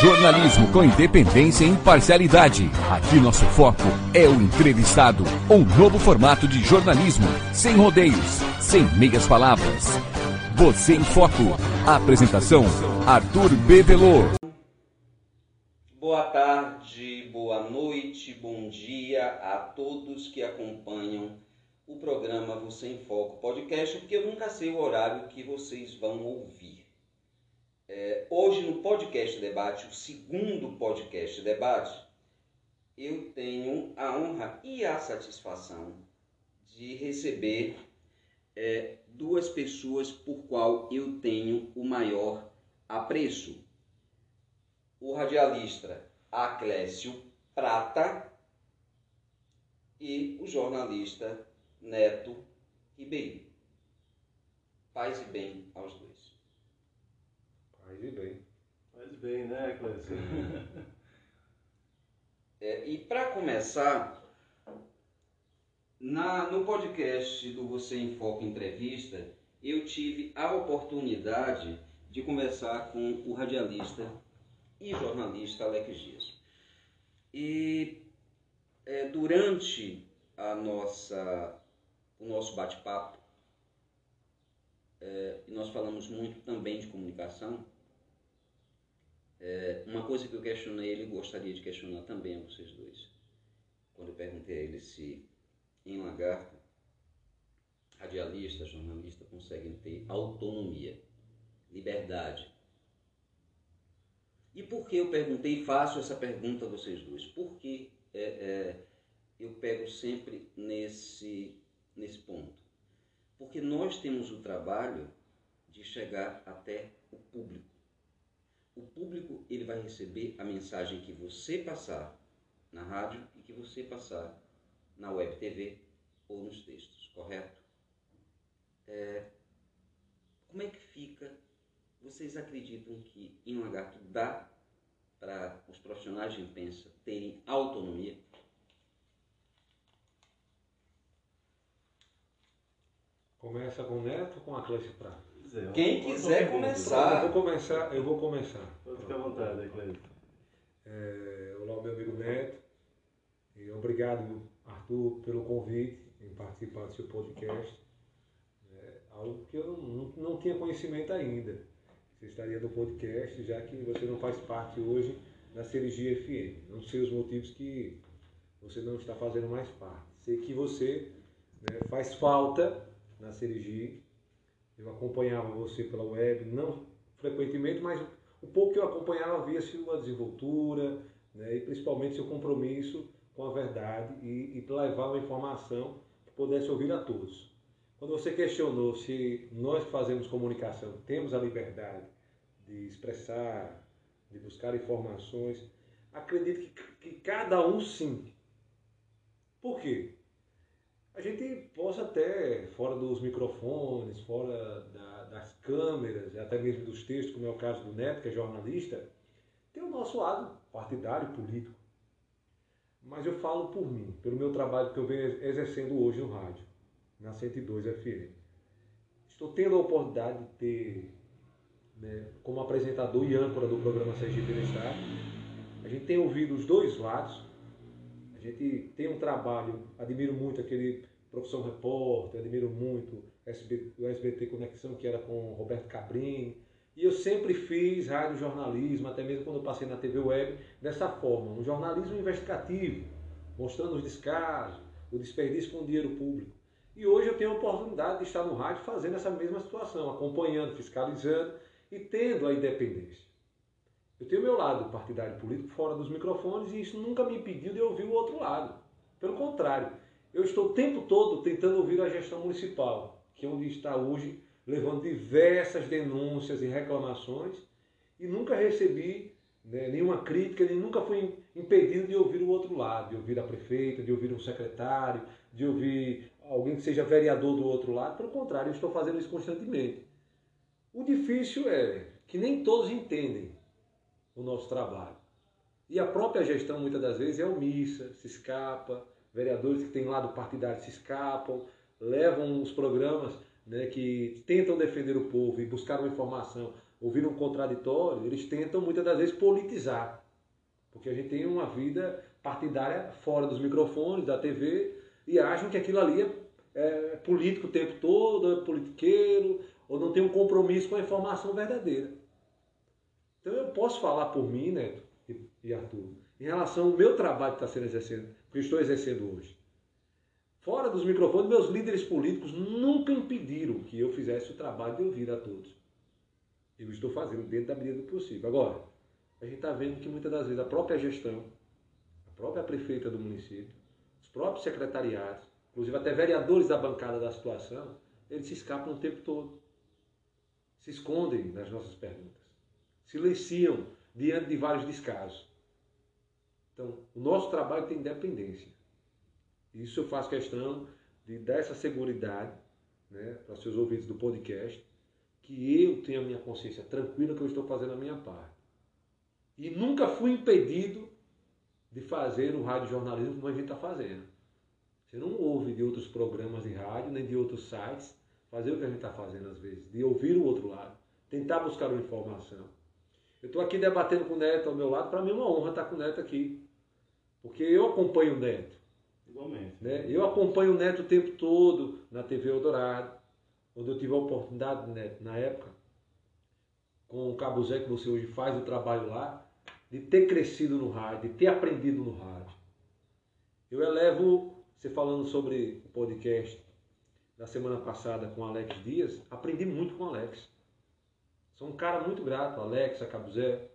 Jornalismo com independência e imparcialidade. Aqui nosso foco é o entrevistado. Um novo formato de jornalismo, sem rodeios, sem meias palavras. Você em Foco. Apresentação: Arthur Bevelô. Boa tarde, boa noite, bom dia a todos que acompanham o programa Você em Foco podcast, porque eu nunca sei o horário que vocês vão ouvir. É, hoje no podcast debate, o segundo podcast debate, eu tenho a honra e a satisfação de receber é, duas pessoas por qual eu tenho o maior apreço. O radialista Aclésio Prata e o jornalista Neto Ribeiro. Paz e bem aos dois. Paz e bem. Faz bem, né, Clécio? É, e para começar, na, no podcast do Você em Foco Entrevista, eu tive a oportunidade de conversar com o radialista e jornalista Alex Dias. E é, durante a nossa, o nosso bate-papo, é, nós falamos muito também de comunicação. É, uma coisa que eu questionei ele, gostaria de questionar também a vocês dois. Quando eu perguntei a ele se em Lagarta, radialista, jornalista conseguem ter autonomia, liberdade. E por que eu perguntei e faço essa pergunta a vocês dois? Porque é, é, eu pego sempre nesse, nesse ponto. Porque nós temos o trabalho de chegar até o público. O público ele vai receber a mensagem que você passar na rádio e que você passar na web TV ou nos textos, correto? É, como é que fica? Vocês acreditam que em Lagarto dá para os profissionais de imprensa terem autonomia? Começa com o Neto ou com a Clécio Prata? É, Quem quiser começar. Eu vou começar, eu vou começar. Pode ficar à vontade. É, olá, meu amigo Neto. E obrigado, Arthur, pelo convite em participar do seu podcast. É algo que eu não, não tinha conhecimento ainda. Você estaria no podcast, já que você não faz parte hoje da Cirurgia FM. Não sei os motivos que você não está fazendo mais parte. Sei que você né, faz falta na Cirurgia. Eu acompanhava você pela web, não frequentemente, mas o pouco que eu acompanhava via sua desenvoltura né, e principalmente seu compromisso com a verdade e, e levar uma informação que pudesse ouvir a todos. Quando você questionou se nós que fazemos comunicação temos a liberdade de expressar, de buscar informações, acredito que, que cada um sim. Por quê? A gente possa até, fora dos microfones, fora da- das câmeras, até mesmo dos textos, como é o caso do Neto, que é jornalista, ter o nosso lado partidário, político. Mas eu falo por mim, pelo meu trabalho que eu venho exercendo hoje no rádio, na 102 FM. Estou tendo a oportunidade de ter, né, como apresentador e âncora do programa Sergipe Bem-Estar, a gente tem ouvido os dois lados, a gente tem um trabalho, admiro muito aquele Profissão Repórter, admiro muito o SBT Conexão, que era com Roberto Cabrini. E eu sempre fiz rádio jornalismo, até mesmo quando eu passei na TV Web, dessa forma, um jornalismo investigativo, mostrando os descasos, o desperdício com o dinheiro público. E hoje eu tenho a oportunidade de estar no rádio fazendo essa mesma situação, acompanhando, fiscalizando e tendo a independência. Eu tenho meu lado partidário político fora dos microfones e isso nunca me impediu de ouvir o outro lado. Pelo contrário, eu estou o tempo todo tentando ouvir a gestão municipal, que é onde está hoje levando diversas denúncias e reclamações e nunca recebi né, nenhuma crítica, nem nunca fui impedido de ouvir o outro lado, de ouvir a prefeita, de ouvir um secretário, de ouvir alguém que seja vereador do outro lado. Pelo contrário, eu estou fazendo isso constantemente. O difícil é que nem todos entendem o nosso trabalho. E a própria gestão, muitas das vezes, é omissa, se escapa, vereadores que têm lado partidário se escapam, levam os programas né, que tentam defender o povo e buscar uma informação ouvindo um contraditório, eles tentam muitas das vezes politizar. Porque a gente tem uma vida partidária fora dos microfones, da TV, e acham que aquilo ali é, é político o tempo todo, é politiqueiro, ou não tem um compromisso com a informação verdadeira. Então eu posso falar por mim, Neto e Arthur, em relação ao meu trabalho que está sendo exercendo, que estou exercendo hoje. Fora dos microfones, meus líderes políticos nunca impediram que eu fizesse o trabalho de ouvir a todos. Eu estou fazendo dentro da medida do possível. Agora, a gente está vendo que muitas das vezes a própria gestão, a própria prefeita do município, os próprios secretariados, inclusive até vereadores da bancada da situação, eles se escapam o tempo todo. Se escondem nas nossas perguntas. Silenciam diante de vários descasos. Então, o nosso trabalho tem independência. Isso eu faço questão de dar essa segurança né, para seus ouvintes do podcast, que eu tenho a minha consciência tranquila que eu estou fazendo a minha parte. E nunca fui impedido de fazer o rádio jornalismo como a gente está fazendo. Você não ouve de outros programas de rádio, nem de outros sites, fazer o que a gente está fazendo às vezes, de ouvir o outro lado, tentar buscar uma informação. Eu estou aqui debatendo com o Neto ao meu lado, para mim é uma honra estar com o Neto aqui. Porque eu acompanho o Neto. Igualmente. Né? Eu acompanho o Neto o tempo todo na TV Eldorado, onde eu tive a oportunidade, Neto, na época, com o Cabo Zé, que você hoje faz o trabalho lá, de ter crescido no rádio, de ter aprendido no rádio. Eu elevo, você falando sobre o podcast da semana passada com o Alex Dias, aprendi muito com o Alex. Sou um cara muito grato, Alex, a Cabo Zé,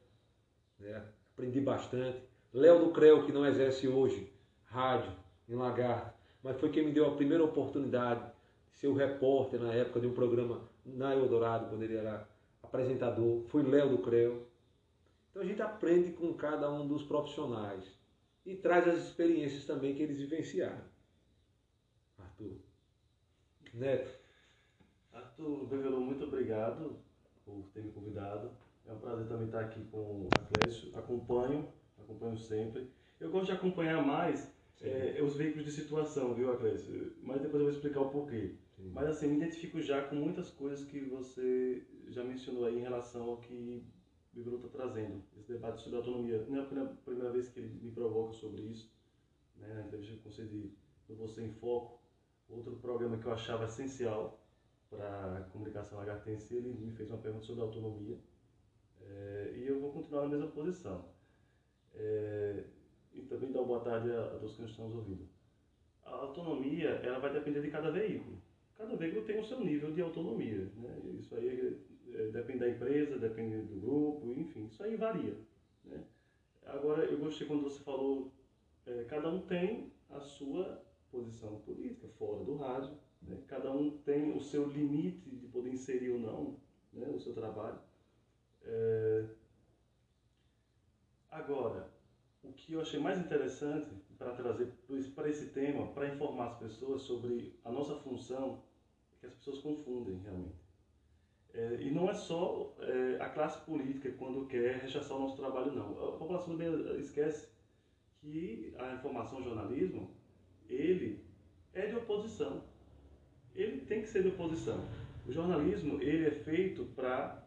né? aprendi bastante. Léo do Creu, que não exerce hoje rádio em Lagarto, mas foi quem me deu a primeira oportunidade de ser o repórter na época de um programa na Eldorado, quando ele era apresentador. Foi Léo do Creu. Então a gente aprende com cada um dos profissionais e traz as experiências também que eles vivenciaram. Arthur. Neto. Arthur Bevelou, muito obrigado por ter me convidado. É um prazer também estar aqui com o Clécio. Acompanho acompanho sempre. Eu gosto de acompanhar mais é, os veículos de situação, viu, Aclésio? Mas depois eu vou explicar o porquê. Sim. Mas assim, me identifico já com muitas coisas que você já mencionou aí em relação ao que o Bíblia está trazendo. Esse debate sobre autonomia. Não é a primeira vez que ele me provoca sobre isso. Né? Na entrevista que eu concedi no Você em Foco, outro programa que eu achava essencial para a comunicação lagartense, ele me fez uma pergunta sobre autonomia. É, e eu vou continuar na mesma posição. É, e também dar uma boa tarde a, a todos que estão nos ouvindo. A autonomia ela vai depender de cada veículo. Cada veículo tem o seu nível de autonomia. Né? Isso aí é, depende da empresa, depende do grupo, enfim, isso aí varia. Né? Agora, eu gostei quando você falou, é, cada um tem a sua posição política fora do rádio, né? cada um tem o seu limite de poder inserir ou não né, o seu trabalho. É, Agora, o que eu achei mais interessante para trazer para esse tema, para informar as pessoas sobre a nossa função, é que as pessoas confundem realmente. É, e não é só é, a classe política quando quer rechaçar o nosso trabalho, não. A população também esquece que a informação jornalismo, ele é de oposição. Ele tem que ser de oposição. O jornalismo, ele é feito para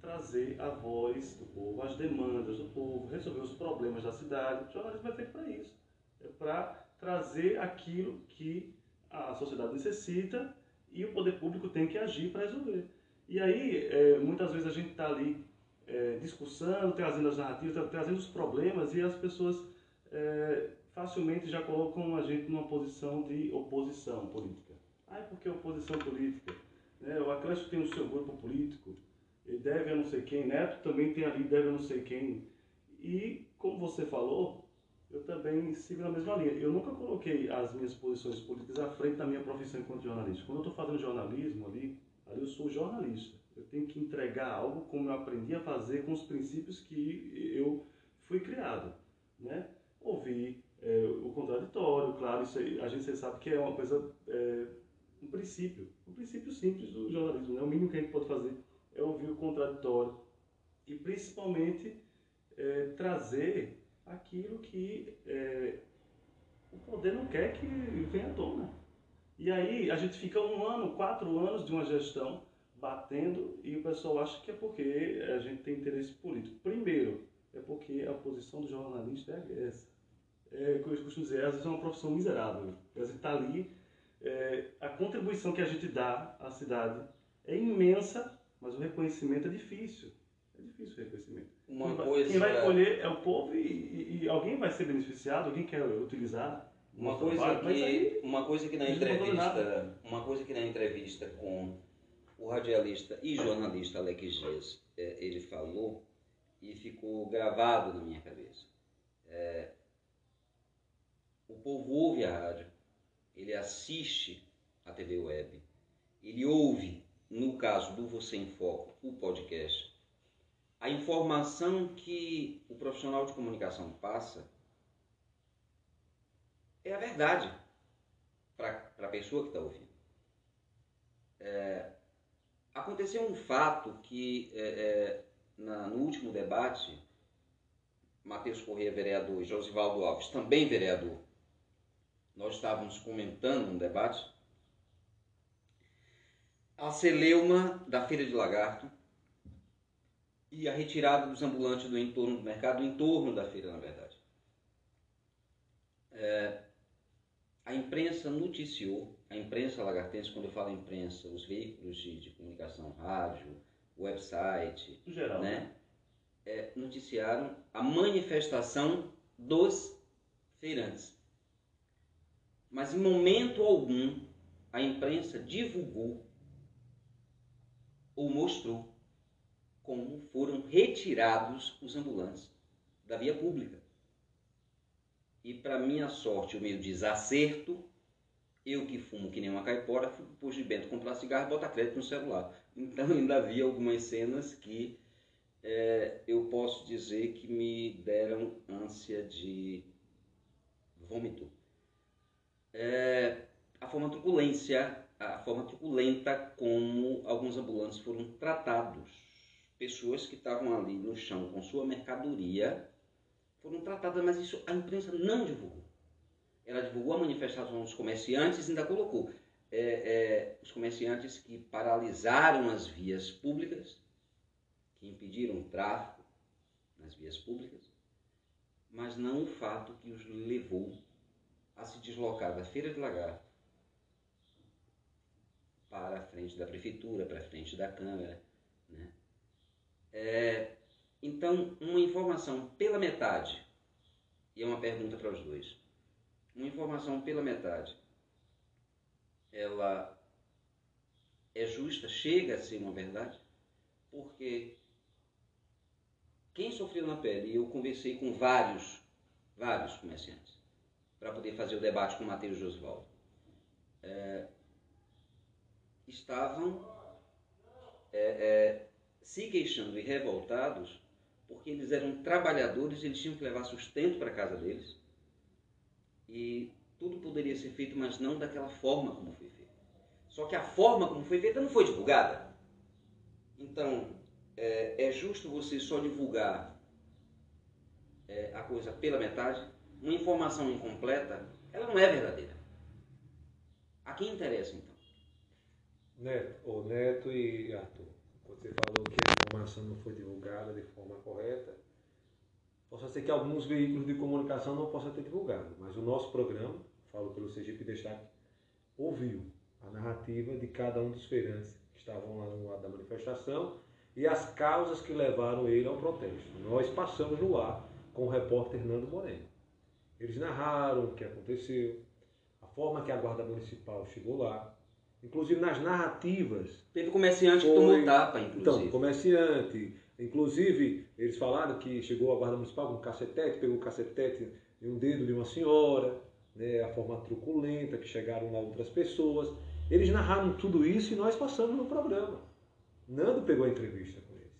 trazer a voz do povo, as demandas do povo, resolver os problemas da cidade. O jornalismo é feito para isso. É para trazer aquilo que a sociedade necessita e o poder público tem que agir para resolver. E aí, é, muitas vezes a gente está ali é, discussando, trazendo as narrativas, trazendo os problemas e as pessoas é, facilmente já colocam a gente numa posição de oposição política. Ah, é porque oposição política? Né? O Atlético tem o seu grupo político, ele deve a não sei quem, Neto também tem ali, deve a não sei quem. E, como você falou, eu também sigo na mesma linha. Eu nunca coloquei as minhas posições políticas à frente da minha profissão enquanto jornalista. Quando eu estou fazendo jornalismo ali, ali eu sou jornalista. Eu tenho que entregar algo como eu aprendi a fazer com os princípios que eu fui criado. Né? Ouvir é, o contraditório, claro, isso aí, a gente sabe que é uma coisa, é, um princípio, um princípio simples do jornalismo, né? o mínimo que a gente pode fazer é ouvir o contraditório e principalmente é, trazer aquilo que é, o poder não quer que venha à tona. E aí a gente fica um ano, quatro anos de uma gestão batendo e o pessoal acha que é porque a gente tem interesse político. Primeiro, é porque a posição do jornalista é essa. É, como eu costumo dizer, às vezes é uma profissão miserável. Você está ali, é, a contribuição que a gente dá à cidade é imensa, mas o reconhecimento é difícil. É difícil o reconhecimento. Uma quem, vai, coisa... quem vai colher é o povo e, e, e, alguém vai ser beneficiado, alguém quer utilizar. Uma coisa, trabalho, que, aí, uma coisa que na entrevista, uma coisa que na entrevista com o radialista e jornalista Alex Dias, é, ele falou e ficou gravado na minha cabeça. É, o povo ouve a rádio, ele assiste a TV web, ele ouve, no caso do Você em Foco, o podcast. A informação que o profissional de comunicação passa é a verdade para a pessoa que está ouvindo. É, aconteceu um fato que é, é, na, no último debate, Matheus Corrêa, vereador, e Josivaldo Alves, também vereador, nós estávamos comentando um debate, a celeuma da Feira de Lagarto e a retirada dos ambulantes do entorno do mercado, do entorno da feira, na verdade. É, a imprensa noticiou, a imprensa lagartense, quando eu falo imprensa, os veículos de, de comunicação, rádio, website, geral, né? né? É, noticiaram a manifestação dos feirantes. Mas em momento algum a imprensa divulgou ou mostrou como foram retirados os ambulantes da via pública. E para minha sorte, o meu desacerto, eu que fumo que nem uma caipora, fui pro de Bento comprar cigarro e botar crédito no celular. Então ainda havia algumas cenas que é, eu posso dizer que me deram ânsia de vômito é, a forma truculência, a forma truculenta como alguns ambulantes foram tratados. Pessoas que estavam ali no chão com sua mercadoria foram tratadas, mas isso a imprensa não divulgou. Ela divulgou a manifestação dos comerciantes e ainda colocou é, é, os comerciantes que paralisaram as vias públicas, que impediram o tráfego nas vias públicas, mas não o fato que os levou a se deslocar da Feira de Lagarto para a frente da prefeitura, para a frente da Câmara. Né? É, então, uma informação pela metade, e é uma pergunta para os dois, uma informação pela metade, ela é justa, chega a ser uma verdade, porque quem sofreu na pele, e eu conversei com vários, vários comerciantes, para poder fazer o debate com o Matheus Josvaldo, é, estavam é, é, se queixando e revoltados porque eles eram trabalhadores, eles tinham que levar sustento para a casa deles e tudo poderia ser feito, mas não daquela forma como foi feito. Só que a forma como foi feita não foi divulgada. Então, é, é justo você só divulgar é, a coisa pela metade? Uma informação incompleta, ela não é verdadeira. A quem interessa, então? Neto, Neto e Arthur, você falou que a informação não foi divulgada de forma correta. Possa ser que alguns veículos de comunicação não possam ter divulgado, mas o nosso programa, falo pelo Sergipe Destaque, ouviu a narrativa de cada um dos feirantes que estavam lá no lado da manifestação e as causas que levaram ele ao protesto. Nós passamos no ar com o repórter Nando Moreno. Eles narraram o que aconteceu, a forma que a Guarda Municipal chegou lá. Inclusive nas narrativas. Teve comerciante foi... que tomou tapa, inclusive. Então, comerciante. Inclusive, eles falaram que chegou a Guarda Municipal com um cacetete, pegou o cacetete em um dedo de uma senhora, né, a forma truculenta que chegaram lá outras pessoas. Eles narraram tudo isso e nós passamos no programa. Nando pegou a entrevista com eles.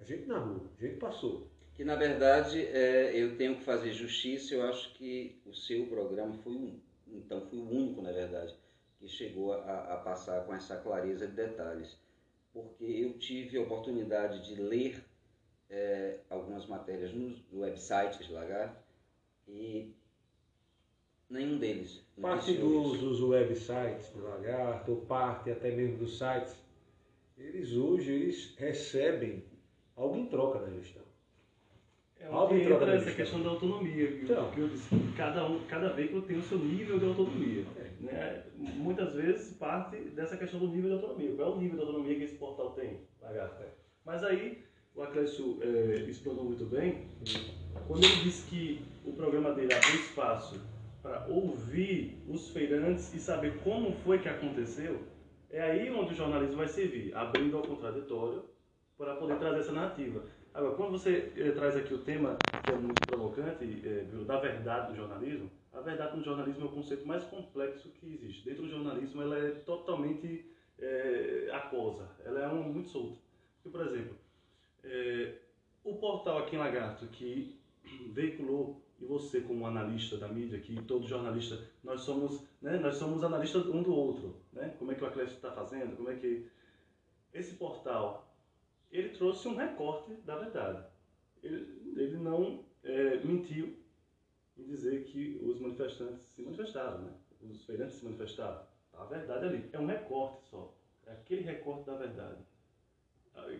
A gente narrou, a gente passou que na verdade é, eu tenho que fazer justiça. Eu acho que o seu programa foi um, então foi o único, na verdade, que chegou a, a passar com essa clareza de detalhes, porque eu tive a oportunidade de ler é, algumas matérias nos websites de Lagarto e nenhum deles. Parte dos, dos websites de Lagarto, ou parte até mesmo dos sites eles hoje eles recebem algo em troca da gestão. É onde entra essa questão da autonomia, que, então, que eu disse, cada, um, cada veículo tem o seu nível de autonomia. É. Né? Muitas vezes parte dessa questão do nível de autonomia. Qual é o nível de autonomia que esse portal tem, Lagarta? Mas aí, o Aclésio é, explanou muito bem, quando ele disse que o programa dele abriu espaço para ouvir os feirantes e saber como foi que aconteceu, é aí onde o jornalismo vai servir, abrindo ao contraditório para poder trazer essa narrativa. Agora, quando você eh, traz aqui o tema que é muito provocante, eh, da verdade do jornalismo, a verdade no jornalismo é o conceito mais complexo que existe. Dentro do jornalismo, ela é totalmente eh, aquosa, ela é uma muito solta. Porque, por exemplo, eh, o portal aqui em Lagarto que veiculou e você como analista da mídia, que todo jornalista, nós somos, né, nós somos analistas um do outro, né? Como é que o Atlético está fazendo, como é que esse portal ele trouxe um recorte da verdade. Ele, ele não é, mentiu em dizer que os manifestantes se manifestaram, né? os feirantes se manifestaram. Tá a verdade ali. É um recorte só. É aquele recorte da verdade.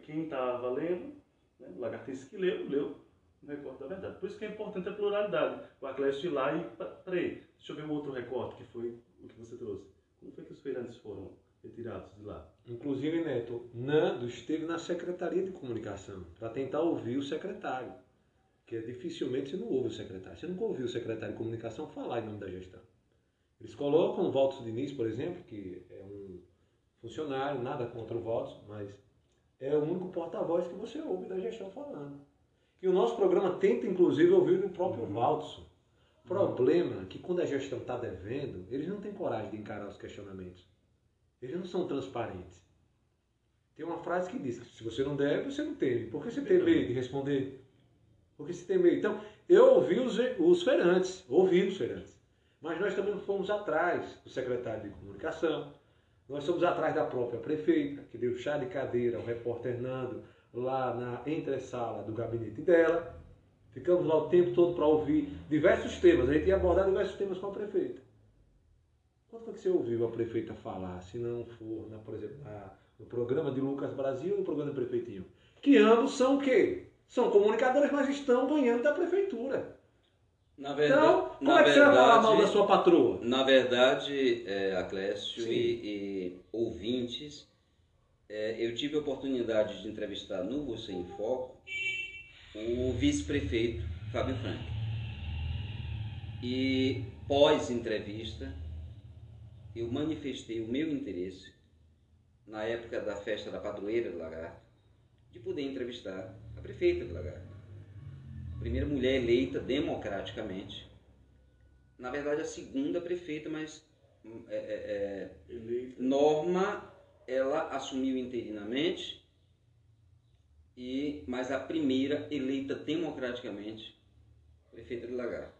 Quem estava lendo, né, o lagartense que leu, leu um recorte da verdade. Por isso que é importante a pluralidade. O ir lá e, peraí, deixa eu ver um outro recorte, que foi o que você trouxe. Como foi que os feirantes foram retirados de lá. Inclusive, Neto, Nando esteve na Secretaria de Comunicação para tentar ouvir o secretário. Que dificilmente você não ouve o secretário. Você nunca ouviu o secretário de Comunicação falar em nome da gestão. Eles colocam o Valtos Diniz, por exemplo, que é um funcionário, nada contra o Valtos, mas é o único porta-voz que você ouve da gestão falando. E o nosso programa tenta, inclusive, ouvir o próprio uhum. O problema é que quando a gestão está devendo, eles não têm coragem de encarar os questionamentos. Eles não são transparentes. Tem uma frase que diz que se você não deve, você não teme. Por que você tem medo de responder? Por que você tem medo? Então, eu ouvi os, os feirantes, ouvi os feirantes. Mas nós também fomos atrás do secretário de comunicação, nós fomos atrás da própria prefeita, que deu chá de cadeira ao repórter Nando lá na entresala do gabinete dela. Ficamos lá o tempo todo para ouvir diversos temas. A gente ia abordar diversos temas com a prefeita. Quando foi que você ouviu a prefeita falar, se não for, na, por exemplo, na, no programa de Lucas Brasil ou no programa do Prefeitinho? Que ambos são o quê? São comunicadores, mas estão ganhando da prefeitura. Na verdade, então, como é que verdade, você vai falar mal da sua patroa? Na verdade, é, Aclécio e, e, ouvintes, é, eu tive a oportunidade de entrevistar no Você em Foco o vice-prefeito Fábio Frank. E pós-entrevista, eu manifestei o meu interesse, na época da festa da padroeira de Lagarto, de poder entrevistar a prefeita de Lagarto. A primeira mulher eleita democraticamente. Na verdade, a segunda prefeita, mas é, é, é, Norma, ela assumiu interinamente, e, mas a primeira eleita democraticamente, prefeita de Lagarto.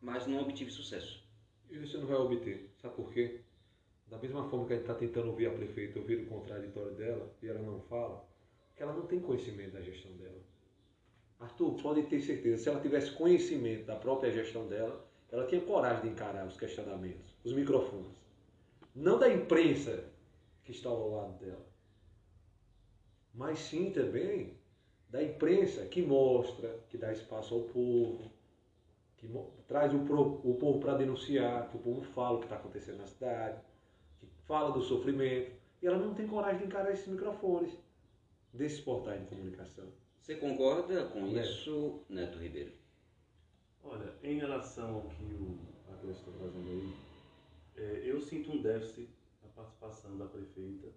Mas não obtive sucesso. E você não vai obter. Sabe por quê? Da mesma forma que a gente está tentando ouvir a prefeita, ouvir o contraditório dela, e ela não fala, que ela não tem conhecimento da gestão dela. Arthur, pode ter certeza, se ela tivesse conhecimento da própria gestão dela, ela tinha coragem de encarar os questionamentos, os microfones. Não da imprensa que está ao lado dela, mas sim também da imprensa que mostra, que dá espaço ao povo, que traz o, o povo para denunciar, que o povo fala o que está acontecendo na cidade fala do sofrimento, e ela não tem coragem de encarar esses microfones desses portais de comunicação. Você concorda com Neto. isso, Neto Ribeiro? Olha, em relação ao que o Atlético está trazendo aí, é, eu sinto um déficit na participação da prefeita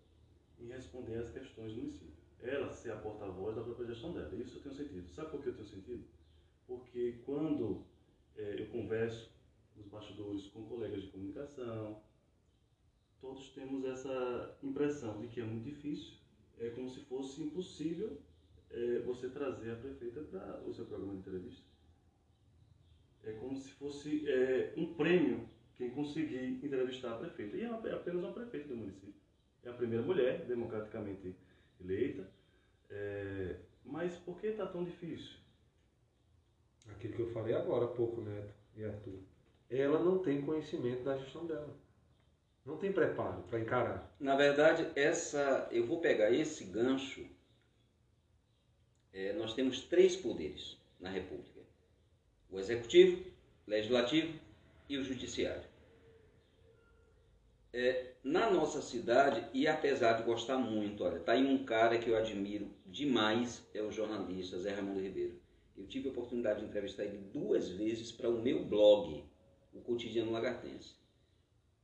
em responder às questões do município. Ela ser a porta-voz da própria gestão dela. Isso eu tenho sentido. Sabe por que eu tenho sentido? Porque quando é, eu converso nos bastidores com colegas de comunicação, todos temos essa impressão de que é muito difícil, é como se fosse impossível é, você trazer a prefeita para o seu programa de entrevista. É como se fosse é, um prêmio quem conseguir entrevistar a prefeita. E é, é apenas uma prefeita do município. É a primeira mulher democraticamente eleita. É, mas por que está tão difícil? Aquilo que eu falei agora há pouco, Neto e Arthur. Ela não tem conhecimento da gestão dela. Não tem preparo para encarar. Na verdade, essa, eu vou pegar esse gancho. É, nós temos três poderes na República: o executivo, legislativo e o judiciário. É, na nossa cidade, e apesar de gostar muito, olha, tá aí um cara que eu admiro demais, é o jornalista Zé Raimundo Ribeiro. Eu tive a oportunidade de entrevistar ele duas vezes para o meu blog, o Cotidiano Lagartense.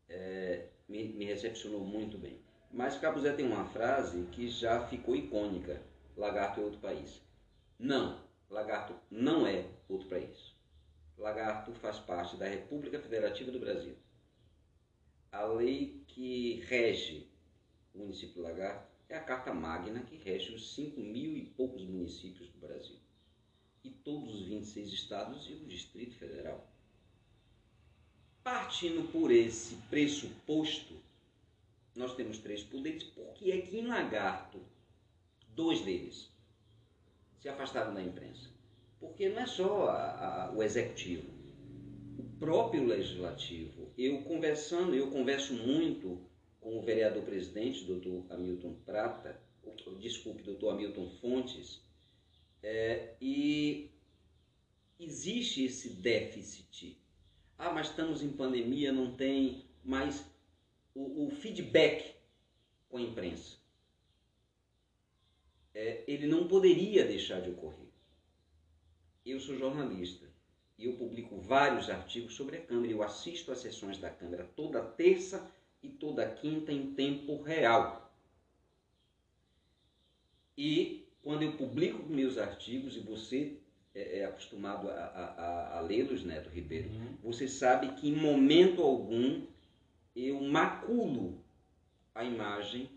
É, me, me recepcionou muito bem. Mas Cabo Zé tem uma frase que já ficou icônica: lagarto é outro país. Não, lagarto não é outro país. Lagarto faz parte da República Federativa do Brasil. A lei que rege o município Lagarto é a Carta Magna que rege os 5 mil e poucos municípios do Brasil. E todos os 26 estados e o Distrito Federal. Partindo por esse pressuposto, nós temos três poderes, por que é que em Lagarto, dois deles se afastaram da imprensa? Porque não é só a, a, o executivo, o próprio legislativo. Eu conversando, eu converso muito com o vereador presidente, doutor Hamilton Prata, desculpe, doutor Hamilton Fontes, é, e existe esse déficit. Ah, mas estamos em pandemia, não tem mais o, o feedback com a imprensa. É, ele não poderia deixar de ocorrer. Eu sou jornalista e eu publico vários artigos sobre a Câmara. Eu assisto às sessões da Câmara toda terça e toda quinta em tempo real. E quando eu publico meus artigos, e você é, é acostumado a, a, a lê-los, Neto Ribeiro, uhum. você sabe que em momento algum eu maculo a imagem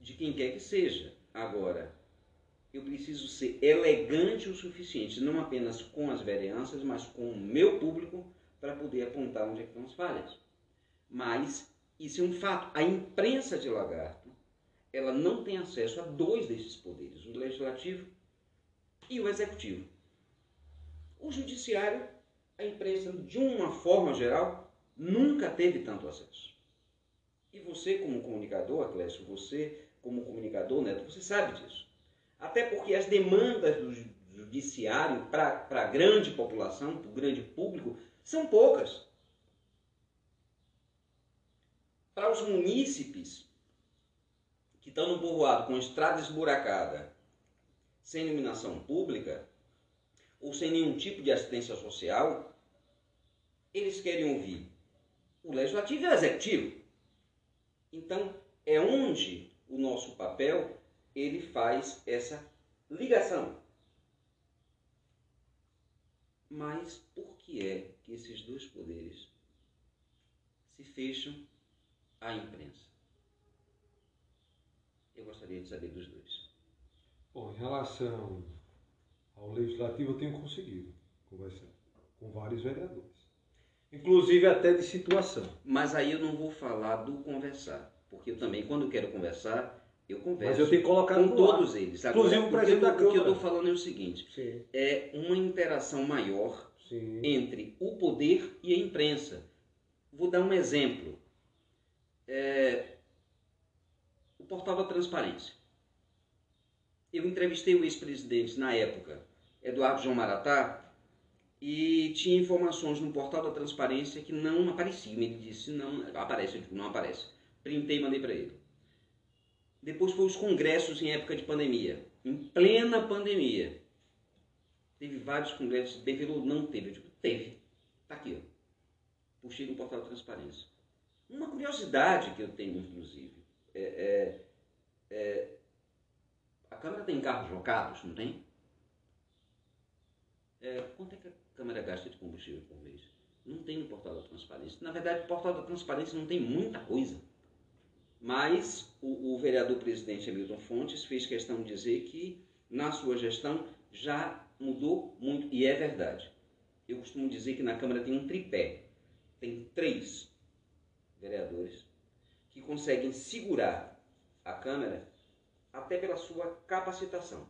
de quem quer que seja. Agora, eu preciso ser elegante o suficiente, não apenas com as vereanças, mas com o meu público, para poder apontar onde é que estão as falhas. Mas isso é um fato. A imprensa de Lagarto, ela não tem acesso a dois desses poderes, o legislativo e o executivo. O judiciário, a imprensa, de uma forma geral, nunca teve tanto acesso. E você, como comunicador, Atlécio, você, como comunicador, Neto, você sabe disso. Até porque as demandas do judiciário para a grande população, para o grande público, são poucas. Para os munícipes que estão no povoado com estrada esburacada, sem iluminação pública, ou sem nenhum tipo de assistência social, eles querem ouvir o legislativo e o executivo. Então, é onde o nosso papel ele faz essa ligação. Mas por que é que esses dois poderes se fecham à imprensa? Eu gostaria de saber dos dois. Bom, em relação ao legislativo, eu tenho conseguido conversar com vários vereadores. Inclusive até de situação. Mas aí eu não vou falar do conversar. Porque eu também, quando eu quero conversar, eu converso Mas eu tenho colocado com todos eles. Agora, Inclusive o presidente da Câmara. O que eu estou falando é o seguinte: Sim. é uma interação maior Sim. entre o poder e a imprensa. Vou dar um exemplo. É, o portal da transparência. Eu entrevistei o ex-presidente na época, Eduardo João Maratá, e tinha informações no portal da transparência que não apareciam. Ele disse, não, aparece, eu digo, não aparece. Printei e mandei para ele. Depois foi os congressos em época de pandemia, em plena pandemia. Teve vários congressos, teve não teve? Eu digo, teve. Está aqui, ó. Puxei no portal da transparência. Uma curiosidade que eu tenho, inclusive, é, é, é a Câmara tem carros locados, não tem? É, quanto é que a Câmara gasta de combustível por mês? Não tem no portal da transparência. Na verdade, o portal da transparência não tem muita coisa. Mas o, o vereador presidente Hamilton Fontes fez questão de dizer que na sua gestão já mudou muito, e é verdade. Eu costumo dizer que na Câmara tem um tripé. Tem três vereadores que conseguem segurar a Câmara até pela sua capacitação.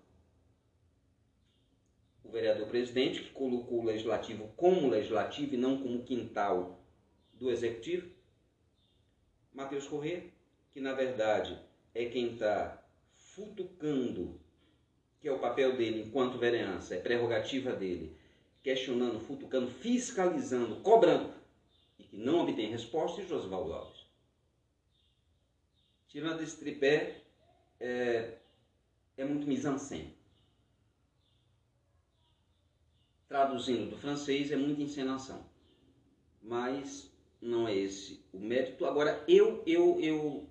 O vereador presidente, que colocou o legislativo como legislativo e não como quintal do executivo. Matheus Corrêa, que na verdade é quem está futucando, que é o papel dele enquanto vereança, é prerrogativa dele, questionando, futucando, fiscalizando, cobrando, e que não obtém resposta, e Josivaldo Alves. Tirando esse tripé, é, é muito mise-en-scène. Traduzindo do francês, é muita encenação. Mas não é esse o mérito. Agora, eu, eu, eu,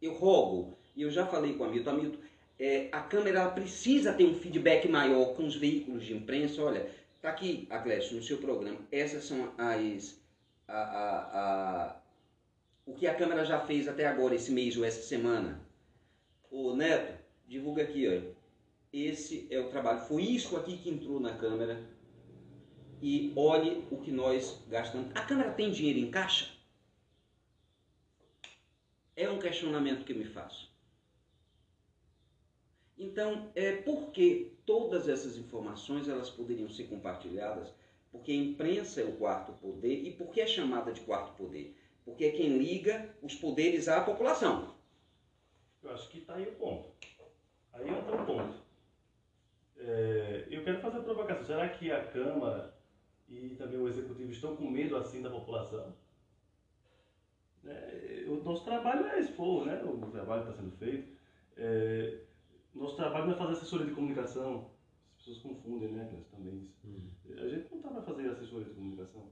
eu rogo, e eu já falei com o Hamilton, Hamilton, é, a Câmara precisa ter um feedback maior com os veículos de imprensa. Olha, tá aqui, Aglésio, no seu programa, essas são as... A, a, a, o que a Câmara já fez até agora, esse mês ou essa semana. O Neto, divulga aqui, ó. Esse é o trabalho. Foi isso aqui que entrou na Câmara e olhe o que nós gastamos. A Câmara tem dinheiro em caixa? É um questionamento que me faço. Então, é, por que todas essas informações elas poderiam ser compartilhadas? Porque a imprensa é o quarto poder. E por que é chamada de quarto poder? Porque é quem liga os poderes à população. Eu acho que está aí o ponto. Aí entra o ponto. É, eu quero fazer a provocação. Será que a Câmara e também o executivo estão com medo assim da população. É, o nosso trabalho é expor, né? o trabalho está sendo feito. É, nosso trabalho não é fazer assessoria de comunicação. As pessoas confundem, né, também isso. Uhum. A gente não está para fazer assessoria de comunicação.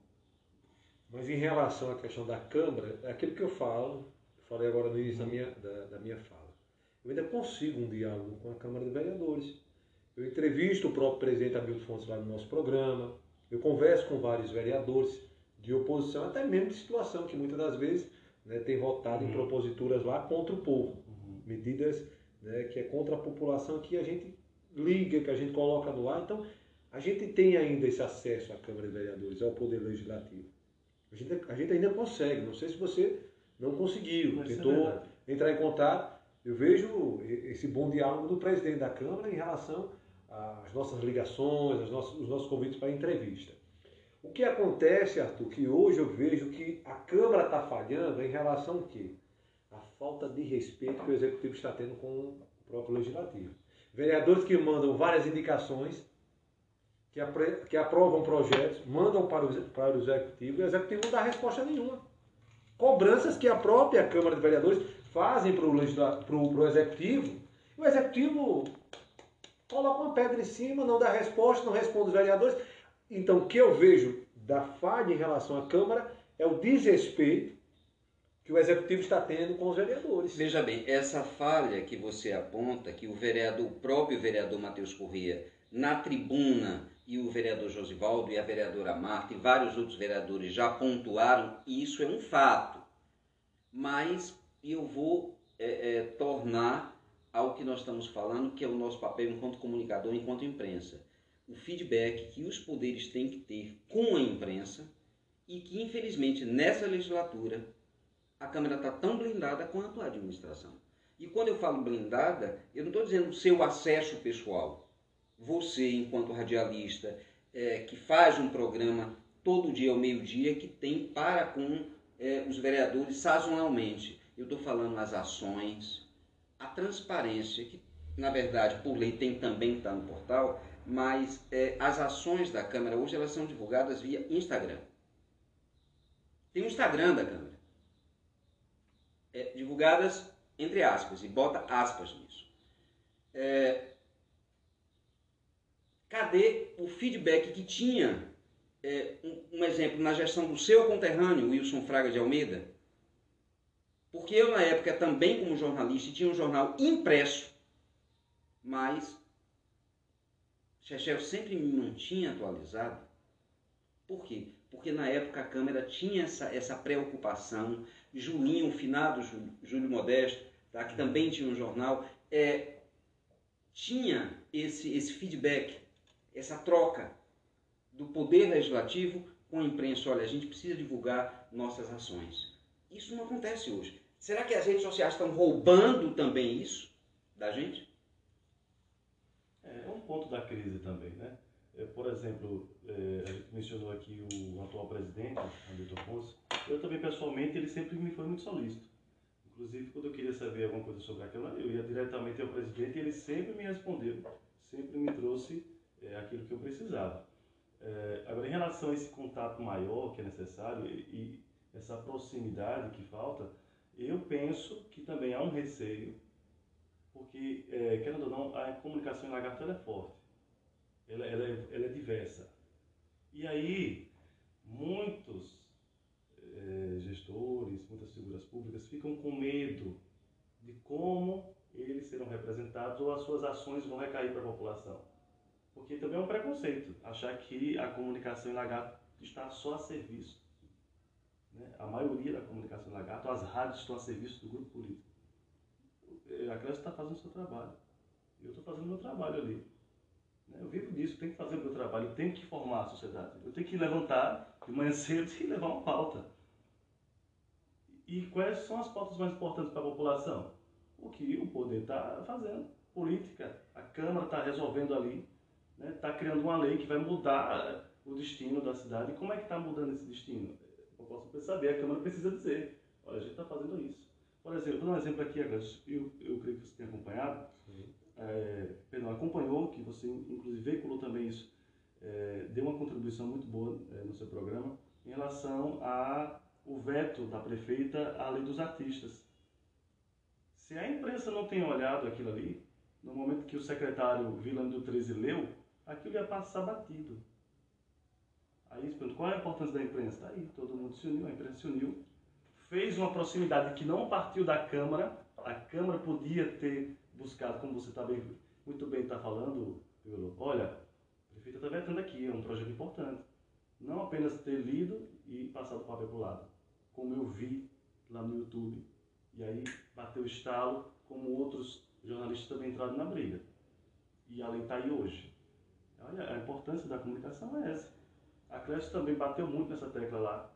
Mas em relação à questão da Câmara, é aquilo que eu falo, falei agora no início da, minha, da, da minha fala. Eu ainda consigo um diálogo com a Câmara de Vereadores. Eu entrevisto o próprio presidente Hamilton Fontes lá no nosso programa, eu converso com vários vereadores de oposição, até mesmo de situação que muitas das vezes né, tem votado uhum. em proposituras lá contra o povo. Uhum. Medidas né, que é contra a população que a gente liga, que a gente coloca no ar. Então, a gente tem ainda esse acesso à Câmara de Vereadores, ao Poder Legislativo. A gente, a gente ainda consegue, não sei se você não conseguiu, Mas é tentou é entrar em contato. Eu vejo esse bom diálogo do presidente da Câmara em relação as nossas ligações, as nossas, os nossos convites para entrevista. O que acontece, Arthur, que hoje eu vejo que a Câmara está falhando em relação ao quê? A falta de respeito que o Executivo está tendo com o próprio Legislativo. Vereadores que mandam várias indicações, que, que aprovam projetos, mandam para o, para o Executivo e o Executivo não dá resposta nenhuma. Cobranças que a própria Câmara de Vereadores fazem para o Executivo, o Executivo coloca uma pedra em cima, não dá resposta, não responde os vereadores. Então, o que eu vejo da falha em relação à Câmara é o desrespeito que o Executivo está tendo com os vereadores. Veja bem, essa falha que você aponta, que o vereador, o próprio vereador Matheus Corrêa, na tribuna, e o vereador Josivaldo e a vereadora Marta e vários outros vereadores já pontuaram, isso é um fato. Mas eu vou é, é, tornar ao que nós estamos falando, que é o nosso papel enquanto comunicador, enquanto imprensa. O feedback que os poderes têm que ter com a imprensa e que, infelizmente, nessa legislatura, a Câmara está tão blindada quanto a administração. E quando eu falo blindada, eu não estou dizendo seu acesso pessoal. Você, enquanto radialista, é, que faz um programa todo dia ao meio-dia, que tem para com é, os vereadores sazonalmente. Eu estou falando as ações, a transparência, que na verdade por lei tem também estar no portal, mas é, as ações da Câmara hoje elas são divulgadas via Instagram. Tem o Instagram da Câmara. É, divulgadas entre aspas, e bota aspas nisso. É, cadê o feedback que tinha, é, um, um exemplo, na gestão do seu conterrâneo, Wilson Fraga de Almeida? Porque eu, na época, também como jornalista, tinha um jornal impresso, mas Chechel sempre me mantinha atualizado. Por quê? Porque na época a Câmara tinha essa, essa preocupação. Julinho, o finado Júlio, Júlio Modesto, tá, que também tinha um jornal, é, tinha esse, esse feedback, essa troca do poder legislativo com a imprensa. Olha, a gente precisa divulgar nossas ações. Isso não acontece hoje. Será que as redes sociais estão roubando também isso da gente? É, é um ponto da crise também, né? É, por exemplo, é, a gente mencionou aqui o atual presidente, Hamilton Ponce. Eu também, pessoalmente, ele sempre me foi muito solícito. Inclusive, quando eu queria saber alguma coisa sobre a Câmara, eu ia diretamente ao presidente e ele sempre me respondeu, sempre me trouxe é, aquilo que eu precisava. É, agora, em relação a esse contato maior que é necessário e, e essa proximidade que falta, eu penso que também há um receio, porque, é, querendo ou não, a comunicação em lagarto é forte, ela, ela, é, ela é diversa. E aí, muitos é, gestores, muitas figuras públicas ficam com medo de como eles serão representados ou as suas ações vão recair para a população. Porque também é um preconceito achar que a comunicação em lagarto está só a serviço. Né? A maioria da comunicação em lagarto, as rádios estão a serviço do grupo político. A classe está fazendo o seu trabalho. Eu estou fazendo o meu trabalho ali. Né? Eu vivo disso, tenho que fazer o meu trabalho, eu tenho que formar a sociedade. Eu tenho que levantar de manhã cedo e levar uma pauta. E quais são as pautas mais importantes para a população? O que o poder está fazendo. Política. A Câmara está resolvendo ali está né, criando uma lei que vai mudar o destino da cidade. E como é que está mudando esse destino? Eu posso saber, a Câmara precisa dizer, olha, a gente está fazendo isso. Por exemplo, vou dar um exemplo aqui agora, eu, eu creio que você tenha acompanhado, é, perdão, acompanhou, que você inclusive veiculou também isso, é, deu uma contribuição muito boa é, no seu programa, em relação ao veto da prefeita à lei dos artistas. Se a imprensa não tem olhado aquilo ali, no momento que o secretário Vilano do 13 leu, aquilo ia passar batido. Aí pergunto, qual é a importância da imprensa? Está aí, todo mundo se uniu, a imprensa se uniu, fez uma proximidade que não partiu da Câmara, a Câmara podia ter buscado, como você tá bem, muito bem está falando, olha, a prefeita está vetando aqui, é um projeto importante. Não apenas ter lido e passado o papel para o lado, como eu vi lá no YouTube, e aí bateu o estalo, como outros jornalistas também entraram na briga. E a lei está aí hoje. Olha, a importância da comunicação é essa. A Clécio também bateu muito nessa tecla lá.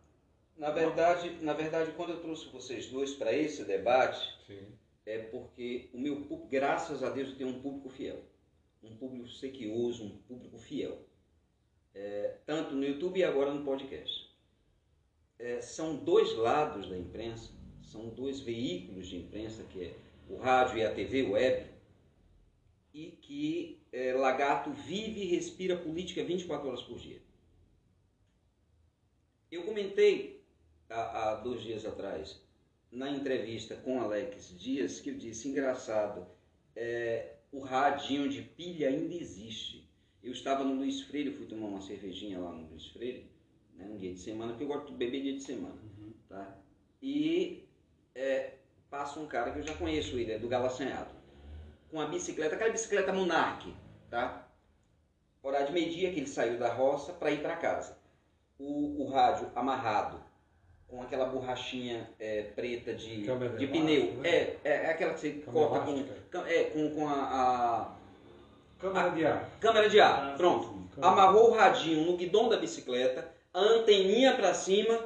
Na verdade, na verdade, quando eu trouxe vocês dois para esse debate, Sim. é porque o meu público, graças a Deus, eu tenho um público fiel. Um público sequioso, um público fiel. É, tanto no YouTube e agora no podcast. É, são dois lados da imprensa, são dois veículos de imprensa, que é o rádio e a TV web, e que é, Lagarto vive e respira política 24 horas por dia. Eu comentei há, há dois dias atrás, na entrevista com Alex Dias, que eu disse, engraçado, é, o radinho de pilha ainda existe. Eu estava no Luiz Freire, fui tomar uma cervejinha lá no Luiz Freire, né, um dia de semana, porque eu gosto de beber dia de semana. Uhum. Tá? E é, passa um cara que eu já conheço ele, é do Galaçanhado com a bicicleta, aquela bicicleta Monarch, tá? Horário de meio-dia que ele saiu da roça para ir para casa. O, o, rádio amarrado com aquela borrachinha é, preta de, de pneu. Né? É, é, é, aquela que você câmera corta com, é, com, com a, a Câmera de ar. Câmera de ar, ah, pronto. Sim, sim. Amarrou o radinho no guidão da bicicleta, a anteninha para cima,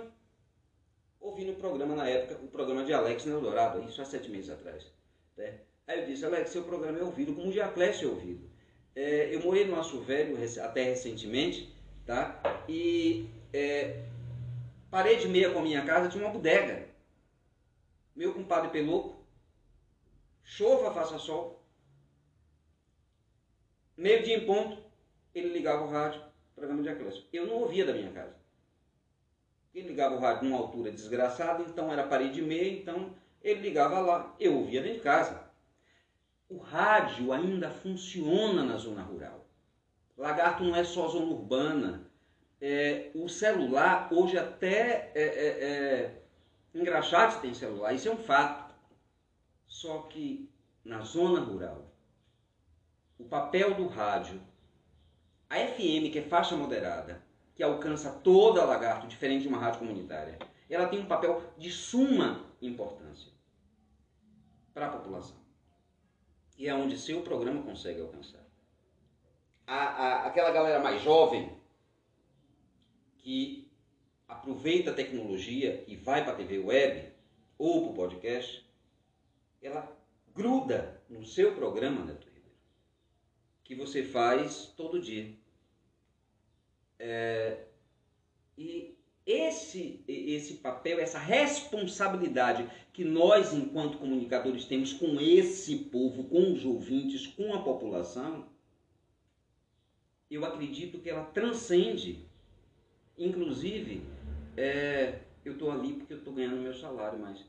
ouvindo o programa na época, o programa de Alex no Eldorado, isso há sete meses atrás. Né? Aí eu disse, Alex, seu programa é ouvido como o Diaclésio é ouvido. É, eu morei no Aço Velho até recentemente, tá? E é, parede meia com a minha casa tinha uma bodega. Meu compadre Peloco, chova, faça sol. Meio dia em ponto, ele ligava o rádio, programa de Aclésio. Eu não ouvia da minha casa. Ele ligava o rádio numa altura desgraçada, então era parede meia, então ele ligava lá. Eu ouvia dentro de casa o rádio ainda funciona na zona rural. Lagarto não é só zona urbana. É, o celular, hoje até é, é, é, engraxate tem celular, isso é um fato. Só que na zona rural, o papel do rádio, a FM, que é faixa moderada, que alcança toda a lagarto, diferente de uma rádio comunitária, ela tem um papel de suma importância para a população e é onde seu programa consegue alcançar. A, a, aquela galera mais jovem que aproveita a tecnologia e vai para a TV web ou para o podcast, ela gruda no seu programa, Neto Ribeiro, que você faz todo dia. É, e esse, esse papel, essa responsabilidade que nós, enquanto comunicadores, temos com esse povo, com os ouvintes, com a população, eu acredito que ela transcende. Inclusive, é, eu estou ali porque eu estou ganhando meu salário, mas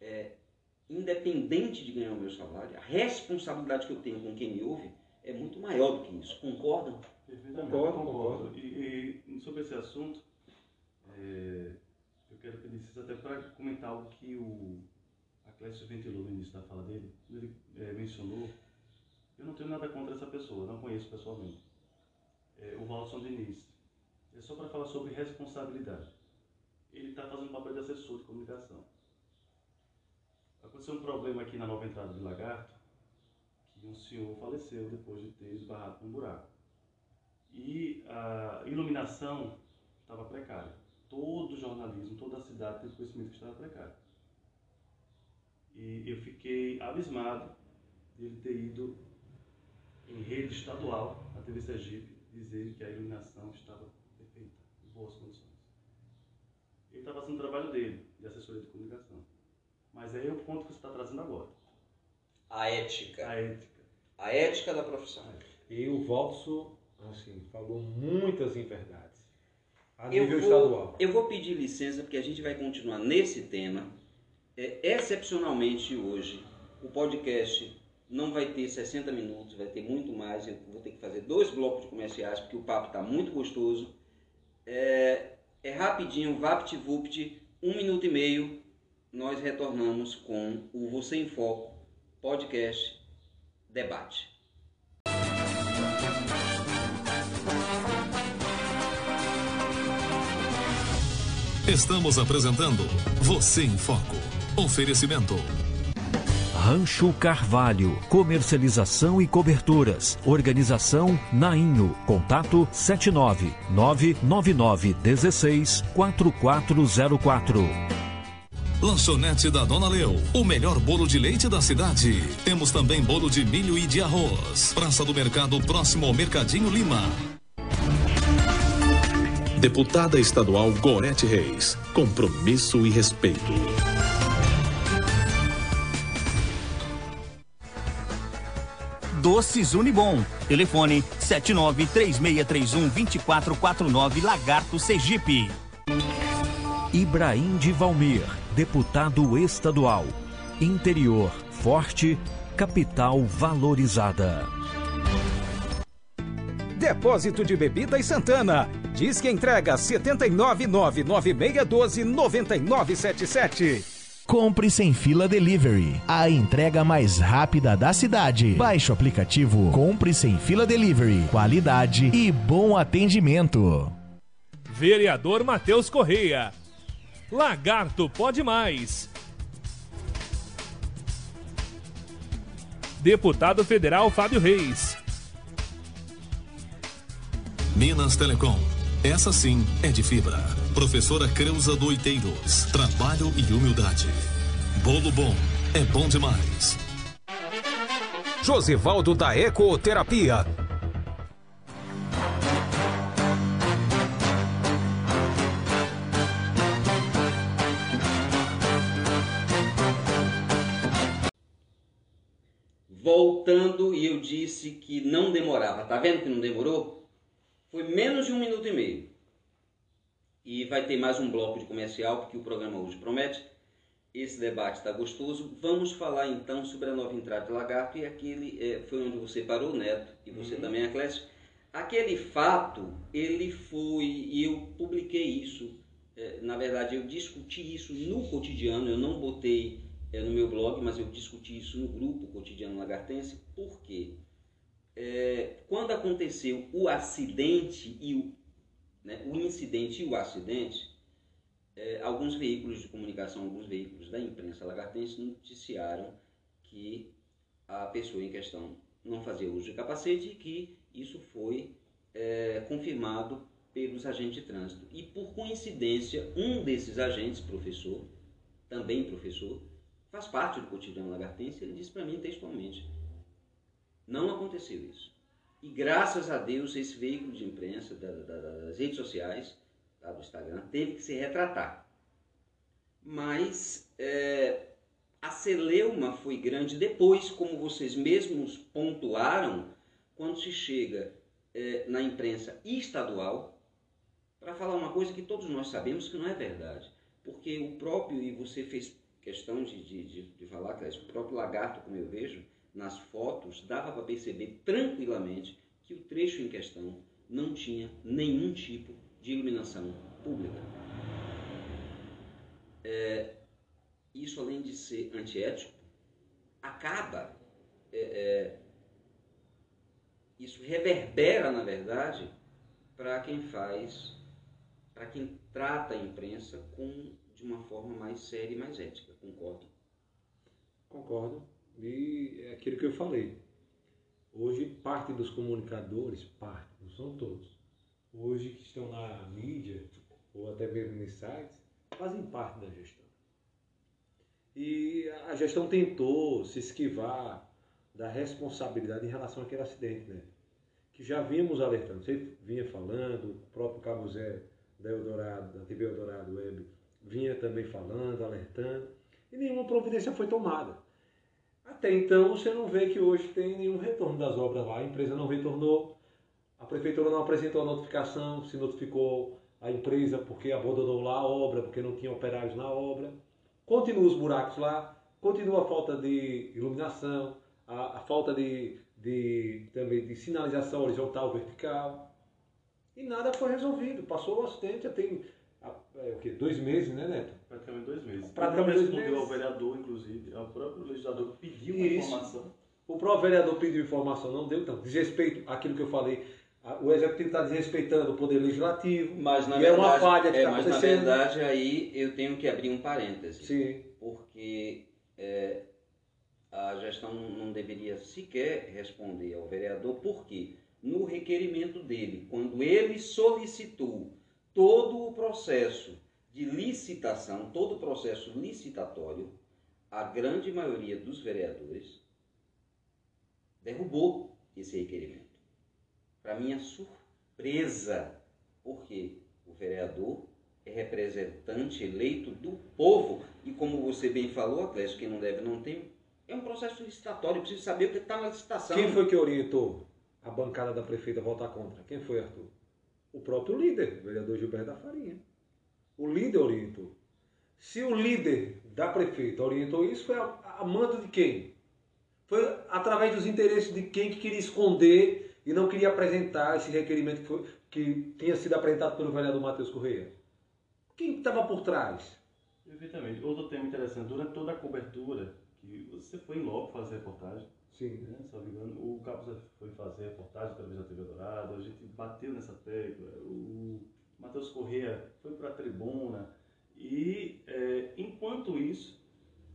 é, independente de ganhar o meu salário, a responsabilidade que eu tenho com quem me ouve é muito maior do que isso. Concordam? Concordo, concordo. E, e sobre esse assunto, é, eu quero pedir licença até para comentar algo que o Aclésio ventilou no início da fala dele. Ele é, mencionou, eu não tenho nada contra essa pessoa, não conheço pessoalmente, é, o Walson Diniz. É só para falar sobre responsabilidade. Ele está fazendo o papel de assessor de comunicação. Aconteceu um problema aqui na nova entrada de Lagarto, que um senhor faleceu depois de ter esbarrado num buraco. E a iluminação estava precária todo o jornalismo, toda a cidade teve conhecimento que estava precário. E eu fiquei abismado de ele ter ido em rede estadual, na TV Sergipe, dizer que a iluminação estava perfeita, em boas condições. Ele estava fazendo o trabalho dele, de assessoria de comunicação. Mas aí é o ponto que você está trazendo agora. A ética. A ética. A ética da profissão. E o Valso, assim, falou muitas inverdades a Eu nível vou, estadual. eu vou pedir licença porque a gente vai continuar nesse tema. É, excepcionalmente hoje, o podcast não vai ter 60 minutos, vai ter muito mais. Eu vou ter que fazer dois blocos de comerciais porque o papo está muito gostoso. É, é rapidinho, vapt-vupt, um minuto e meio. Nós retornamos com o Você em Foco podcast debate. Estamos apresentando Você em Foco. Oferecimento. Rancho Carvalho, comercialização e coberturas. Organização Nainho. Contato 79 999 16 4404. Lanchonete da Dona Leu. O melhor bolo de leite da cidade. Temos também bolo de milho e de arroz. Praça do Mercado próximo ao Mercadinho Lima. Deputada Estadual Gorete Reis. Compromisso e respeito. Doces Unibom. Telefone 7936312449 Lagarto Sergipe. Ibrahim de Valmir, deputado estadual. Interior forte, capital valorizada. Depósito de Bebidas Santana. Diz que entrega 79996129977. Compre sem fila delivery. A entrega mais rápida da cidade. Baixe o aplicativo Compre sem fila delivery. Qualidade e bom atendimento. Vereador Matheus Correia. Lagarto pode mais. Deputado Federal Fábio Reis. Minas Telecom. Essa sim é de fibra. Professora Creuza Doiteiros. Trabalho e humildade. Bolo bom é bom demais. Josivaldo da Ecoterapia. Voltando, e eu disse que não demorava. Tá vendo que não demorou? Foi menos de um minuto e meio. E vai ter mais um bloco de comercial, porque o programa hoje promete. Esse debate está gostoso. Vamos falar então sobre a nova entrada de lagarto e aquele é, foi onde você parou, Neto, e você também, Aclésio. Aquele fato, ele foi, e eu publiquei isso, é, na verdade eu discuti isso no cotidiano, eu não botei é, no meu blog, mas eu discuti isso no grupo cotidiano lagartense, porque é, quando aconteceu o acidente e o, né, o incidente e o acidente, é, alguns veículos de comunicação, alguns veículos da imprensa lagartense noticiaram que a pessoa em questão não fazia uso de capacete e que isso foi é, confirmado pelos agentes de trânsito. E por coincidência, um desses agentes, professor, também professor, faz parte do cotidiano lagartense, ele disse para mim textualmente: não aconteceu isso. E graças a Deus, esse veículo de imprensa, da, da, das redes sociais, tá, do Instagram, teve que se retratar. Mas é, a celeuma foi grande depois, como vocês mesmos pontuaram, quando se chega é, na imprensa estadual para falar uma coisa que todos nós sabemos que não é verdade. Porque o próprio, e você fez questão de, de, de, de falar, Clécio, o próprio lagarto, como eu vejo, nas fotos, dava para perceber tranquilamente que o trecho em questão não tinha nenhum tipo de iluminação pública. É, isso, além de ser antiético, acaba, é, é, isso reverbera, na verdade, para quem faz, para quem trata a imprensa com, de uma forma mais séria e mais ética. Concordo? Concordo. E é aquilo que eu falei. Hoje, parte dos comunicadores, parte, não são todos, hoje que estão na mídia, ou até mesmo nos sites, fazem parte da gestão. E a gestão tentou se esquivar da responsabilidade em relação àquele acidente, né? Que já vimos alertando, você vinha falando, o próprio Cabo Zé da Eldorado, da TV Eldorado Web, vinha também falando, alertando, e nenhuma providência foi tomada. Até então você não vê que hoje tem nenhum retorno das obras lá, a empresa não retornou, a prefeitura não apresentou a notificação, se notificou a empresa porque abandonou lá a obra, porque não tinha operários na obra. Continuam os buracos lá, continua a falta de iluminação, a, a falta de, de, também de sinalização horizontal, vertical. E nada foi resolvido. Passou o acidente, já tem é, o quê? dois meses, né, Neto? Praticamente dois meses. Praticamente dois respondeu meses. ao vereador, inclusive, ao próprio legislador que pediu uma Isso. informação. O próprio vereador pediu informação, não deu, então, desrespeito àquilo que eu falei. A- O executivo está desrespeitando o poder legislativo. Mas na E é verdade, uma falha que é, tá mas na verdade aí eu tenho que abrir um parêntese. Sim. porque é, a gestão não deveria sequer responder ao vereador, porque no requerimento dele, quando ele solicitou todo o processo de licitação, todo o processo licitatório, a grande maioria dos vereadores derrubou esse requerimento. Para minha surpresa, porque o vereador é representante eleito do povo. E como você bem falou, Atlético, quem não deve não tem. É um processo licitatório, precisa saber o que está na licitação. Quem foi que orientou a bancada da prefeita a votar contra? Quem foi, Arthur? O próprio líder, o vereador Gilberto da Farinha. O líder orientou. Se o líder da prefeita orientou isso, foi a, a mando de quem? Foi através dos interesses de quem que queria esconder e não queria apresentar esse requerimento que, foi, que tinha sido apresentado pelo vereador Matheus Correia. Quem estava por trás? Perfeitamente. Outro tema interessante, durante toda a cobertura, que você foi em loco fazer reportagem, Sim. né, se não me engano, o Cabo Zé foi fazer reportagem através da TV Dourado, a gente bateu nessa tecla, o Matheus Corrêa foi para a tribuna, e é, enquanto isso,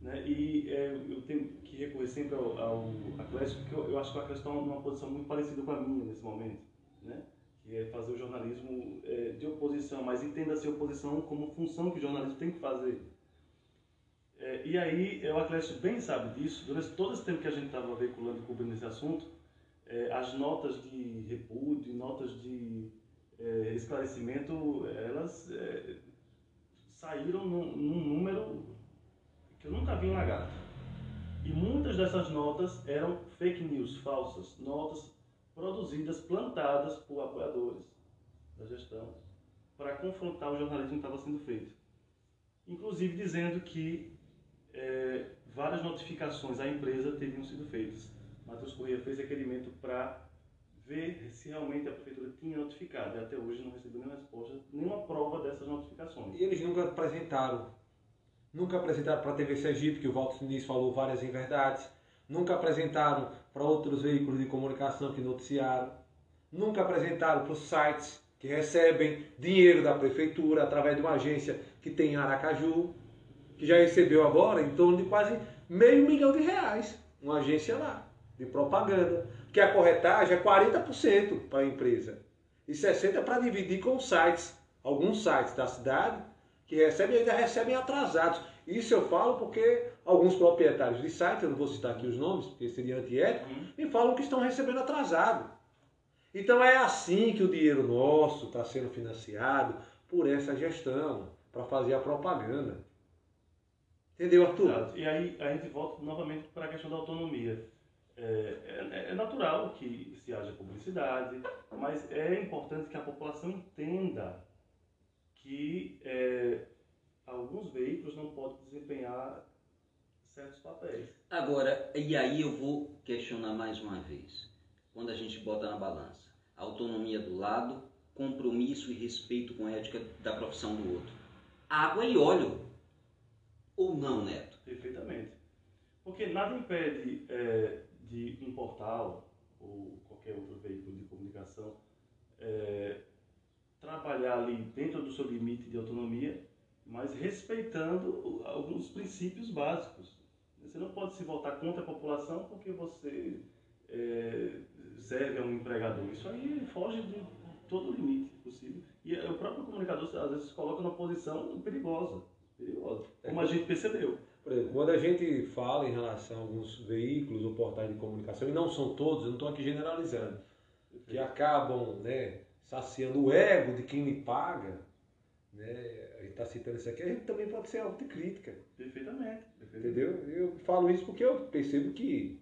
né, e é, eu tenho que recorrer sempre ao, ao Atlético, porque eu, eu acho que o Atlético está numa posição muito parecida com a minha nesse momento, né? que é fazer o jornalismo é, de oposição, mas entenda-se a oposição como função que o jornalismo tem que fazer. É, e aí, o Atlético bem sabe disso, durante todo esse tempo que a gente estava veiculando cobrindo esse assunto, é, as notas de repúdio, notas de é, esclarecimento, elas é, saíram num, num número que eu nunca vi em lagarto. E muitas dessas notas eram fake news, falsas, notas produzidas, plantadas por apoiadores da gestão para confrontar o jornalismo que estava sendo feito. Inclusive dizendo que é, várias notificações à empresa teriam sido feitas. Matheus Corrêa fez requerimento para ver se realmente a prefeitura tinha notificado e até hoje não recebeu nenhuma resposta, nenhuma prova dessas notificações. E eles nunca apresentaram. Nunca apresentaram para a TV Sergipe, que o Walter Diniz falou várias inverdades. Nunca apresentaram para outros veículos de comunicação que noticiaram. Nunca apresentaram para os sites que recebem dinheiro da prefeitura através de uma agência que tem em Aracaju, que já recebeu agora em torno de quase meio milhão de reais. Uma agência lá, de propaganda. Que a corretagem é 40% para a empresa e 60% para dividir com sites. Alguns sites da cidade que recebem ainda recebem atrasados. Isso eu falo porque alguns proprietários de sites, eu não vou citar aqui os nomes, porque seria antiético, me falam que estão recebendo atrasado. Então é assim que o dinheiro nosso está sendo financiado por essa gestão, para fazer a propaganda. Entendeu, Arthur? Exato. E aí a gente volta novamente para a questão da autonomia. É, é, é, natural que se haja publicidade, mas é importante que a população entenda que é, alguns veículos não podem desempenhar certos papéis. Agora, e aí eu vou questionar mais uma vez. Quando a gente bota na balança autonomia do lado, compromisso e respeito com a ética da profissão do outro. Água e óleo. Ou não, Neto? Perfeitamente. Porque nada impede é, de um portal ou qualquer outro veículo de comunicação é, trabalhar ali dentro do seu limite de autonomia, mas respeitando alguns princípios básicos. Você não pode se voltar contra a população porque você é, serve a um empregador. Isso aí foge de todo limite possível. E o próprio comunicador, às vezes, se coloca numa posição perigosa. Perigosa como a gente percebeu. Por exemplo, quando a gente fala em relação a alguns veículos ou portais de comunicação, e não são todos, eu não estou aqui generalizando, que acabam né, saciando o ego de quem me paga, né, a gente está citando isso aqui, a gente também pode ser autocrítica. Perfeitamente, perfeitamente. Entendeu? Eu falo isso porque eu percebo que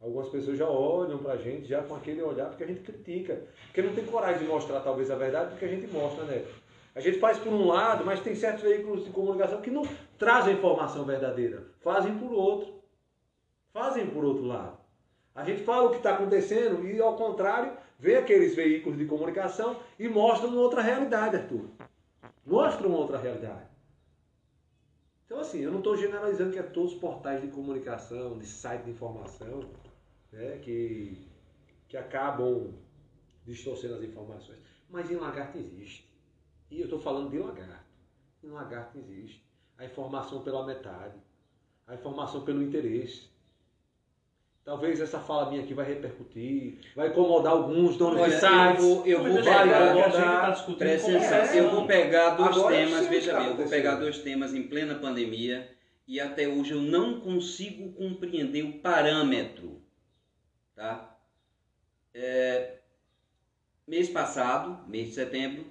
algumas pessoas já olham pra gente já com aquele olhar porque a gente critica. Porque não tem coragem de mostrar talvez a verdade porque a gente mostra, né? A gente faz por um lado, mas tem certos veículos de comunicação que não trazem informação verdadeira. Fazem por outro. Fazem por outro lado. A gente fala o que está acontecendo e, ao contrário, vê aqueles veículos de comunicação e mostram outra realidade, Arthur mostra uma outra realidade. Então, assim, eu não estou generalizando que é todos os portais de comunicação, de site de informação, né, que, que acabam distorcendo as informações. Mas em lagarto existe. E eu estou falando de lagarto. Em lagarto existe. A informação pela metade. A informação pelo interesse. Talvez essa fala minha aqui vai repercutir, vai incomodar alguns donos Olha, de sites. eu vou, eu vou pegar, atenção, é. eu vou pegar dois Agora eu temas, veja tá bem, eu vou pegar dois temas em plena pandemia e até hoje eu não consigo compreender o parâmetro, tá? É, mês passado, mês de setembro,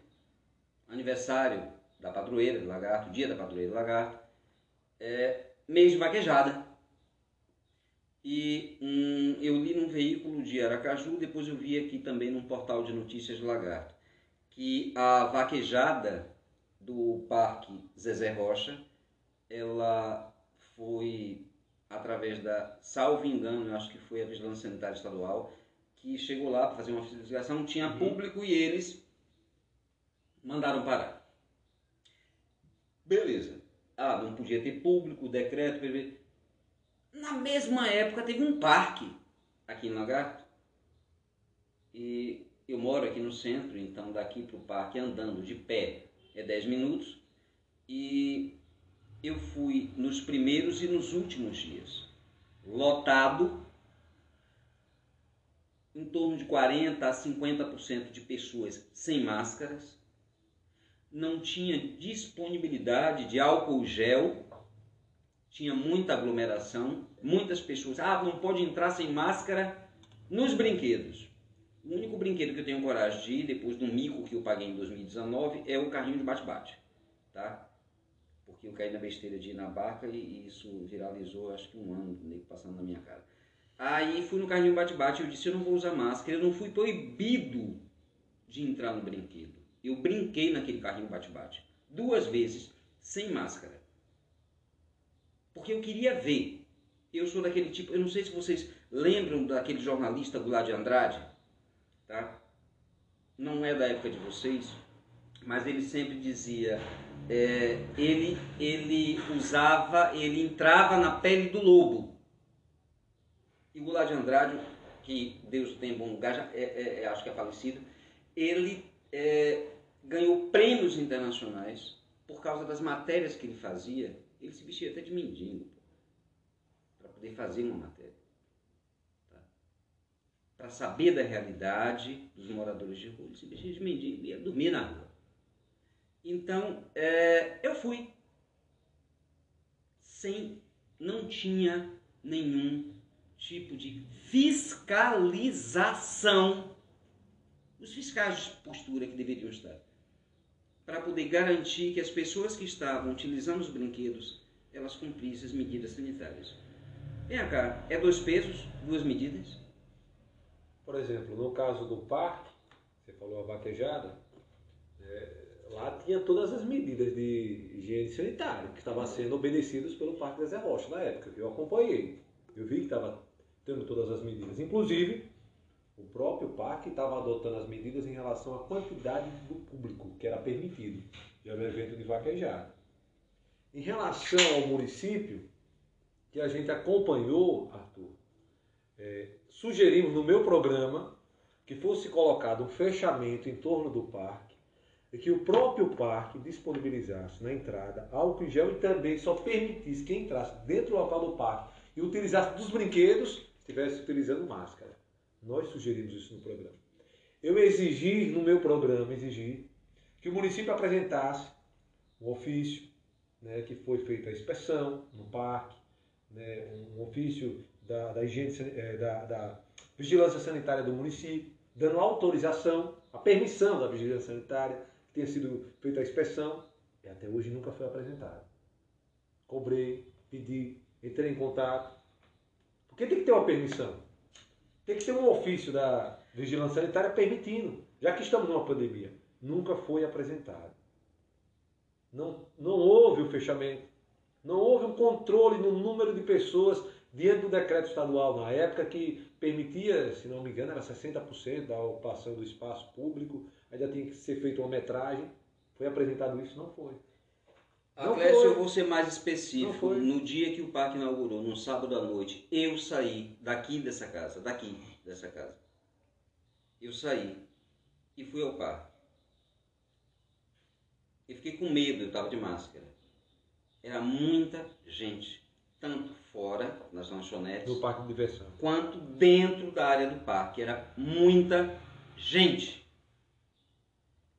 aniversário da padroeira do lagarto, dia da padroeira do lagarto, é, mês de vaquejada. E hum, eu li num veículo de Aracaju, depois eu vi aqui também num portal de notícias do Lagarto, que a vaquejada do Parque Zezé Rocha, ela foi através da, salvo engano, eu acho que foi a Vigilância Sanitária Estadual, que chegou lá para fazer uma fiscalização, tinha público e eles mandaram parar. Beleza. Ah, não podia ter público, decreto. Na mesma época teve um parque aqui em Lagarto. E eu moro aqui no centro, então daqui para o parque andando de pé é 10 minutos. E eu fui nos primeiros e nos últimos dias. Lotado, em torno de 40 a 50% de pessoas sem máscaras. Não tinha disponibilidade de álcool gel tinha muita aglomeração, muitas pessoas. Ah, não pode entrar sem máscara nos brinquedos. O único brinquedo que eu tenho coragem de ir, depois do mico que eu paguei em 2019, é o carrinho de bate-bate. Tá? Porque eu caí na besteira de ir na barca e isso viralizou, acho que um ano, nego passando na minha cara. Aí fui no carrinho bate-bate eu disse: eu não vou usar máscara. Eu não fui proibido de entrar no brinquedo. Eu brinquei naquele carrinho bate-bate. Duas vezes, sem máscara porque eu queria ver. Eu sou daquele tipo, eu não sei se vocês lembram daquele jornalista Goulart de Andrade, tá? Não é da época de vocês, mas ele sempre dizia, é, ele, ele usava, ele entrava na pele do lobo. E Goulart de Andrade, que Deus tem em bom lugar, já, é, é, é, acho que é falecido, ele é, ganhou prêmios internacionais por causa das matérias que ele fazia ele se vestia até de mendigo para poder fazer uma matéria. Tá? Para saber da realidade dos moradores de rua, ele se vestia de mendigo ia dormir na rua. Então, é, eu fui. Sem, não tinha nenhum tipo de fiscalização dos fiscais de postura que deveriam estar. Para poder garantir que as pessoas que estavam utilizando os brinquedos, elas cumprissem as medidas sanitárias. Vem cá, é dois pesos, duas medidas? Por exemplo, no caso do parque, você falou a vaquejada, é, lá tinha todas as medidas de higiene sanitária que estavam sendo obedecidas pelo Parque da Zé Rocha na época. Eu acompanhei, eu vi que estava tendo todas as medidas. Inclusive, o próprio parque estava adotando as medidas em relação à quantidade do público que era permitido de um evento de vaquejada. Em relação ao município, que a gente acompanhou, Arthur, é, sugerimos no meu programa que fosse colocado um fechamento em torno do parque e que o próprio parque disponibilizasse na entrada álcool em gel e também só permitisse que entrasse dentro do local do parque e utilizasse dos brinquedos estivesse utilizando máscara. Nós sugerimos isso no programa. Eu exigi, no meu programa, exigi que o município apresentasse um ofício, né, que foi feita a inspeção no parque, né, um ofício da, da, higiene, é, da, da vigilância sanitária do município, dando autorização, a permissão da vigilância sanitária, que tenha sido feita a inspeção, e até hoje nunca foi apresentado. Cobrei, pedi, entrei em contato, porque tem que ter uma permissão. Tem que ter um ofício da vigilância sanitária permitindo, já que estamos numa pandemia. Nunca foi apresentado. Não, não houve o fechamento. Não houve um controle no número de pessoas diante do decreto estadual na época que permitia, se não me engano, era 60% da ocupação do espaço público, ainda tinha que ser feita uma metragem. Foi apresentado isso? Não foi. Atlécio, eu vou ser mais específico. No dia que o parque inaugurou, num sábado à noite, eu saí daqui dessa casa, daqui dessa casa. Eu saí e fui ao parque. Eu fiquei com medo, eu estava de máscara. Era muita gente, tanto fora, nas lanchonetes, no parque de diversão, quanto dentro da área do parque. Era muita gente.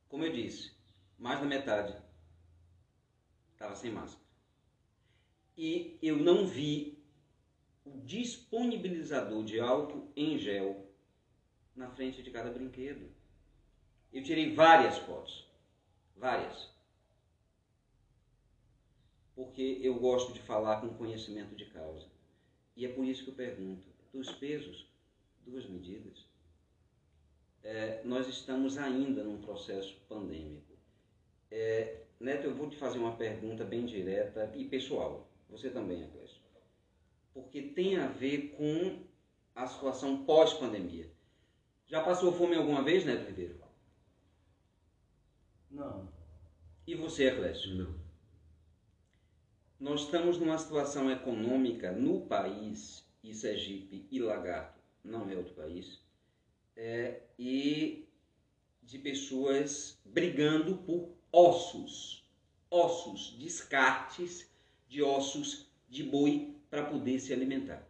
Como eu disse, mais da metade estava sem máscara. E eu não vi o disponibilizador de álcool em gel na frente de cada brinquedo. Eu tirei várias fotos, várias. Porque eu gosto de falar com conhecimento de causa. E é por isso que eu pergunto: dos pesos, duas medidas. É, nós estamos ainda num processo pandêmico. É, Neto, eu vou te fazer uma pergunta bem direta e pessoal. Você também, Aclésio. Porque tem a ver com a situação pós-pandemia. Já passou fome alguma vez, Neto Ribeiro? Não. E você, Aclésio? Não. Nós estamos numa situação econômica no país, e Sergipe e Lagarto não é outro país, é, e de pessoas brigando por ossos, ossos, descartes de ossos de boi para poder se alimentar.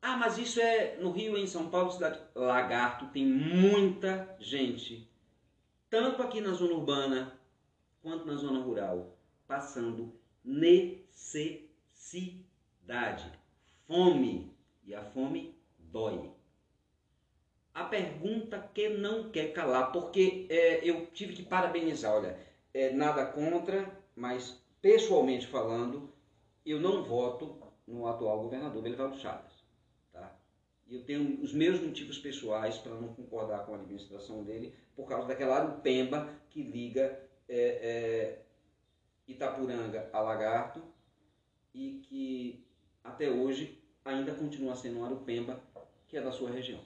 Ah, mas isso é no Rio, em São Paulo, cidade Lagarto, tem muita gente, tanto aqui na zona urbana quanto na zona rural, passando necessidade, fome, e a fome dói a pergunta que não quer calar, porque é, eu tive que parabenizar, olha, é, nada contra, mas pessoalmente falando, eu não voto no atual governador Belivaldo Chagas. Tá? Eu tenho os meus motivos pessoais para não concordar com a administração dele, por causa daquela Arupemba que liga é, é, Itapuranga a Lagarto e que até hoje ainda continua sendo um Arupemba que é da sua região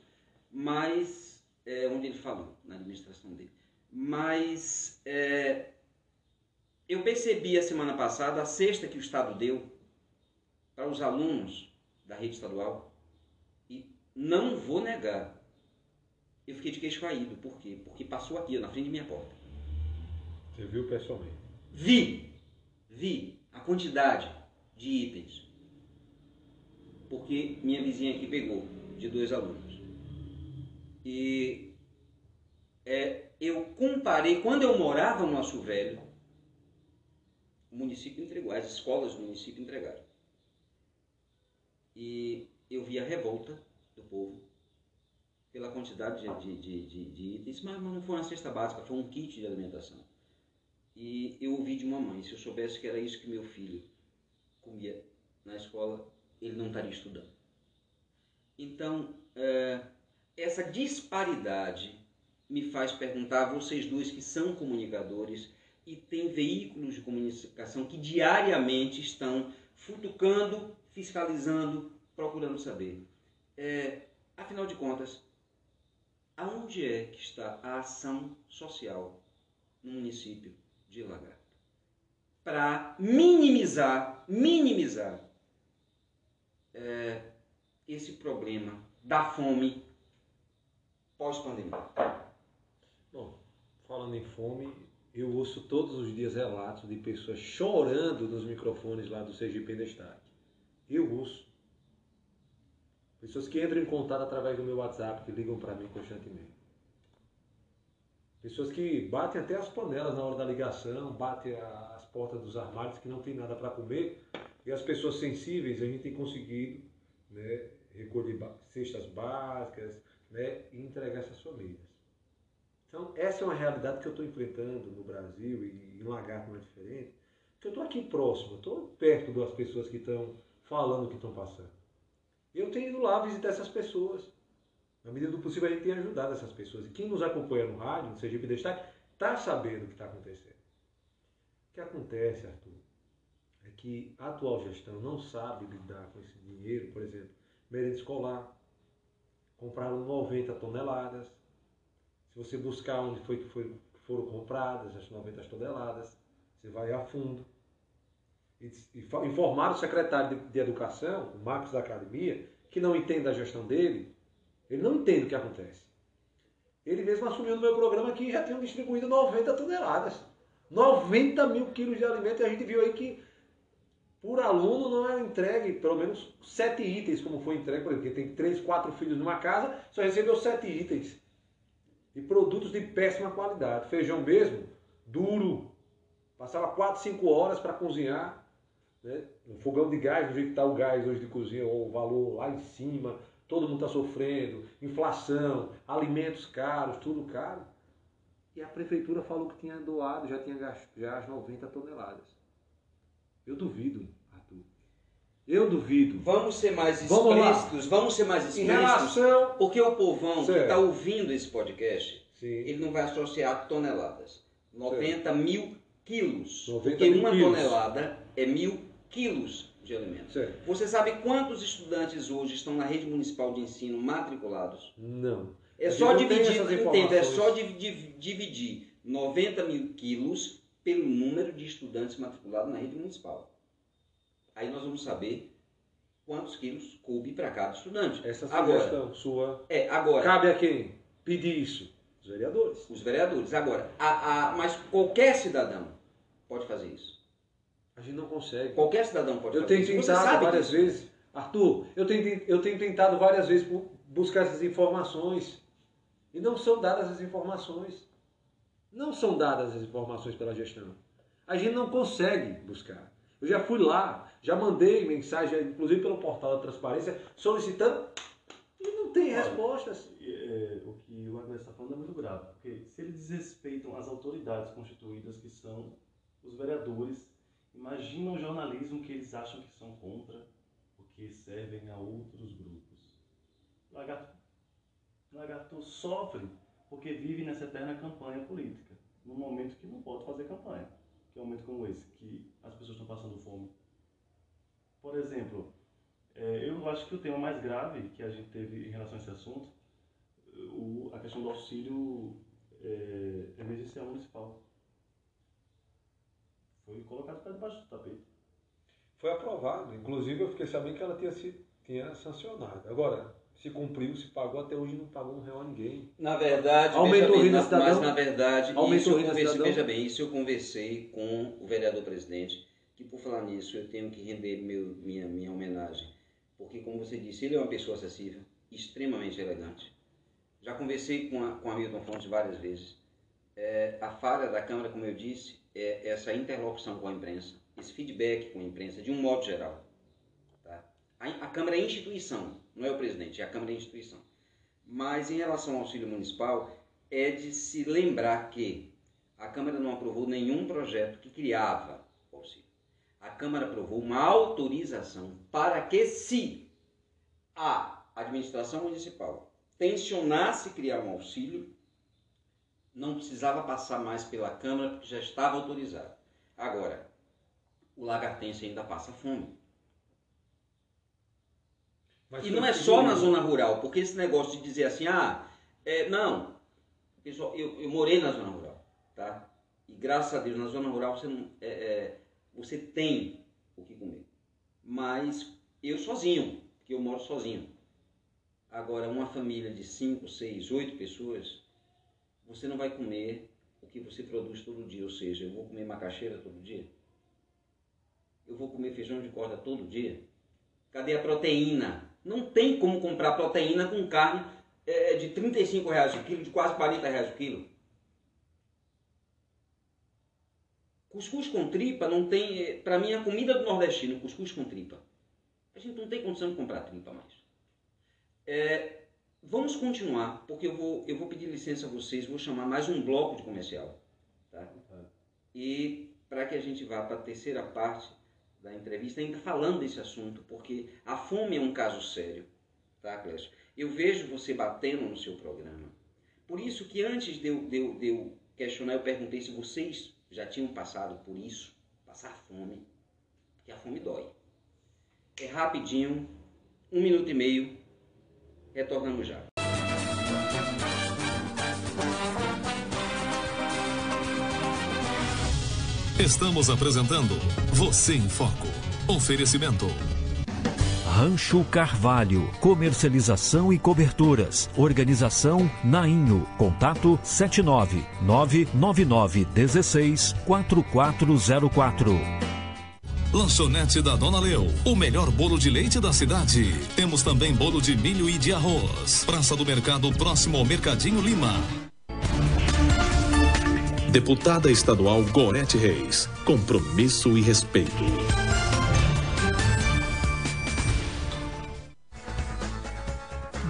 mas é, onde ele falou na administração dele. Mas é, eu percebi a semana passada a cesta que o Estado deu para os alunos da rede estadual e não vou negar, eu fiquei de queixo caído. Por quê? Porque passou aqui, na frente de minha porta. Você viu pessoalmente? Vi, vi a quantidade de itens. Porque minha vizinha aqui pegou de dois alunos. E é, eu comparei, quando eu morava no Aço Velho, o município entregou, as escolas do município entregaram. E eu vi a revolta do povo pela quantidade de, de, de, de, itens, mas não foi uma cesta básica, foi um kit de alimentação. E eu ouvi de uma mãe, se eu soubesse que era isso que meu filho comia na escola, ele não estaria estudando. Então, é, essa disparidade me faz perguntar a vocês dois que são comunicadores e têm veículos de comunicação que diariamente estão futucando, fiscalizando, procurando saber. É, afinal de contas, aonde é que está a ação social no município de Lagarto? Para minimizar, minimizar é, esse problema da fome pós-pandemia. Bom, falando em fome, eu ouço todos os dias relatos de pessoas chorando nos microfones lá do CGP Destaque. Eu ouço. Pessoas que entram em contato através do meu WhatsApp, que ligam para mim constantemente. Pessoas que batem até as panelas na hora da ligação, batem as portas dos armários que não tem nada para comer. E as pessoas sensíveis, a gente tem conseguido né, recolher cestas básicas né, e entregar essas famílias. Então, essa é uma realidade que eu estou enfrentando no Brasil e em Lagarto não é diferente, porque eu estou aqui próximo, estou perto das pessoas que estão falando o que estão passando. Eu tenho ido lá visitar essas pessoas. Na medida do possível, a gente tem ajudado essas pessoas. E quem nos acompanha no rádio, no Sergipe Destaque, está sabendo o que está acontecendo. O que acontece, Arthur, é que a atual gestão não sabe lidar com esse dinheiro, por exemplo, merenda escolar. Compraram 90 toneladas. Se você buscar onde foi que foi, foram compradas as 90 toneladas, você vai a fundo. E, e informaram o secretário de, de Educação, o Marcos da Academia, que não entende a gestão dele, ele não entende o que acontece. Ele mesmo assumiu no meu programa que já tinham distribuído 90 toneladas. 90 mil quilos de alimento e a gente viu aí que por aluno não é entregue pelo menos sete itens, como foi entregue, por exemplo, tem três, quatro filhos numa casa, só recebeu sete itens. E produtos de péssima qualidade. Feijão mesmo, duro. Passava quatro, cinco horas para cozinhar. Né? Um fogão de gás, do jeito que está o gás hoje de cozinha, o valor lá em cima, todo mundo está sofrendo, inflação, alimentos caros, tudo caro. E a prefeitura falou que tinha doado, já tinha gasto já as 90 toneladas. Eu duvido, Arthur. Eu duvido. Vamos ser mais explícitos, vamos, vamos ser mais explícitos. Em relação... Porque o povão certo. que está ouvindo esse podcast, Sim. ele não vai associar toneladas. 90 certo. mil quilos. 90 porque mil uma quilos. tonelada é mil quilos de alimento. Certo. Você sabe quantos estudantes hoje estão na rede municipal de ensino matriculados? Não. É só dividir, entendo, é só dividir 90 mil quilos pelo número de estudantes matriculados na rede municipal. Aí nós vamos saber quantos quilos coube para cada estudante. Essa agora, sua é agora cabe a quem pedir isso? Os vereadores. Os vereadores. Agora, a, a, mas qualquer cidadão pode fazer isso. A gente não consegue. Qualquer cidadão pode eu fazer isso. Eu tenho tentado várias disso. vezes, Arthur. Eu tenho, eu tenho tentado várias vezes buscar essas informações e não são dadas as informações. Não são dadas as informações pela gestão. A gente não consegue buscar. Eu já fui lá, já mandei mensagem, inclusive pelo portal da transparência, solicitando e não tem Olha, respostas. É, o que o Agnes está falando é muito grave, porque se eles desrespeitam as autoridades constituídas, que são os vereadores, imagina o jornalismo que eles acham que são contra, porque servem a outros grupos. Lagarto, Lagarto sofre porque vive nessa eterna campanha política, num momento que não pode fazer campanha, que é um momento como esse, que as pessoas estão passando fome. Por exemplo, é, eu acho que o tema mais grave que a gente teve em relação a esse assunto, a questão do auxílio é, emergencial municipal. Foi colocado para debaixo do tapete. Foi aprovado. Inclusive, eu fiquei sabendo que ela tinha, sido, tinha sancionado. Agora, se cumpriu, se pagou, até hoje não pagou um real a ninguém. Na verdade, aumentou bem, na, mas na verdade, isso eu conversei, veja bem, isso eu conversei com o vereador presidente, que por falar nisso eu tenho que render meu, minha, minha homenagem, porque como você disse, ele é uma pessoa acessível, extremamente elegante. Já conversei com a, com a Milton Fontes várias vezes. É, a falha da Câmara, como eu disse, é essa interlocução com a imprensa, esse feedback com a imprensa, de um modo geral. Tá? A, a Câmara é instituição, não é o presidente, é a Câmara da Instituição. Mas em relação ao auxílio municipal, é de se lembrar que a Câmara não aprovou nenhum projeto que criava o auxílio. A Câmara aprovou uma autorização para que, se a administração municipal tensionasse criar um auxílio, não precisava passar mais pela Câmara, porque já estava autorizado. Agora, o lagartense ainda passa fome. Mas e não é só na zona rural, porque esse negócio de dizer assim, ah, é, não, pessoal, eu, eu morei na zona rural, tá? E graças a Deus, na zona rural você, não, é, é, você tem o que comer. Mas eu sozinho, porque eu moro sozinho. Agora, uma família de 5, 6, 8 pessoas, você não vai comer o que você produz todo dia. Ou seja, eu vou comer macaxeira todo dia? Eu vou comer feijão de corda todo dia? Cadê a proteína? Não tem como comprar proteína com carne é, de 35 reais o quilo, de quase 40 reais o quilo. Cuscuz com tripa não tem. É, Para mim, a comida do nordestino, cuscuz com tripa. A gente não tem condição de comprar tripa mais. É, vamos continuar, porque eu vou, eu vou pedir licença a vocês, vou chamar mais um bloco de comercial. Tá? E para que a gente vá para a terceira parte da entrevista ainda falando desse assunto, porque a fome é um caso sério, tá, Clécio? Eu vejo você batendo no seu programa. Por isso que antes de eu, de eu, de eu questionar, eu perguntei se vocês já tinham passado por isso, passar fome, porque a fome dói. É rapidinho, um minuto e meio, retornamos já. Estamos apresentando Você em Foco. Oferecimento. Rancho Carvalho, comercialização e coberturas. Organização Nainho. Contato 79 999 16 4404. Lanchonete da Dona Leu, o melhor bolo de leite da cidade. Temos também bolo de milho e de arroz. Praça do Mercado próximo ao Mercadinho Lima. Deputada Estadual Gorete Reis. Compromisso e respeito.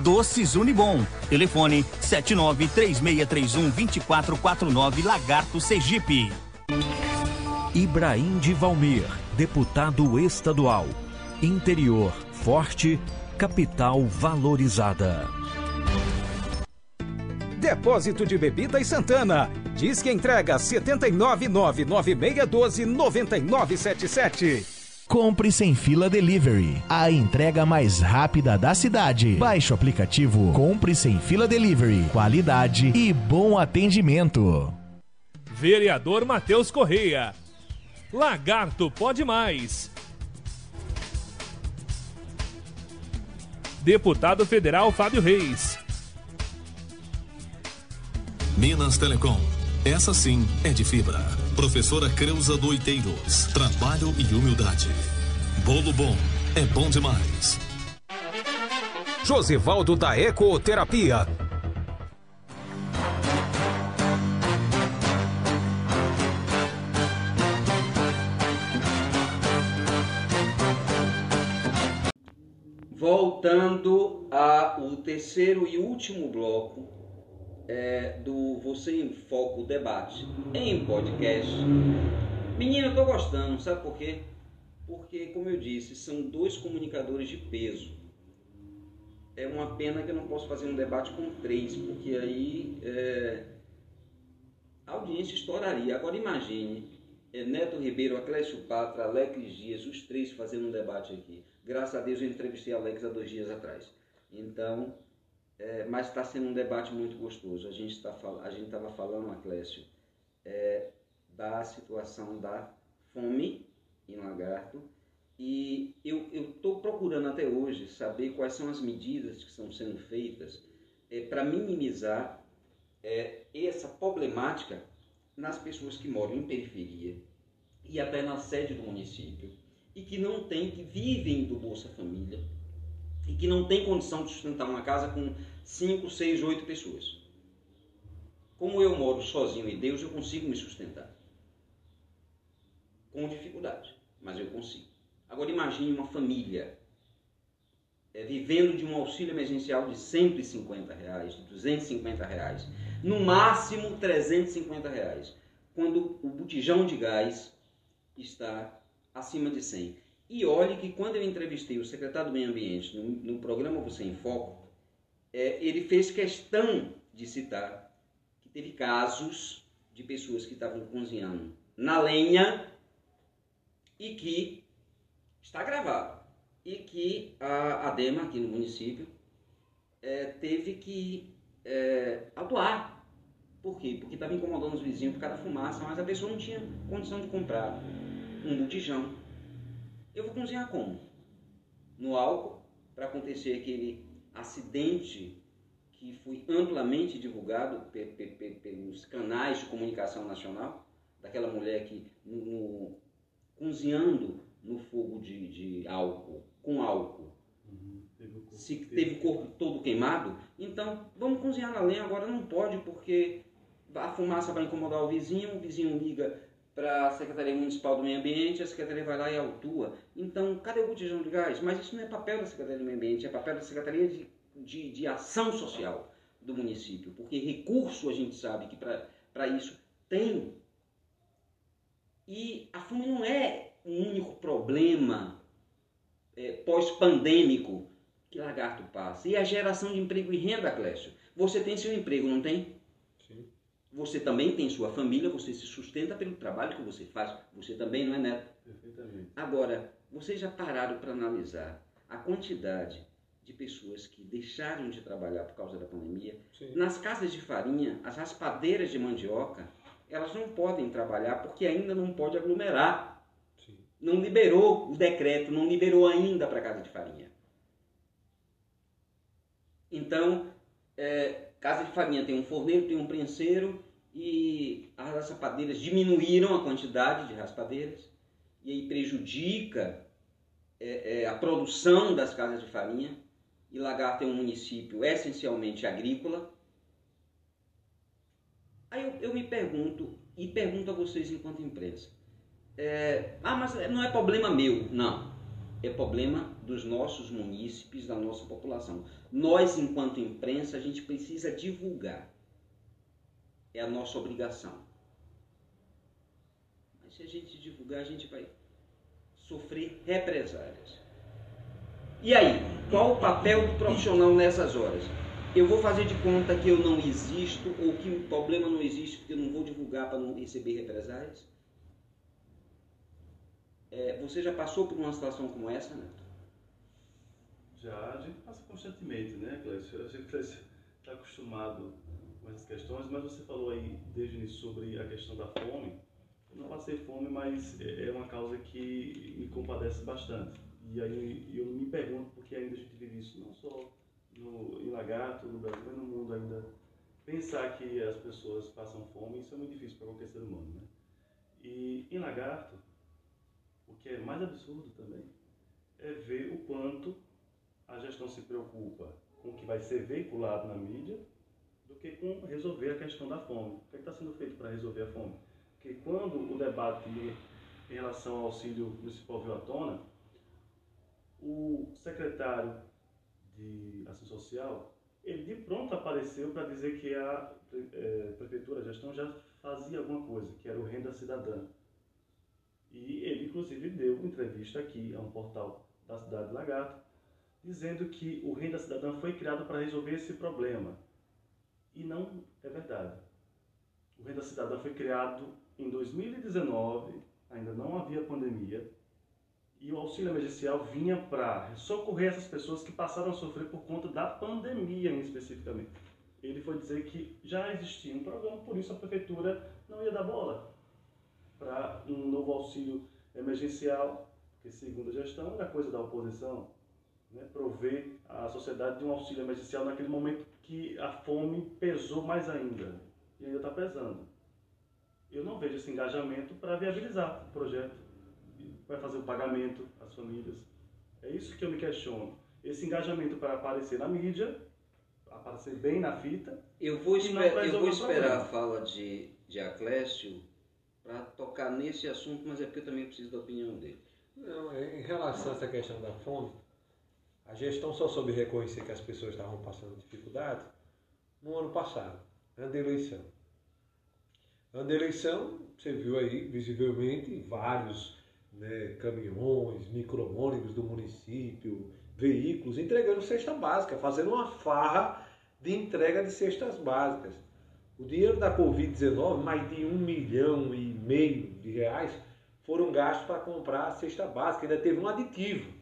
Doces Unibom. Telefone 7936312449 Lagarto Sergipe. Ibrahim de Valmir, deputado estadual. Interior forte, capital valorizada. Depósito de Bebidas Santana. Diz que entrega 79996129977. Compre sem fila delivery. A entrega mais rápida da cidade. Baixe o aplicativo Compre sem fila delivery. Qualidade e bom atendimento. Vereador Matheus Correia. Lagarto pode mais. Deputado Federal Fábio Reis. Minas Telecom. Essa sim é de fibra. Professora Creuza do Oiteiros. Trabalho e humildade. Bolo bom é bom demais. Josivaldo da Ecoterapia. Voltando ao terceiro e último bloco é, do Você em Foco Debate em podcast. Menina, eu tô gostando, sabe por quê? Porque, como eu disse, são dois comunicadores de peso. É uma pena que eu não posso fazer um debate com três, porque aí é, a audiência estouraria. Agora imagine é, Neto Ribeiro, Aclésio Patra, Alex Dias, os três fazendo um debate aqui. Graças a Deus eu entrevistei Alex há dois dias atrás. Então, é, mas está sendo um debate muito gostoso. A gente tá, estava falando, Aclésio, é, da situação da fome em Lagarto e eu estou procurando até hoje saber quais são as medidas que estão sendo feitas é, para minimizar é, essa problemática nas pessoas que moram em periferia e até na sede do município e que não tem, que vivem do Bolsa Família e que não tem condição de sustentar uma casa com 5, 6, 8 pessoas. Como eu moro sozinho e Deus, eu consigo me sustentar. Com dificuldade, mas eu consigo. Agora imagine uma família é, vivendo de um auxílio emergencial de 150 reais, de 250 reais, no máximo 350 reais, quando o botijão de gás está acima de 100. E olhe que quando eu entrevistei o secretário do Meio Ambiente no, no programa Você em Foco, é, ele fez questão de citar que teve casos de pessoas que estavam cozinhando na lenha e que está gravado e que a ADEMA aqui no município é, teve que é, atuar. Por quê? Porque estava incomodando os vizinhos por causa da fumaça, mas a pessoa não tinha condição de comprar um botijão. Eu vou cozinhar como? No álcool, para acontecer aquele acidente que foi amplamente divulgado pelos canais de comunicação nacional, daquela mulher que no, no, cozinhando no fogo de, de álcool, com álcool, uhum. teve se teve o corpo todo queimado, então vamos cozinhar na lenha, agora não pode porque a fumaça vai incomodar o vizinho, o vizinho liga para a Secretaria Municipal do Meio Ambiente, a Secretaria vai lá e autua. Então, cadê o botijão de gás? Mas isso não é papel da Secretaria do Meio Ambiente, é papel da Secretaria de de, de ação social do município, porque recurso a gente sabe que para isso tem. E a fome não é o único problema é, pós-pandêmico que Lagarto passa. E a geração de emprego e renda, Clécio. Você tem seu emprego, não tem? Você também tem sua família, você se sustenta pelo trabalho que você faz. Você também, não é, Neto? Perfeitamente. Agora, vocês já pararam para analisar a quantidade de pessoas que deixaram de trabalhar por causa da pandemia. Sim. Nas casas de farinha, as raspadeiras de mandioca, elas não podem trabalhar porque ainda não pode aglomerar. Sim. Não liberou o decreto, não liberou ainda para casa de farinha. Então, é, casa de farinha tem um forneiro, tem um prenseiro e as raspadeiras diminuíram a quantidade de raspadeiras e aí prejudica é, é, a produção das casas de farinha e Lagarto é um município essencialmente agrícola. Aí eu, eu me pergunto, e pergunto a vocês enquanto imprensa, é, ah, mas não é problema meu. Não, é problema dos nossos munícipes, da nossa população. Nós, enquanto imprensa, a gente precisa divulgar. É a nossa obrigação. Mas se a gente divulgar, a gente vai sofrer represálias. E aí, qual o papel do profissional nessas horas? Eu vou fazer de conta que eu não existo ou que o problema não existe porque eu não vou divulgar para não receber represálias? É, você já passou por uma situação como essa, Neto? Já, a gente passa constantemente, né, Clécio? A gente está acostumado essas questões, mas você falou aí desde sobre a questão da fome. Eu não passei fome, mas é, é uma causa que me compadece bastante. E aí eu me pergunto porque ainda a gente vive isso não só no, em Lagarto, no Brasil, mas no mundo ainda. Pensar que as pessoas passam fome, isso é muito difícil para qualquer ser humano, né? E em Lagarto, o que é mais absurdo também, é ver o quanto a gestão se preocupa com o que vai ser veiculado na mídia do que com resolver a questão da fome. O que é está sendo feito para resolver a fome? Porque quando o debate em relação ao auxílio municipal veio à tona, o secretário de Ação Social, ele de pronto apareceu para dizer que a é, prefeitura, a gestão já fazia alguma coisa, que era o Renda Cidadã. E ele, inclusive, deu entrevista aqui a um portal da cidade de Lagarto, dizendo que o Renda Cidadã foi criado para resolver esse problema. E não é verdade. O Renda Cidadã foi criado em 2019, ainda não havia pandemia, e o auxílio emergencial vinha para socorrer essas pessoas que passaram a sofrer por conta da pandemia especificamente. Ele foi dizer que já existia um programa, por isso a prefeitura não ia dar bola para um novo auxílio emergencial, que segundo a gestão era coisa da oposição, né, prover a sociedade de um auxílio emergencial naquele momento que a fome pesou mais ainda, e ainda está pesando. Eu não vejo esse engajamento para viabilizar o projeto vai fazer o pagamento às famílias. É isso que eu me questiono. Esse engajamento para aparecer na mídia, aparecer bem na fita. Eu vou, esper eu vou esperar a fala de, de Aclécio para tocar nesse assunto, mas é porque eu também preciso da opinião dele. Não, em relação a essa questão da fome, A gestão só soube reconhecer que as pessoas estavam passando dificuldade no ano passado, ano da eleição. Ano da eleição, você viu aí visivelmente vários né, caminhões, micro-ônibus do município, veículos entregando cesta básica, fazendo uma farra de entrega de cestas básicas. O dinheiro da Covid-19, mais de um milhão e meio de reais, foram gastos para comprar a cesta básica. Ainda teve um aditivo.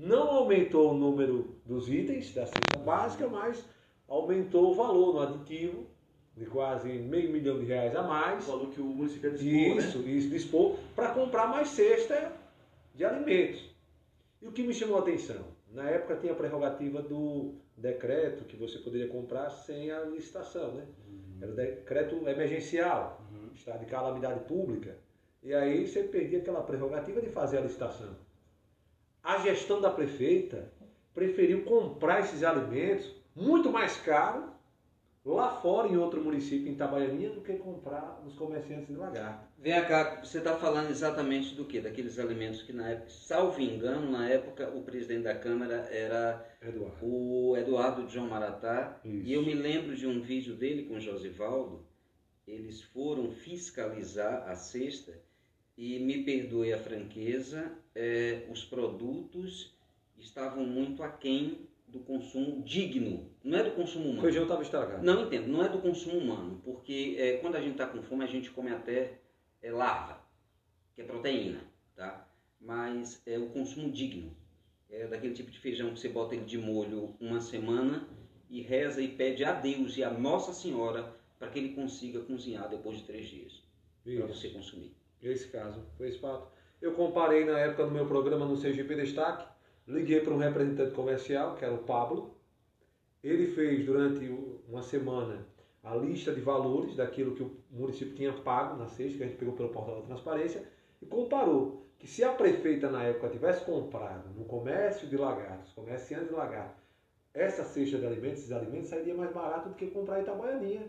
Não aumentou o número dos itens da cesta básica, mas aumentou o valor no aditivo de quase meio milhão de reais a mais. O valor que o município dispor, Isso, né? isso, dispor para comprar mais cesta de alimentos. E o que me chamou a atenção? Na época tinha a prerrogativa do decreto que você poderia comprar sem a licitação, né? Era o decreto emergencial, estado de calamidade pública. E aí você perdia aquela prerrogativa de fazer a licitação. A gestão da prefeita preferiu comprar esses alimentos muito mais caro lá fora em outro município, em Itabaianinha, do que comprar nos comerciantes de Lagarto. Vem cá, você está falando exatamente do que? Daqueles alimentos que na época, salvo engano, na época o presidente da Câmara era Eduardo. o Eduardo João Maratá. Isso. E eu me lembro de um vídeo dele com o Josivaldo. Eles foram fiscalizar a cesta e, me perdoe a franqueza, eh, os produtos estavam muito aquém do consumo digno. Não é do consumo O humano. feijão estava estragado. Não entendo, não é do consumo humano, porque é, quando a gente está com fome a gente come até é, larva, que é proteína, tá? Mas é o consumo digno. É daquele tipo de feijão que você bota ele de molho uma semana e reza e pede a Deus e a Nossa Senhora para que ele consiga cozinhar depois de três dias, para você consumir. Esse caso, foi esse fato. Eu comparei na época no meu programa no CGP Destaque, liguei para um representante comercial, que era o Pablo. Ele fez durante uma semana a lista de valores daquilo que o município tinha pago na sexta, que a gente pegou pelo portal da transparência, e comparou que se a prefeita na época tivesse comprado no comércio de lagartos, comerciantes de lagartos, essa cesta de alimentos, esses alimentos, sairia mais barato do que comprar em Itabaianinha.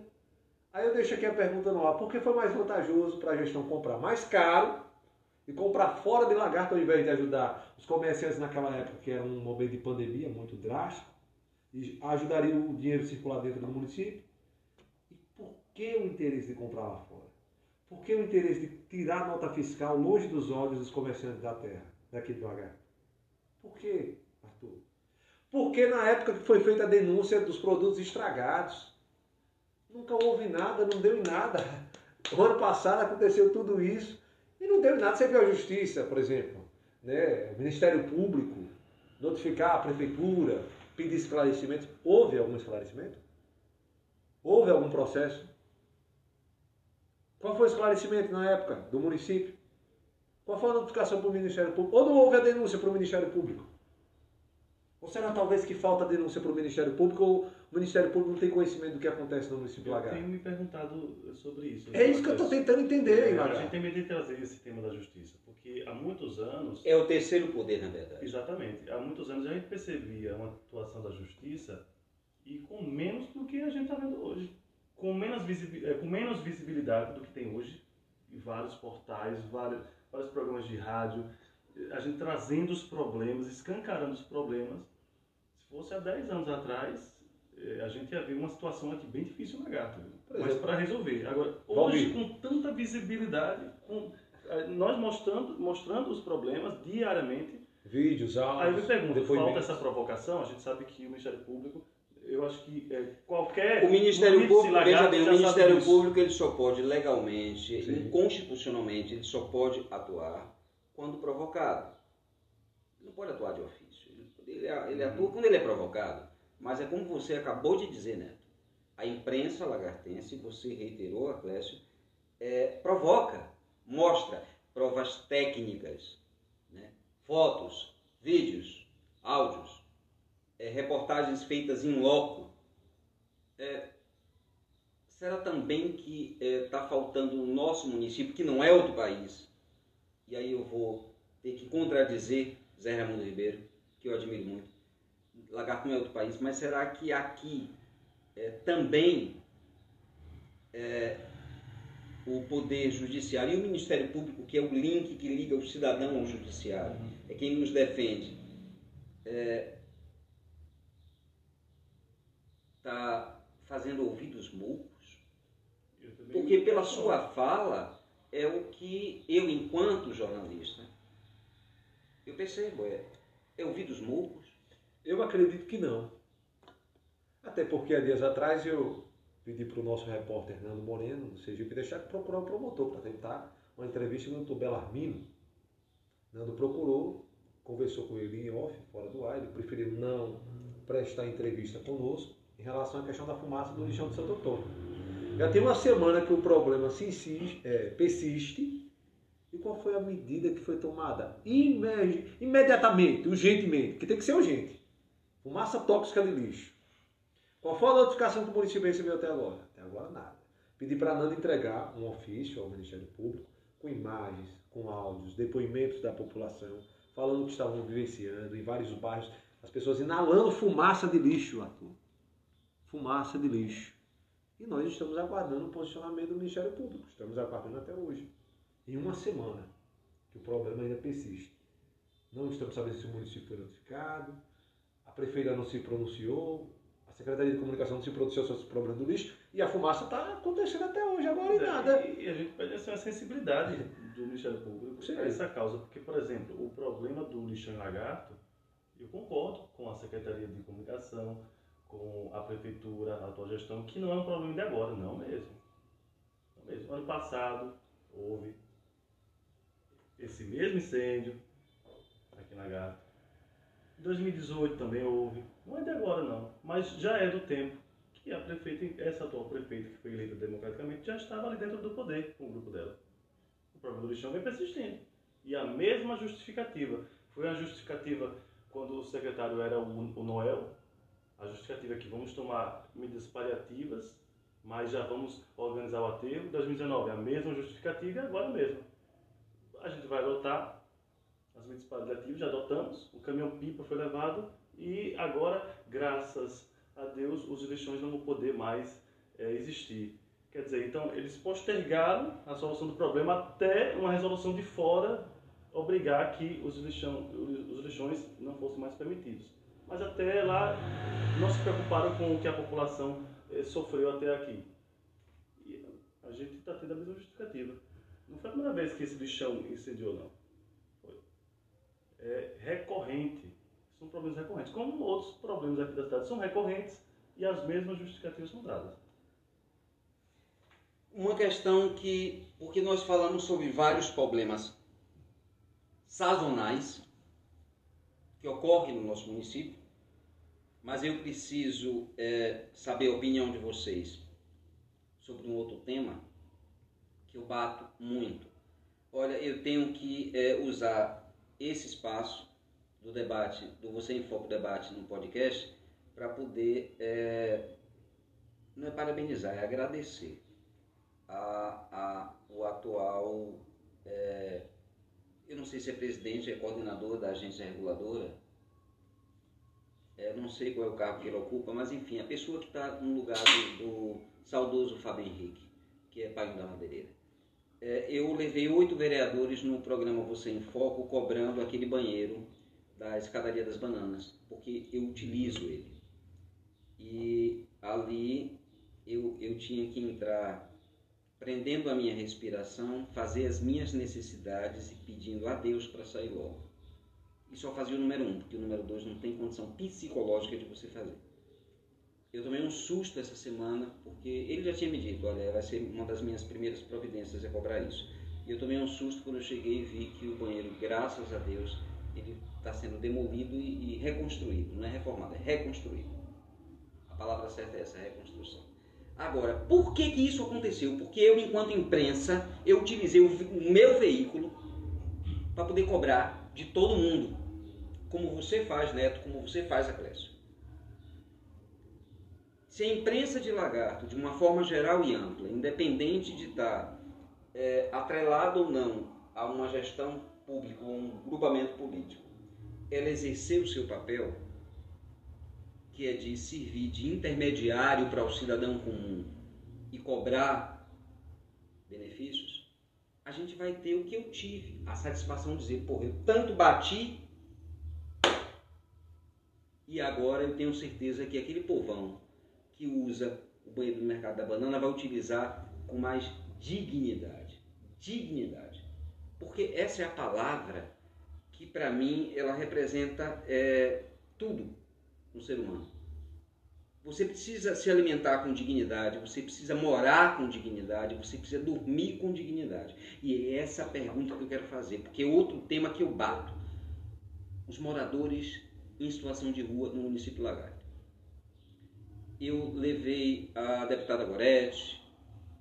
Aí eu deixo aqui a pergunta no ar, por que foi mais vantajoso para a gestão comprar mais caro e comprar fora de lagarto ao invés de ajudar os comerciantes naquela época, que era um momento de pandemia muito drástico, e ajudaria o dinheiro circular dentro do município? E por que o interesse de comprar lá fora? Por que o interesse de tirar nota fiscal longe dos olhos dos comerciantes da terra, daqui do lagarto? Por que, Arthur? Porque na época que foi feita a denúncia dos produtos estragados, nunca houve nada, não deu em nada. O ano passado aconteceu tudo isso e não deu em nada. Você viu a justiça, por exemplo, né? o Ministério Público notificar a prefeitura, pedir esclarecimentos. Houve algum esclarecimento? Houve algum processo? Qual foi o esclarecimento na época do município? Qual foi a notificação para o Ministério Público? Ou não houve a denúncia para o Ministério Público? Ou será talvez que falta denúncia para o Ministério Público ou o Ministério Público não tem conhecimento do que acontece no município de Eu Lagarto? tenho me perguntado sobre isso. É isso que eu estou tentando entender, hein, É, A gente tem medo de trazer esse tema da justiça, porque há muitos anos, É o terceiro poder, na verdade. exatamente, há muitos anos a gente percebia uma atuação da justiça e com menos do que a gente está vendo hoje. Com menos, eh, com menos visibilidade do que tem hoje, em vários portais, vários, vários programas de rádio, a gente trazendo os problemas, escancarando os problemas. Se fosse há 10 anos atrás, a gente ia ver uma situação aqui bem difícil na Gata, mas exemplo, para resolver. Agora, Valdir. hoje, com tanta visibilidade, com, eh, nós mostrando, mostrando os problemas diariamente, Vídeos, áudios, Aí me pergunto, falta essa provocação? A gente sabe que o Ministério Público, eu acho que é, qualquer... O Ministério Público, veja bem, o Ministério. Público ele só pode legalmente, Sim. constitucionalmente, ele só pode atuar quando provocado. Ele não pode atuar de ofício. Ele, ele, ele atua quando ele é provocado. Mas é como você acabou de dizer, Neto. A imprensa lagartense, você reiterou, Clécio, é, provoca, mostra provas técnicas, né? fotos, vídeos, áudios, é, reportagens feitas em loco. É, será também que está faltando no nosso município, que não é outro país, e aí eu vou ter que contradizer Zé Raimundo Ribeiro, que eu admiro muito. Lagarto não é outro país, mas será que aqui é, também é, o Poder Judiciário e o Ministério Público, que é o link que liga o cidadão ao Judiciário, é quem nos defende, é, tá fazendo ouvidos moucos? Porque pela sua fala é o que eu, enquanto jornalista, eu percebo, é, é ouvidos moucos. Eu acredito que não. Até porque há dias atrás eu pedi para o nosso repórter Nando Moreno, do Sergipe, deixar de procurar um promotor para tentar uma entrevista no doutor Belarmino. Nando procurou, conversou com ele em off, fora do ar, ele preferiu não prestar entrevista conosco em relação à questão da fumaça do lixão de Santo Antônio. Já tem uma semana que o problema se insiste, é, persiste. E qual foi a medida que foi tomada? Imedi imediatamente, urgentemente, que tem que ser urgente. Fumaça tóxica de lixo. Qual foi a notificação que o município recebeu até agora? Até agora nada. Pedi para a Nanda entregar um ofício ao Ministério Público com imagens, com áudios, depoimentos da população, falando que estavam vivenciando em vários bairros, as pessoas inalando fumaça de lixo, Arthur. Fumaça de lixo. E nós estamos aguardando o posicionamento do Ministério Público. Estamos aguardando até hoje. Em uma semana, que o problema ainda persiste. Não estamos sabendo se o município foi notificado, a prefeita não se pronunciou, a Secretaria de Comunicação não se pronunciou sobre o problema do lixo, e a fumaça está acontecendo até hoje, agora e É, nada. E, e a gente pede essa sensibilidade do Ministério Público Sim. a essa causa, porque, por exemplo, o problema do lixão em lagarto, eu concordo com a Secretaria de Comunicação, com a Prefeitura, a atual gestão, que não é um problema de agora, não mesmo. Não mesmo. Ano passado houve esse mesmo incêndio aqui na Lagarto. Em 2018 também houve. Não é de agora não, mas já é do tempo que a prefeita, essa atual prefeita que foi eleita democraticamente, já estava ali dentro do poder com o grupo dela. O problema do lixão vem persistindo. E a mesma justificativa. Foi a justificativa quando o secretário era o, Noel, a justificativa é que vamos tomar medidas paliativas, mas já vamos organizar o aterro. 2019 é a mesma justificativa e agora mesmo. A gente vai adotar as paliativas, já adotamos, o caminhão-pipa foi levado e agora, graças a Deus, os lixões não vão poder mais é, existir. Quer dizer, então eles postergaram a solução do problema até uma resolução de fora obrigar que os, lixão, os lixões não fossem mais permitidos. Mas até lá não se preocuparam com o que a população eh, sofreu até aqui. E a gente está tendo a mesma justificativa. Não foi a primeira vez que esse lixão incendiou, não. É recorrente. São problemas recorrentes. Como outros problemas aqui da cidade são recorrentes e as mesmas justificativas são dadas. Uma questão que, porque nós falamos sobre vários problemas sazonais que ocorrem no nosso município, mas eu preciso é, saber a opinião de vocês sobre um outro tema que eu bato muito. Olha, eu tenho que é, usar esse espaço do debate, do Você em Foco Debate no podcast, para poder, é, não é parabenizar, é agradecer a, a, o atual, é, eu não sei se é presidente, é coordenador da agência reguladora, é, não sei qual é o cargo que ele ocupa, mas enfim, a pessoa que está no lugar do, do saudoso Fábio Henrique, que é pai da madeireira. É, eu levei oito vereadores no programa Você em Foco cobrando aquele banheiro da escadaria das bananas, porque eu utilizo ele. E ali eu, eu tinha que entrar prendendo a minha respiração, fazer as minhas necessidades e pedindo a Deus para sair logo. E só fazia o número um, porque o número dois não tem condição psicológica de você fazer. Eu tomei um susto essa semana, porque ele já tinha me dito, olha, vai ser uma das minhas primeiras providências é cobrar isso. E eu tomei um susto quando eu cheguei e vi que o banheiro, graças a Deus, ele está sendo demolido e, reconstruído. Não é reformado, é reconstruído. A palavra certa é essa, reconstrução. Agora, por que, que isso aconteceu? Porque eu, enquanto imprensa, eu utilizei o, o meu veículo para poder cobrar de todo mundo. Como você faz, Neto, como você faz, Aclésio. Se a imprensa de lagarto, de uma forma geral e ampla, independente de estar é, atrelada ou não a uma gestão pública ou um grupamento político, ela exercer o seu papel, que é de servir de intermediário para o cidadão comum e cobrar benefícios, a gente vai ter o que eu tive, a satisfação de dizer, porra, eu tanto bati E agora eu tenho certeza que aquele povão que usa o banheiro do mercado da banana vai utilizar com mais dignidade. Dignidade. Porque essa é a palavra que para mim ela representa é, tudo no ser humano. Você precisa se alimentar com dignidade, você precisa morar com dignidade, você precisa dormir com dignidade. E é essa a pergunta que eu quero fazer, porque é outro tema que eu bato. Os moradores em situação de rua no município Lagarto. Eu levei a deputada Gorete,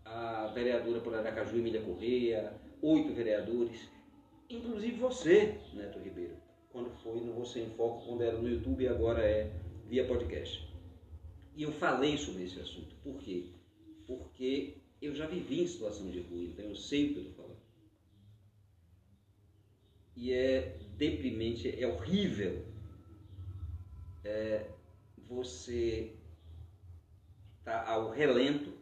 a vereadora por Aracaju, Emília Correia, oito vereadores, inclusive você, Neto Ribeiro, quando foi no Você em Foco, quando era no YouTube e agora é via podcast. E eu falei sobre esse assunto. Por quê? Porque eu já vivi em situação de rua, então eu sei o que eu estou falando. E é deprimente, é horrível é, você ao relento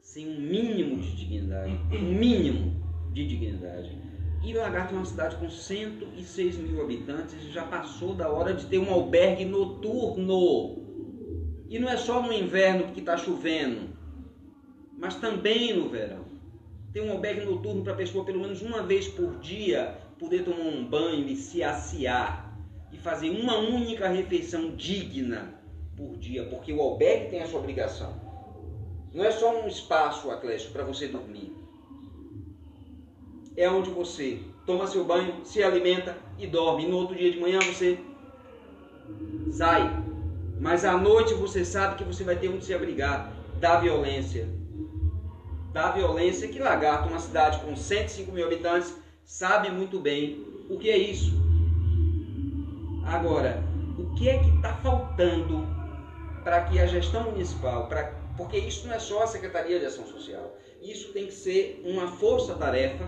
sem um mínimo de dignidade, um mínimo de dignidade. E Lagarto é uma cidade com 106 mil habitantes e já passou da hora de ter um albergue noturno. E não é só no inverno que está chovendo, mas também no verão. Tem um albergue noturno para a pessoa pelo menos uma vez por dia poder tomar um banho e se aciar e fazer uma única refeição digna por dia, porque o albergue tem essa obrigação. Não é só um espaço, Atlético, para você dormir. É onde você toma seu banho, se alimenta e dorme. E no outro dia de manhã você sai. Mas à noite você sabe que você vai ter onde se abrigar da violência. Da violência que Lagarto, uma cidade com 105 mil habitantes, sabe muito bem o que é isso. Agora, o que é que está faltando para que a gestão municipal, pra, porque isso não é só a Secretaria de Ação Social, isso tem que ser uma força-tarefa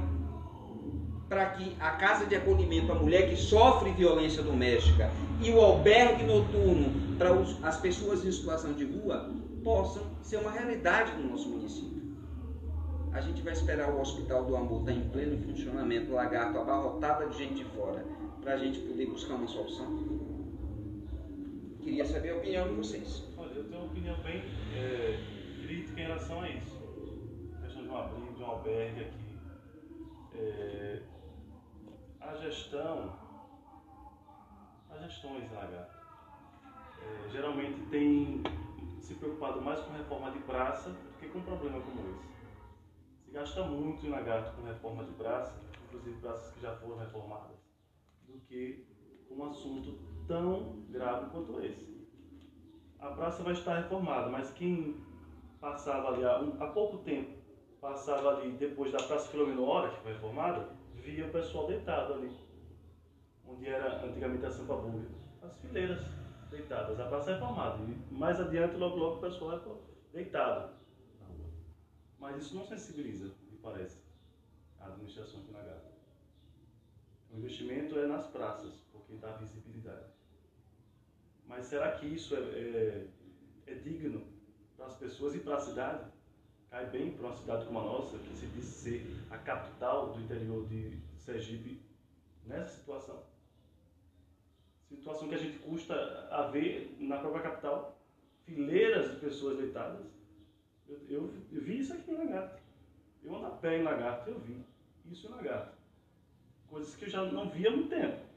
para que a casa de acolhimento, a mulher que sofre violência doméstica e o albergue noturno para as pessoas em situação de rua possam ser uma realidade no nosso município. A gente vai esperar o Hospital do Amor estar em pleno funcionamento, lagarto abarrotada de gente de fora, para a gente poder buscar uma solução? Queria saber a opinião de vocês. Olha, eu tenho uma opinião bem é, crítica em relação a isso. A questão de um abrigo, de um albergue aqui. É, a gestão, as gestões Lagarto, é, geralmente tem se preocupado mais com reforma de praça do que com um problema como esse. Se gasta muito em Lagarto com reforma de praça, inclusive praças que já foram reformadas do que um assunto tão grave quanto esse. A praça vai estar reformada, mas quem passava ali há, há pouco tempo, passava ali depois da Praça Filomeno Hora, que foi reformada, via o pessoal deitado ali, onde era antigamente a Sampa Búlgara. As fileiras deitadas, a praça é reformada. E mais adiante, logo logo, o pessoal é deitado na rua. Mas isso não sensibiliza, me parece, a administração aqui na Gata. O investimento é nas praças, porque dá visibilidade. Mas será que isso é, é, é digno para as pessoas e para a cidade? Cai bem para uma cidade como a nossa, que se diz ser a capital do interior de Sergipe, nessa situação? Situação que a gente custa a ver na própria capital. Fileiras de pessoas deitadas. Eu, eu, eu vi isso aqui em Lagarto. Eu ando a pé em Lagarto, eu vi isso em Lagarto coisas que eu já não via há muito tempo.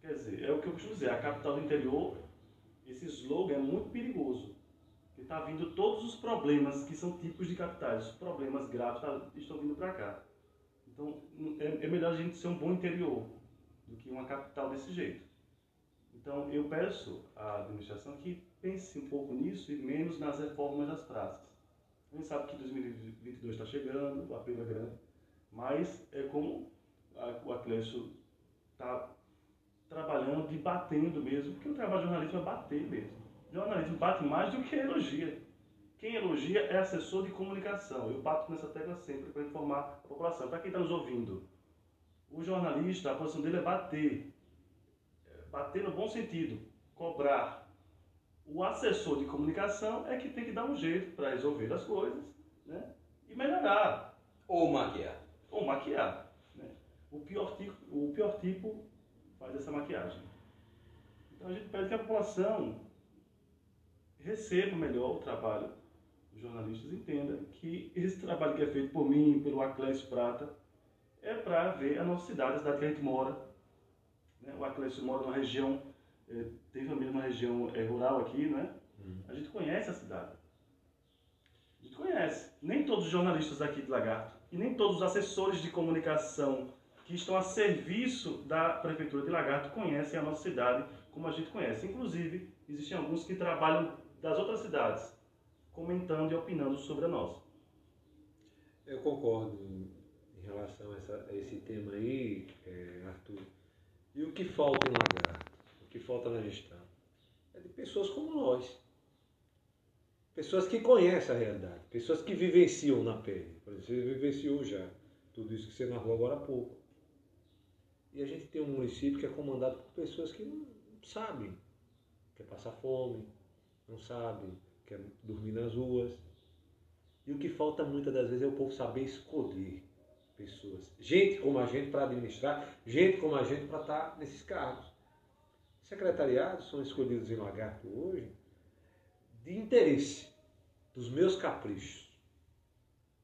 Quer dizer, é o que eu costumo dizer, a capital do interior, esse slogan é muito perigoso. Porque está vindo todos os problemas que são tipos de capitais, os problemas graves tá, estão vindo para cá. Então, é, é melhor a gente ser um bom interior do que uma capital desse jeito. Então, eu peço à administração que pense um pouco nisso e menos nas reformas das praças. A gente sabe que 2022 está chegando, o apelo é grande, mas é como o Atlético está trabalhando e batendo mesmo, porque o trabalho de jornalismo é bater mesmo. O jornalismo bate mais do que elogia. Quem elogia é assessor de comunicação. Eu bato nessa tecla sempre para informar a população. Para quem está nos ouvindo, o jornalista, a posição dele é bater. É bater no bom sentido, cobrar. O assessor de comunicação é que tem que dar um jeito para resolver as coisas né? e melhorar. Ou maquiar. Ou maquiar o pior tipo, o pior tipo faz essa maquiagem. Então a gente pede que a população receba melhor o trabalho dos jornalistas, entenda que esse trabalho que é feito por mim, pelo Aclésio Prata, é para ver a nossa cidade, a cidade que a gente mora. Né? O Aclésio mora numa região, é, tem família numa região é, rural aqui, né? A gente conhece a cidade. A gente conhece. Nem todos os jornalistas aqui de Lagarto e nem todos os assessores de comunicação que estão a serviço da Prefeitura de Lagarto conhecem a nossa cidade como a gente conhece. Inclusive, existem alguns que trabalham das outras cidades, comentando e opinando sobre a nossa. Eu concordo em relação a, essa- a esse tema aí, é, Arthur. E o que falta em Lagarto, o que falta na gestão, é de pessoas como nós. Pessoas que conhecem a realidade, pessoas que vivenciam na pele. Você vivenciou já tudo isso que você narrou agora há pouco. E a gente tem um município que é comandado por pessoas que não sabem, quer passar fome, não sabem, quer dormir nas ruas. E o que falta muitas das vezes é o povo saber escolher pessoas. Gente como a gente para administrar, gente como a gente para estar nesses cargos. Secretariados são escolhidos em Lagarto hoje de interesse dos meus caprichos.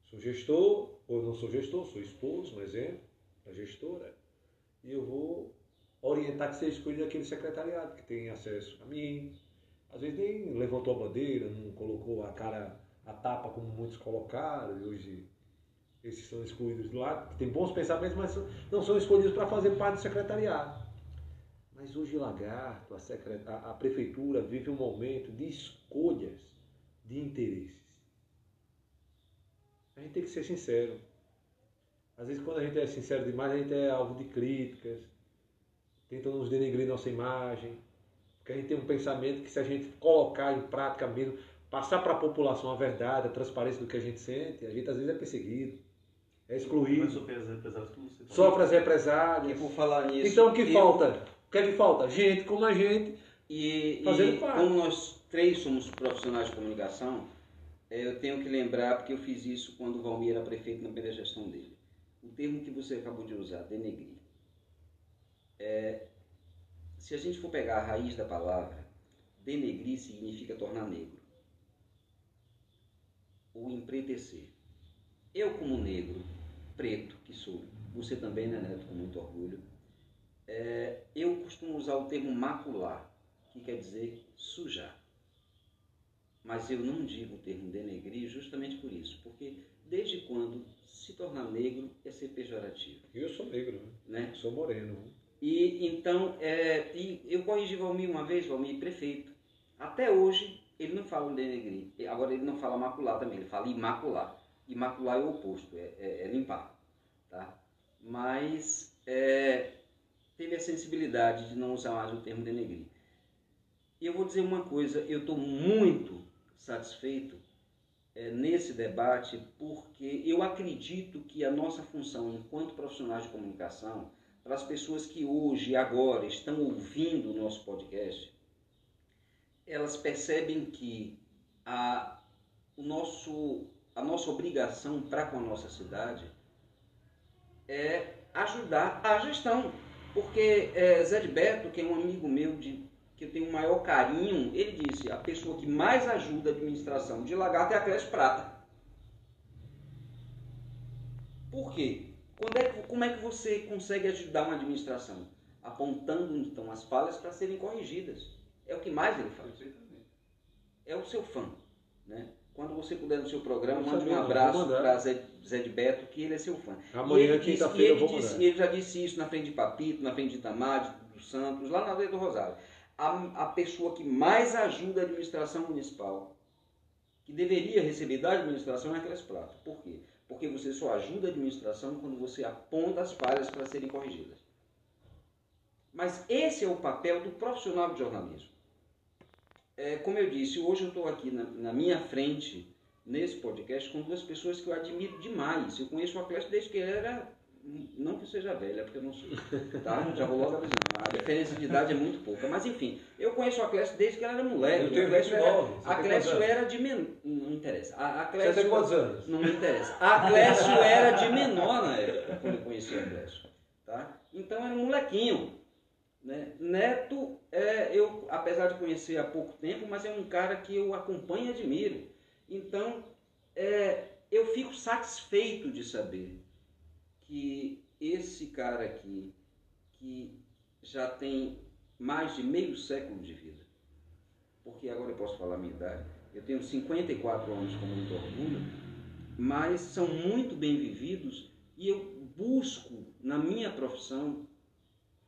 Sou gestor, ou não sou gestor, sou esposo, um exemplo, da gestora, e eu vou orientar que seja escolhido aquele secretariado que tem acesso a mim. Às vezes nem levantou a bandeira, não colocou a cara, a tapa como muitos colocaram, e hoje esses são excluídos de lá, que tem bons pensamentos, mas não são escolhidos para fazer parte do secretariado. Mas hoje Lagarto, a- a prefeitura vive um momento de escolhas de interesses. A gente tem que ser sincero. Às vezes quando a gente é sincero demais, a gente é alvo de críticas, tentam nos denegrir nossa imagem, porque a gente tem um pensamento que se a gente colocar em prática mesmo, passar para a população a verdade, a transparência do que a gente sente, a gente às vezes é perseguido, é Mas excluído, sofrer as represálias como você sofre as E represálias. por falar nisso. Então o que eu- falta? O que é que falta? Gente como a gente. E, Fazendo e parte. como nós três somos profissionais de comunicação, eh, eu tenho que lembrar, porque eu fiz isso quando o Valmir era prefeito na primeira gestão dele. O termo que você acabou de usar, denegrir. É, se a gente for pegar a raiz da palavra, denegrir significa tornar negro. Ou empretecer. Eu, como negro, preto que sou, você também, né, Neto, com muito orgulho, é, eu costumo usar o termo macular, que quer dizer sujar. Mas eu não digo o termo denegrir justamente por isso, porque desde quando se tornar negro é ser pejorativo, Eu sou negro, né? né? sou moreno. E então, é, e eu corrigi Valmir uma vez, Valmir prefeito. Até hoje ele não fala denegrir. Agora ele não fala macular também, ele fala imacular. Imacular é o oposto, é, é- é limpar. Tá? Mas é, teve a sensibilidade de não usar mais o termo denegrir. E eu vou dizer uma coisa, eu estou muito satisfeito é, nesse debate porque eu acredito que a nossa função enquanto profissionais de comunicação para as pessoas que hoje e agora estão ouvindo o nosso podcast, elas percebem que a, o nosso, a nossa obrigação para com a nossa cidade é ajudar a gestão. Porque é, Zé de Beto, que é um amigo meu de, que eu tenho o maior carinho, ele disse, a pessoa que mais ajuda a administração de lagarto é a Cresce Prata. Por quê? É, que- como é que você consegue ajudar uma administração? Apontando então as falhas para serem corrigidas. É o que mais ele faz. É o seu fã. Né? Quando você puder no seu programa, mande um abraço para Zé, Zé de Beto, que ele é seu fã. Amanhã, quinta-feira, eu vou disse- mandar. Ele já disse isso na frente de Papito, na frente de Itamar, de- do Santos, lá na Aldeia do Rosário. A, a pessoa que mais ajuda a administração municipal, que deveria receber da administração, é aquelas pratas. Por quê? Porque você só ajuda a administração quando você aponta as falhas para serem corrigidas. Mas esse é o papel do profissional de jornalismo. É, como eu disse, hoje eu estou aqui na, na minha frente, nesse podcast, com duas pessoas que eu admiro demais. Eu conheço o Aclésio desde que ele era. Não que eu seja velha, porque eu não sou. Tá? Já vou logo avisando. A diferença de idade é muito pouca. Mas enfim, eu conheço o Aclésio desde que ele era moleque. Eu tenho O Aclésio 29, era, você Aclésio anos? era de menor. Não interessa. A, Você Aclésio, tem quantos anos? não me interessa. A Clécio era de menor na época, quando eu conheci a Clécio. Tá? Então era um molequinho. Né? Neto, é, eu, apesar de conhecer há pouco tempo, mas é um cara que eu acompanho e admiro. Então, é, eu fico satisfeito de saber que esse cara aqui, que já tem mais de meio século de vida, porque agora eu posso falar a minha idade, eu tenho 54 anos com muito orgulho, mas são muito bem vividos e eu busco na minha profissão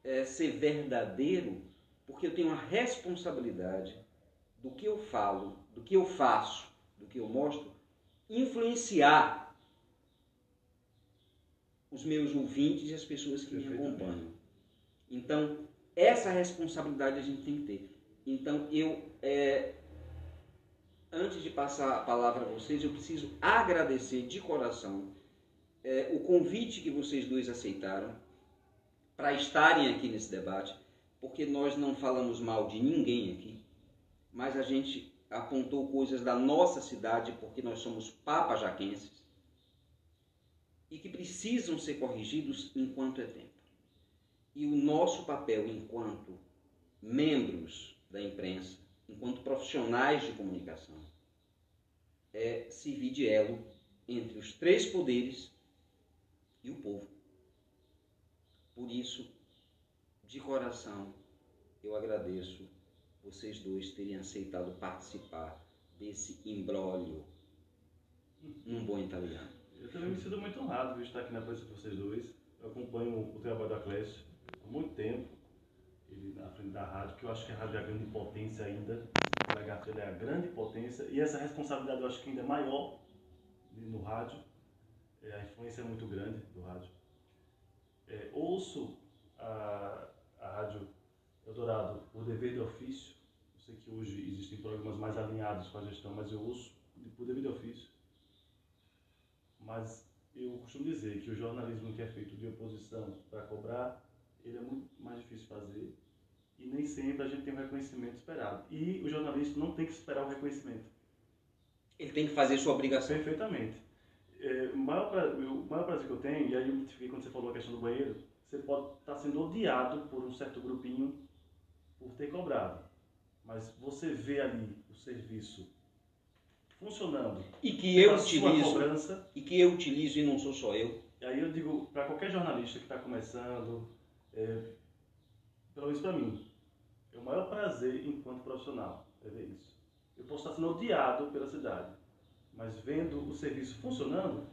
é, ser verdadeiro, porque eu tenho a responsabilidade do que eu falo, do que eu faço, do que eu mostro, influenciar os meus ouvintes e as pessoas que me acompanham. Então, essa responsabilidade a gente tem que ter. Então, eu, é, antes de passar a palavra a vocês, eu preciso agradecer de coração é, o convite que vocês dois aceitaram para estarem aqui nesse debate, porque nós não falamos mal de ninguém aqui, mas a gente apontou coisas da nossa cidade, porque nós somos papajaquenses, e que precisam ser corrigidos enquanto é tempo. E o nosso papel enquanto membros da imprensa, enquanto profissionais de comunicação, é servir de elo entre os três poderes e o povo. Por isso, de coração, eu agradeço vocês dois terem aceitado participar desse imbróglio num bom italiano. Eu também me sinto muito honrado de estar aqui na presença de vocês dois. Eu acompanho o trabalho da Clécio há muito tempo, ele na frente da rádio, que eu acho que a rádio é a grande potência ainda. O Lagarto é a grande potência e essa responsabilidade eu acho que ainda é maior no rádio. É, a influência é muito grande do rádio. É, ouço a, a rádio Eldorado por dever de ofício. Eu sei que hoje existem programas mais alinhados com a gestão, mas eu ouço por dever de ofício. Mas eu costumo dizer que o jornalismo que é feito de oposição para cobrar, ele é muito mais difícil de fazer e nem sempre a gente tem o reconhecimento esperado. E o jornalista não tem que esperar o reconhecimento. Ele tem que fazer sua obrigação. Perfeitamente. É, o, maior, o maior prazer que eu tenho, e aí eu identifiquei quando você falou a questão do banheiro, você pode estar sendo odiado por um certo grupinho por ter cobrado. Mas você vê ali o serviço funcionando. E que eu utilizo. Cobrança, e que eu utilizo e não sou só eu. E aí eu digo para qualquer jornalista que está começando, é, pelo menos para mim, é o maior prazer enquanto profissional é ver isso. Eu posso estar sendo odiado pela cidade, mas vendo o serviço funcionando,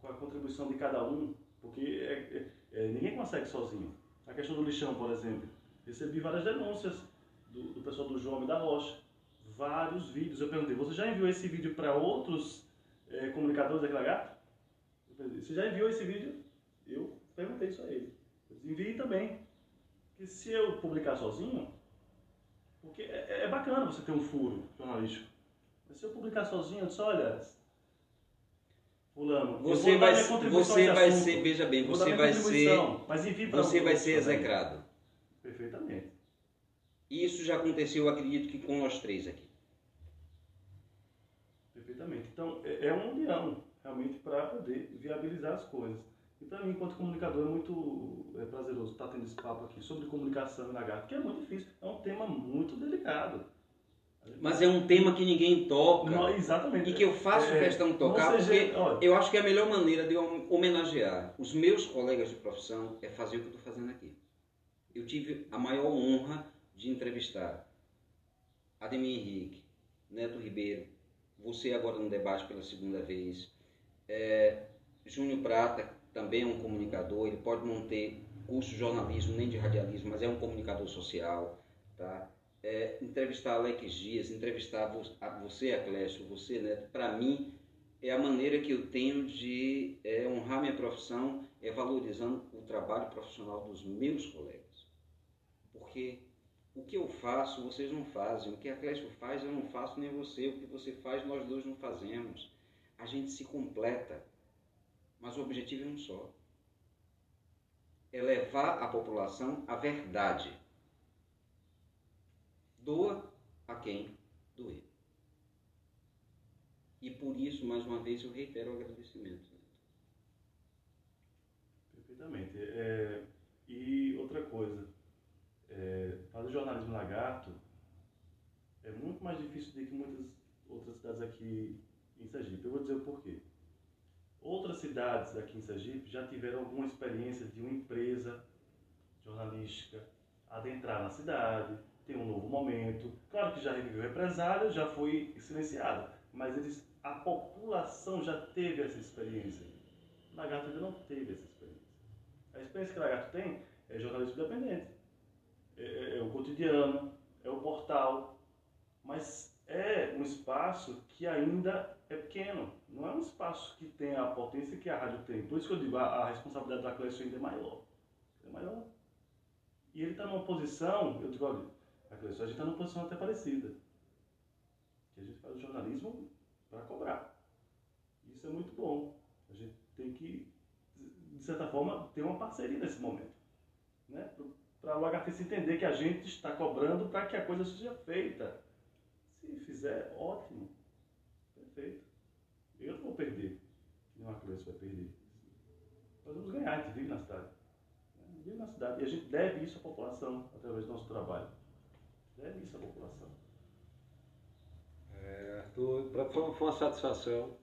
com a contribuição de cada um, porque é, é, é, ninguém consegue sozinho. A questão do lixão, por exemplo, recebi várias denúncias do, do pessoal do João e da Rocha, vários vídeos. Eu perguntei, você já enviou esse vídeo para outros é, comunicadores daquela gata? Você já enviou esse vídeo? Eu perguntei isso a ele. Enviei também. Que se eu publicar sozinho, porque é, é, bacana você ter um furo jornalístico. Mas se eu publicar sozinho, eu disse, olha, fulano, você vai, você vai ser, veja bem, você vai ser, mas você vai ser execrado. Perfeitamente. Isso já aconteceu, acredito que com nós três aqui. Perfeitamente. Então, é, é uma união, realmente, para poder viabilizar as coisas. E para mim, enquanto comunicador, é muito é, prazeroso estar tendo esse papo aqui sobre comunicação e lagarto, que é muito difícil. É um tema muito delicado. Mas é um tema que ninguém toca. Não, exatamente. E que eu faço é, questão de tocar, porque eu acho que a melhor maneira de homenagear os meus colegas de profissão é fazer o que eu estou fazendo aqui. Eu tive a maior honra de entrevistar Ademir Henrique, Neto Ribeiro, você agora no debate pela segunda vez, é, Júnior Prata, também é um comunicador, ele pode não ter curso de jornalismo nem de radialismo, mas é um comunicador social, tá? é, entrevistar Alex Dias, entrevistar você, Aclésio, você, Neto, para mim é a maneira que eu tenho de é, honrar minha profissão, é valorizando o trabalho profissional dos meus colegas. Porque o que eu faço, vocês não fazem. O que a Clécio faz, eu não faço nem você. O que você faz, nós dois não fazemos. A gente se completa. Mas o objetivo é um só. É levar a população à verdade doa a quem doer. E por isso, mais uma vez, eu reitero o agradecimento. Perfeitamente. É, E outra coisa, é, fazer jornalismo lagarto é muito mais difícil do que muitas outras cidades aqui em Sergipe. Eu vou dizer o porquê. Outras cidades aqui em Sergipe já tiveram alguma experiência de uma empresa jornalística adentrar na cidade, ter um novo momento. Claro que já reviveu represália, já foi silenciado, mas eles, a população já teve essa experiência. Lagarto ainda não teve essa experiência. A experiência que Lagarto tem é jornalismo independente. É, é, é o cotidiano, é o portal, mas é um espaço que ainda é pequeno. Não é um espaço que tem a potência que a rádio tem. Por isso que eu digo, a, a responsabilidade da Clécio ainda é maior. É maior. E ele está numa posição, eu digo, olha, a Clécio, a gente está numa posição até parecida. Que a gente faz o jornalismo para cobrar. Isso é muito bom. A gente tem que, de certa forma, ter uma parceria nesse momento. Né? Para o HTC entender que a gente está cobrando para que a coisa seja feita. Se fizer, ótimo. Perfeito. Eu não vou perder. Nenhuma criança vai perder. Nós vamos ganhar, a gente vive na cidade. Vive na cidade. E a gente deve isso à população, através do nosso trabalho. Deve isso à população. É, Arthur, foi uma satisfação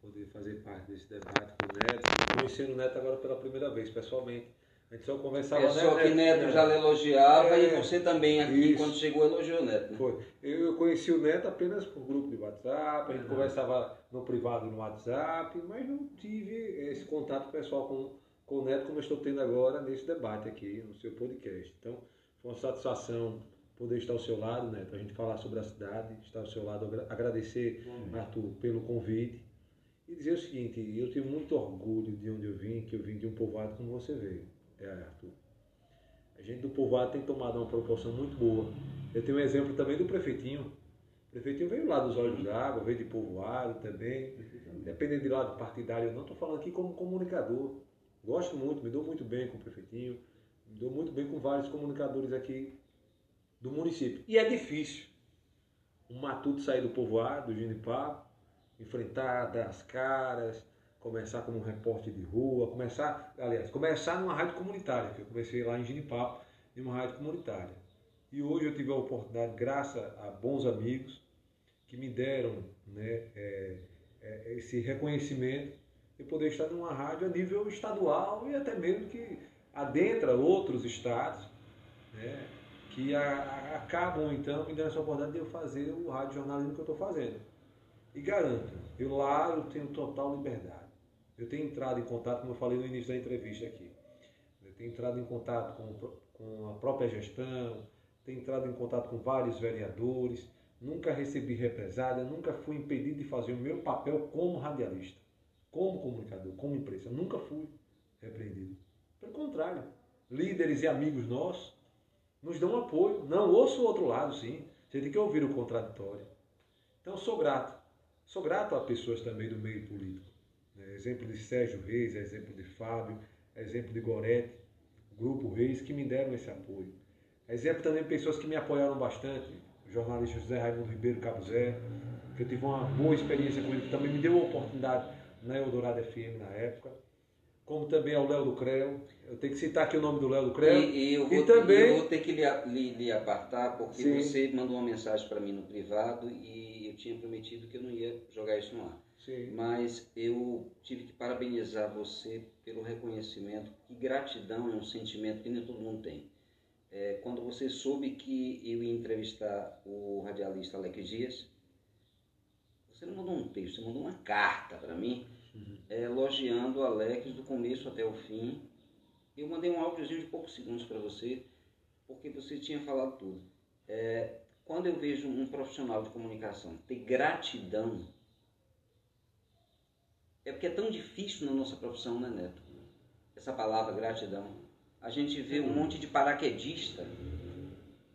poder fazer parte desse debate com o Neto. Conhecendo o Neto agora pela primeira vez, pessoalmente. A gente só conversava... Pessoa né, que Neto já lhe elogiava É, e você também aqui, isso. quando chegou, elogiou o Neto. Né? Foi. Eu, conheci o Neto apenas por grupo de WhatsApp, a gente Uhum. conversava no privado no WhatsApp, mas não tive esse contato pessoal com, com o Neto como eu estou tendo agora nesse debate aqui, no seu podcast. Então, foi uma satisfação poder estar ao seu lado, Neto, a gente falar sobre a cidade, estar ao seu lado, agra- agradecer, Arthur, pelo convite e dizer o seguinte, eu tenho muito orgulho de onde eu vim, que eu vim de um povoado como você veio, é, Arthur. A gente do povoado tem tomado uma proporção muito boa. Eu tenho um exemplo também do prefeitinho. O prefeitinho veio lá dos Olhos d'Água, veio de povoado também. Dependendo de lado partidário, eu não estou falando aqui como comunicador. Gosto muito, me dou muito bem com o prefeitinho, me dou muito bem com vários comunicadores aqui do município. E é difícil um matuto sair do povoado, do Ginipapo, enfrentar, dar as caras, começar como um repórter de rua, começar, aliás, começar numa rádio comunitária, que eu comecei lá em Ginipapo, em uma rádio comunitária. E hoje eu tive a oportunidade, graças a bons amigos, que me deram né, é, é, esse reconhecimento de poder estar numa rádio a nível estadual e até mesmo que adentra outros estados, né, que a- a- acabam então me dando essa oportunidade de eu fazer o rádio jornalismo que eu estou fazendo. E garanto, eu lá eu tenho total liberdade. Eu tenho entrado em contato, como eu falei no início da entrevista aqui, eu tenho entrado em contato com, com a própria gestão, tenho entrado em contato com vários vereadores, nunca recebi represália, nunca fui impedido de fazer o meu papel como radialista, como comunicador, como imprensa. Nunca fui repreendido. Pelo contrário, líderes e amigos nossos nos dão apoio. Não, ouço o outro lado, sim. Você tem que ouvir o contraditório. Então, sou grato. Sou grato a pessoas também do meio político. Né? Exemplo de Sérgio Reis, exemplo de Fábio, exemplo de Gorete, Grupo Reis, que me deram esse apoio. Exemplo também de pessoas que me apoiaram bastante. O jornalista José Raimundo Ribeiro Cabo Zé, que eu tive uma boa experiência com ele, que também me deu a oportunidade na Eldorado FM na época. Como também ao Léo do Creu. Eu tenho que citar aqui o nome do Léo do Creu. E, e eu, vou, E também- eu vou ter que lhe, lhe, lhe apartar, porque Sim. você mandou uma mensagem para mim no privado e eu tinha prometido que eu não ia jogar isso no ar. Sim. Mas eu tive que parabenizar você pelo reconhecimento. Que gratidão é um sentimento que nem todo mundo tem. É, quando você soube que eu ia entrevistar o radialista Alex Dias, você não mandou um texto, você mandou uma carta para mim, é, elogiando o Alex do começo até o fim. Eu mandei um áudiozinho de poucos segundos para você, porque você tinha falado tudo. É, quando eu vejo um profissional de comunicação ter gratidão, é porque é tão difícil na nossa profissão, né, Neto? Essa palavra gratidão. A gente vê um monte de paraquedista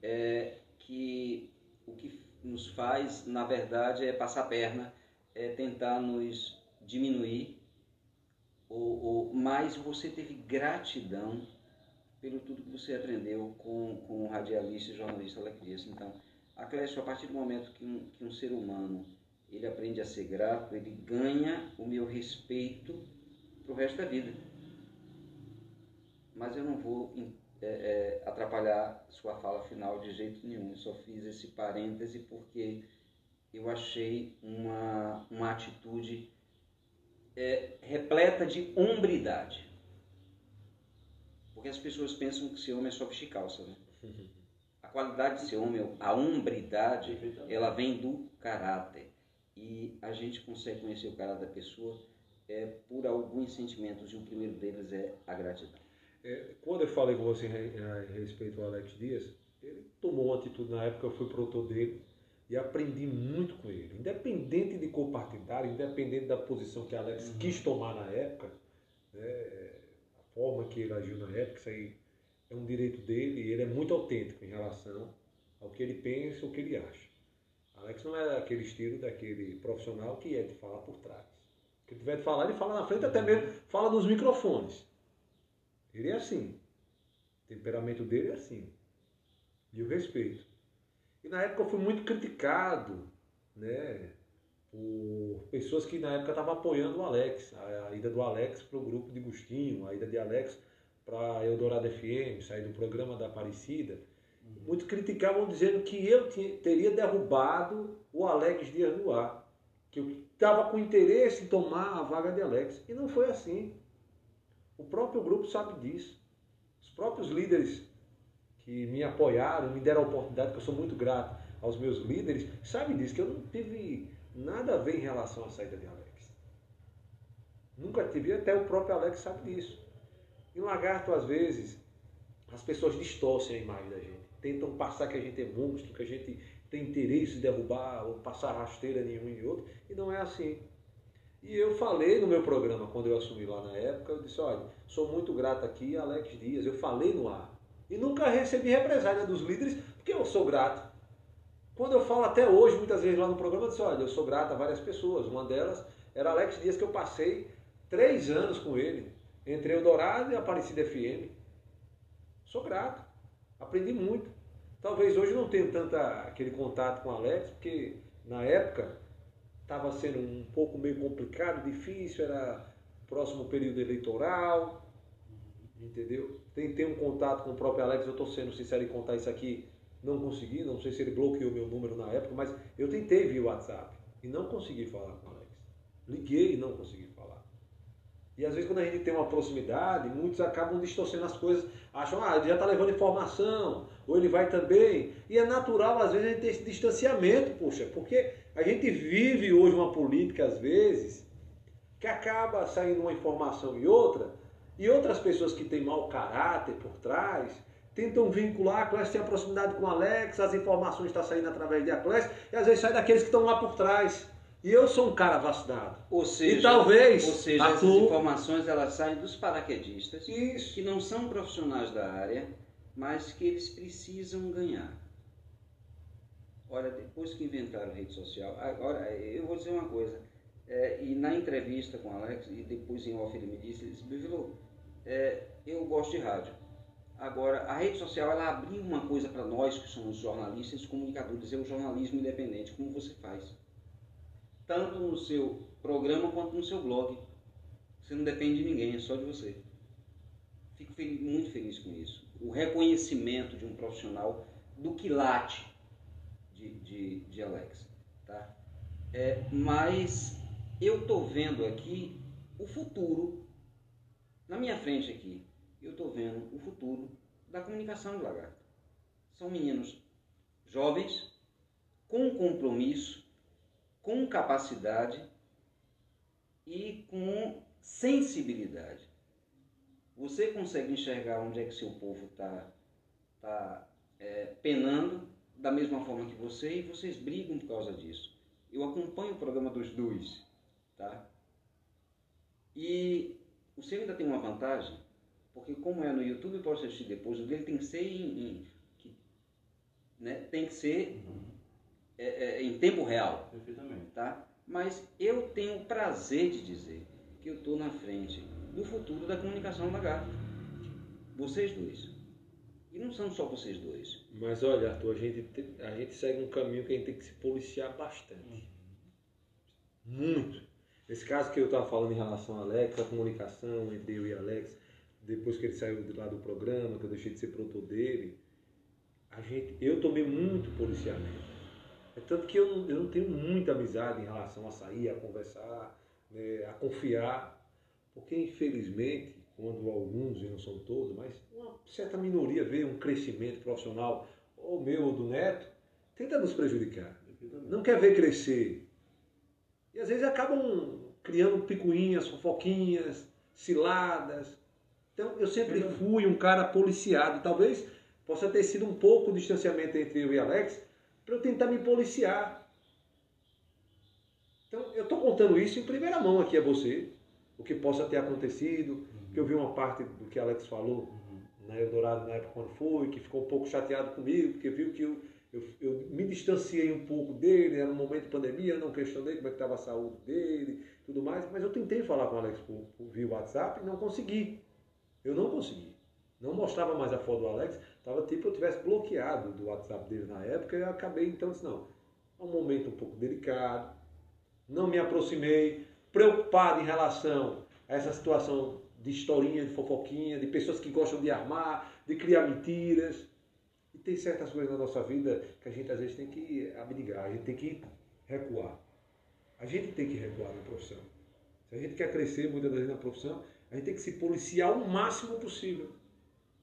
é, que o que nos faz, na verdade, é passar a perna, é tentar nos diminuir, ou, ou, mas você teve gratidão pelo tudo que você aprendeu com, com o radialista e jornalista Alecrias. Então, Clécio, a partir do momento que um, que um ser humano ele aprende a ser grato, ele ganha o meu respeito para o resto da vida. mas eu não vou é, é, atrapalhar sua fala final de jeito nenhum. Eu só fiz esse parêntese porque eu achei uma, uma atitude é, repleta de hombridade. Porque as pessoas pensam que ser homem é só vestir calça, né? A qualidade de ser homem, a hombridade, ela vem do caráter. E a gente consegue conhecer o caráter da pessoa é, por alguns sentimentos, e o primeiro deles é a gratidão. É, quando eu falei com você a respeito do Alex Dias, ele tomou uma atitude na época, eu fui produtor dele e aprendi muito com ele. Independente de cor partidária, independente da posição que Alex uhum. quis tomar na época, né, a forma que ele agiu na época, isso aí é um direito dele e ele é muito autêntico em relação ao que ele pensa, o que ele acha. Alex não é aquele estilo daquele profissional que é de falar por trás. Que tiver de falar, ele fala na frente, até mesmo fala nos microfones. Ele é assim. O temperamento dele é assim. E o respeito. E na época eu fui muito criticado, né? Por pessoas que na época estavam apoiando o Alex, a, ida do Alex para o grupo de Gustinho, a ida de Alex para Eldorado FM, sair do programa da Aparecida. Muitos criticavam dizendo que eu tinha, teria derrubado o Alex Dias do ar, que eu estava com interesse em tomar a vaga de Alex. E não foi assim. O próprio grupo sabe disso. Os próprios líderes que me apoiaram, me deram a oportunidade, que eu sou muito grato aos meus líderes, sabem disso, que eu não tive nada a ver em relação à saída de Alex. Nunca tive, até o próprio Alex sabe disso. Em Lagarto, às vezes, as pessoas distorcem a imagem da gente. Tentam passar que a gente é monstro, que a gente tem interesse em derrubar ou passar rasteira nenhum e outro, e não é assim. E eu falei no meu programa, quando eu assumi lá na época, eu disse, olha, sou muito grato aqui a Alex Dias, eu falei no ar. E nunca recebi represália dos líderes, porque eu sou grato. Quando eu falo até hoje, muitas vezes lá no programa, eu disse, olha, eu sou grato a várias pessoas. Uma delas era Alex Dias, que eu passei três anos com ele, entre Eldorado e Aparecida FM. Sou grato. Aprendi muito. Talvez hoje não tenha tanto aquele contato com o Alex, porque na época estava sendo um pouco meio complicado, difícil, era próximo período eleitoral, entendeu? Tentei um contato com o próprio Alex, eu estou sendo sincero em contar isso aqui, não consegui, não sei se ele bloqueou meu número na época, mas eu tentei via WhatsApp e não consegui falar com o Alex. Liguei e não consegui. E às vezes quando a gente tem uma proximidade, muitos acabam distorcendo as coisas, acham, ah, ele já está levando informação, ou ele vai também. E é natural, às vezes, a gente ter esse distanciamento, poxa, porque a gente vive hoje uma política, às vezes, que acaba saindo uma informação e outra, e outras pessoas que têm mau caráter por trás tentam vincular a Clécio tem a proximidade com o Alex, as informações estão saindo através de a Clécio, e às vezes sai daqueles que estão lá por trás. E eu sou um cara vacinado. Ou seja, e talvez ou seja essas informações elas saem dos paraquedistas, Isso. que não são profissionais da área, mas que eles precisam ganhar. Olha, depois que inventaram rede social, agora eu vou dizer uma coisa. É, e na entrevista com o Alex, e depois em off ele me disse, ele disse, Bivilô, é, eu gosto de rádio. Agora, a rede social, ela abriu uma coisa para nós, que somos jornalistas e comunicadores, é o jornalismo independente, como você faz. Tanto no seu programa quanto no seu blog. Você não depende de ninguém, é só de você. Fico feliz, muito feliz com isso. O reconhecimento de um profissional do quilate de, de, de Alex. Tá? É, mas eu estou vendo aqui o futuro, na minha frente aqui, eu estou vendo o futuro da comunicação do lagarto. São meninos jovens, com compromisso, com capacidade e com sensibilidade. Você consegue enxergar onde é que seu povo está tá, é, penando da mesma forma que você e vocês brigam por causa disso. Eu acompanho o programa dos dois, tá? E o seu ainda tem uma vantagem, porque como é no YouTube, eu posso assistir depois, o dele tem que ser em, em que, né, tem que ser uhum. É, é, em tempo real. Perfeitamente. Tá? Mas eu tenho o prazer de dizer que eu estou na frente do futuro da comunicação lagarta. Vocês dois. E não são só vocês dois. Mas olha, Arthur, a gente, a gente segue um caminho que a gente tem que se policiar bastante. Muito. Nesse caso que eu estava falando em relação a Alex, a comunicação entre eu e Alex, depois que ele saiu de lá do programa, que eu deixei de ser produtor dele, a gente, eu tomei muito policiamento. É tanto que eu não, eu não tenho muita amizade em relação a sair, a conversar, né, a confiar, porque infelizmente, quando alguns, e não são todos, mas uma certa minoria vê um crescimento profissional, ou meu ou do neto, tenta nos prejudicar. Não quer ver crescer. E às vezes acabam criando picuinhas, fofoquinhas, ciladas. Então eu sempre fui um cara policiado. Talvez possa ter sido um pouco o distanciamento entre eu e Alex para eu tentar me policiar. Então eu estou contando isso em primeira mão aqui a você, o que possa ter acontecido, que eu vi uma parte do que Alex falou na Eldorado na época quando foi, que ficou um pouco chateado comigo, porque viu que eu, eu, eu me distanciei um pouco dele, era um momento de pandemia, não questionei como é que estava a saúde dele, tudo mais, mas eu tentei falar com o Alex por, por via WhatsApp e não consegui. Eu não consegui. Não mostrava mais a foto do Alex, estava tipo eu tivesse bloqueado do WhatsApp dele na época e eu acabei então disse, não, é um momento um pouco delicado, não me aproximei, preocupado em relação a essa situação de historinha, de fofoquinha, de pessoas que gostam de armar, de criar mentiras. E tem certas coisas na nossa vida que a gente às vezes tem que abdigar, a gente tem que recuar. A gente tem que recuar na profissão. Se a gente quer crescer muitas vezes na profissão, a gente tem que se policiar o máximo possível.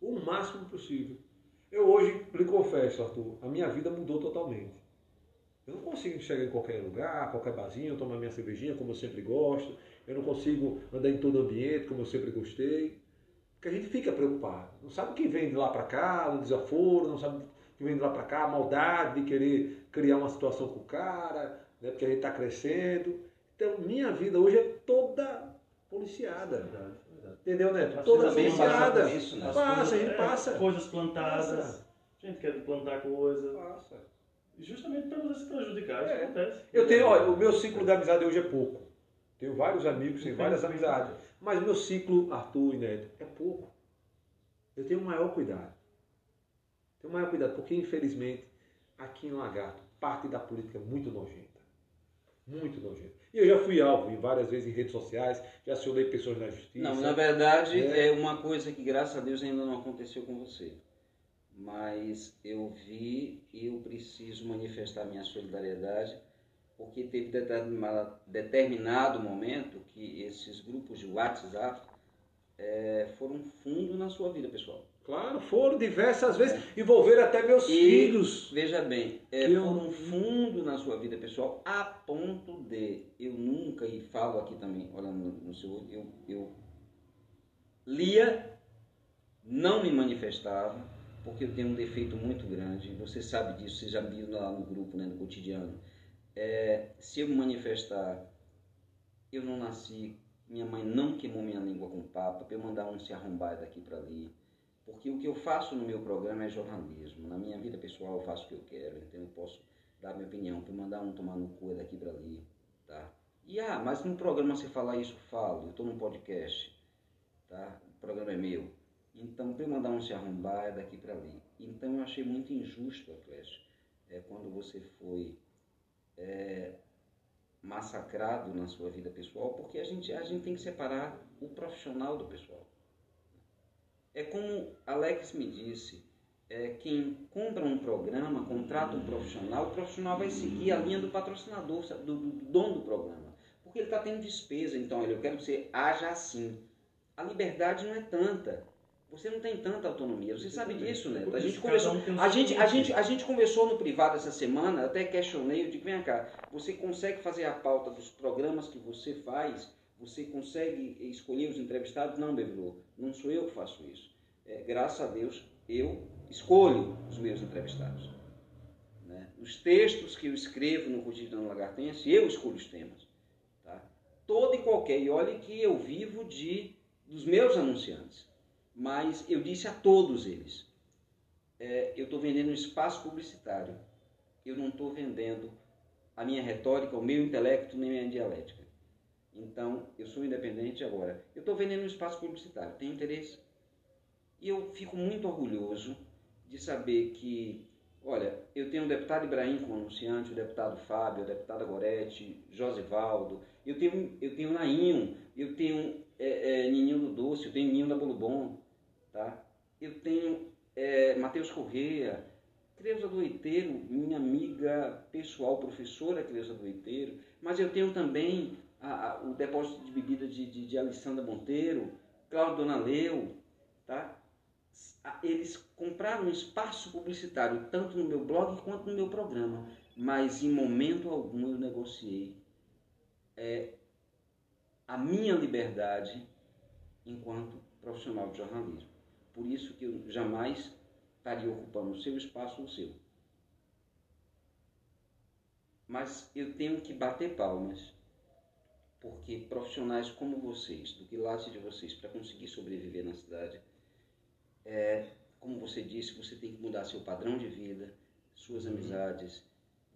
O máximo possível. Eu hoje lhe confesso, Arthur, a minha vida mudou totalmente. Eu não consigo chegar em qualquer lugar, qualquer barzinho, tomar minha cervejinha como eu sempre gosto. Eu não consigo andar em todo ambiente como eu sempre gostei. Porque a gente fica preocupado. Não sabe o que vem de lá para cá, o desaforo, não sabe o que vem de lá para cá, a maldade de querer criar uma situação com o cara, né, porque a gente está crescendo. Então, minha vida hoje é toda policiada. Verdade. Entendeu, Neto? Toda policiada. Isso, né? Passa, a gente passa. É, coisas plantadas. Passa. A gente quer plantar coisa. Passa. Justamente para você se prejudicar, isso É. acontece. Eu tenho, olha, o meu ciclo de amizade hoje é pouco. Tenho vários amigos, tenho várias amizades. Mas o meu ciclo, Arthur e Neto, é pouco. Eu tenho o maior cuidado. Tenho o maior cuidado, porque infelizmente, aqui em Lagarto, parte da política é muito nojenta. Muito nojenta. E eu já fui alvo em várias vezes em redes sociais, já acionei pessoas na justiça. Não, na verdade É. é uma coisa que graças a Deus ainda não aconteceu com você. Mas eu vi e eu preciso manifestar minha solidariedade, porque teve determinado, momento que esses grupos de WhatsApp eh, foram fundo na sua vida pessoal. Claro, foram diversas vezes, envolveram até meus E, filhos. Veja bem, é, eu- foram fundo na sua vida pessoal a ponto de eu nunca, e falo aqui também, olha no, no seu, eu, eu lia, não me manifestava, porque eu tenho um defeito muito grande, você sabe disso, você já viu lá no grupo, né, no cotidiano. É, se eu me manifestar, eu não nasci, minha mãe não queimou minha língua com papa, para eu mandar um se arrombar daqui para ali. Porque o que eu faço no meu programa é jornalismo. Na minha vida pessoal eu faço o que eu quero, então eu posso dar minha opinião. Para mandar um tomar no cu é daqui para ali, tá? E ah, mas no programa você falar isso, eu falo. Eu estou num podcast, tá? O programa é meu. Então, para eu mandar um se arrombar é daqui para ali. Então eu achei muito injusto, Atlético, é, quando você foi é, massacrado na sua vida pessoal, porque a gente, a gente tem que separar o profissional do pessoal. É como Alex me disse, é, quem compra um programa, contrata um profissional, o profissional vai seguir a linha do patrocinador, do, do dono do programa. Porque ele está tendo despesa, então olha, eu quero que você haja assim. A liberdade não é tanta. Você não tem tanta autonomia. Você sabe disso, né? A gente conversou, a gente, a gente, a gente conversou no privado essa semana, até questionei, eu digo, vem cá, você consegue fazer a pauta dos programas que você faz? Você consegue escolher os entrevistados? Não, Bevilô, não sou eu que faço isso. É, graças a Deus, eu escolho os meus entrevistados. Né? Os textos que eu escrevo no Cotidiano Lagartense, eu escolho os temas. Tá? Todo e qualquer, e olhe que eu vivo de dos meus anunciantes, mas eu disse a todos eles, é, eu estou vendendo um espaço publicitário, eu não estou vendendo a minha retórica, o meu intelecto, nem a minha dialética. Então, eu sou independente agora. Eu estou vendendo um espaço publicitário, tem interesse? E eu fico muito orgulhoso de saber que, olha, eu tenho o deputado Ibrahim como anunciante, o deputado Fábio, a deputada Gorete, Josivaldo, eu tenho, eu tenho Nainho, eu tenho é, é, Nininho do Doce, eu tenho Nininho da Bolo Bom, tá? Eu tenho é, Matheus Correia, Creuza do minha amiga pessoal, professora Creuza do mas eu tenho também a, a, o depósito de bebida de, de, de Alessandra Monteiro, Cláudio Donaleu, tá? Eles compraram um espaço publicitário, tanto no meu blog quanto no meu programa, mas em momento algum eu negociei é, a minha liberdade enquanto profissional de jornalismo. Por isso que eu jamais estaria ocupando o seu espaço ou o seu. Mas eu tenho que bater palmas, porque profissionais como vocês, do quilate de vocês, para conseguir sobreviver na cidade, é, como você disse, você tem que mudar seu padrão de vida, suas uhum. amizades,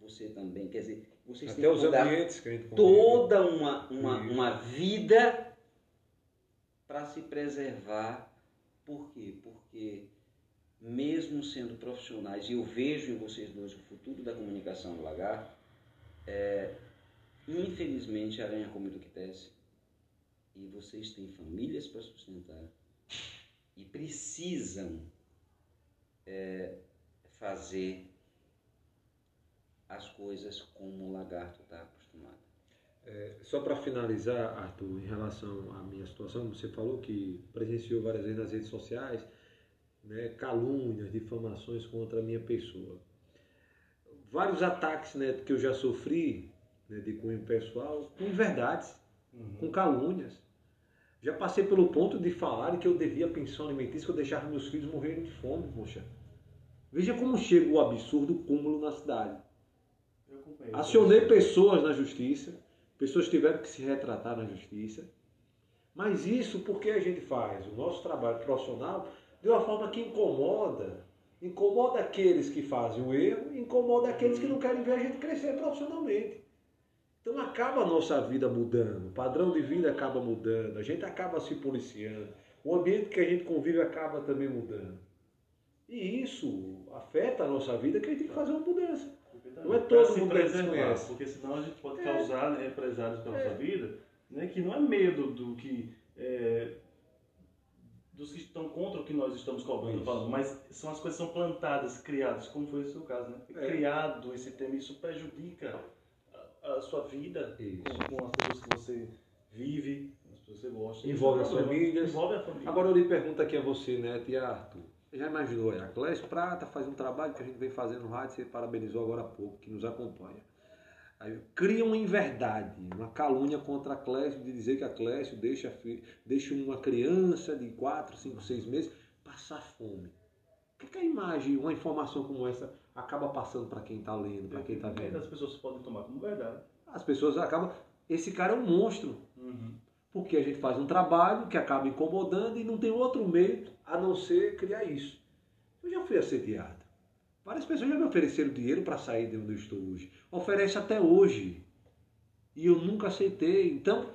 você também, quer dizer, vocês Até têm que mudar que toda uma, uma, uma vida para se preservar. Por quê? Porque mesmo sendo profissionais, e eu vejo em vocês dois o futuro da comunicação no lagar, é, infelizmente a aranha come do que tece, e vocês têm famílias para sustentar, e precisam é, fazer as coisas como o lagarto está acostumado. É, só para finalizar, Arthur, em relação à minha situação, você falou que presenciou várias vezes nas redes sociais né, calúnias, difamações contra a minha pessoa. Vários ataques né, que eu já sofri né, de cunho pessoal com inverdades, uhum. com calúnias. Já passei pelo ponto de falar que eu devia pensão alimentícia, que eu deixava meus filhos morrerem de fome, poxa. Veja como chega o absurdo cúmulo na cidade. Acionei pessoas na justiça, pessoas tiveram que se retratar na justiça. Mas isso porque a gente faz o nosso trabalho profissional de uma forma que incomoda. Incomoda aqueles que fazem o erro, incomoda aqueles que não querem ver a gente crescer profissionalmente. Então acaba a nossa vida mudando, o padrão de vida acaba mudando, a gente acaba se policiando, o ambiente que a gente convive acaba também mudando. E isso afeta a nossa vida que a gente tem que fazer uma mudança. Não é todo mundo preservar, porque senão a gente pode é. causar né, represálios para a é. nossa vida, né, que não é medo do que é, dos que estão contra o que nós estamos cobrando, falando, mas são as coisas que são plantadas, criadas, como foi o seu caso, né? É. Criado esse tema, isso prejudica a, sua vida com, com, as pessoas que você vive, as pessoas que você gosta. Envolve as famílias. Envolve a família. Agora eu lhe pergunto aqui a você, né, Tia Arthur. Já imaginou, a Clécio Prata faz um trabalho que a gente vem fazendo no rádio, você parabenizou agora há pouco, que nos acompanha. Aí cria uma inverdade, uma calúnia contra a Clécio, de dizer que a Clécio deixa, deixa uma criança de 4, 5, 6 meses passar fome. O que, que a imagem, uma informação como essa, acaba passando para quem está lendo, para quem está vendo? As pessoas podem tomar como verdade. As pessoas acabam. Esse cara é um monstro. Uhum. Porque a gente faz um trabalho que acaba incomodando e não tem outro meio a não ser criar isso. Eu já fui assediado. Várias pessoas já me ofereceram dinheiro para sair de onde eu estou hoje. Oferece até hoje. E eu nunca aceitei. Então,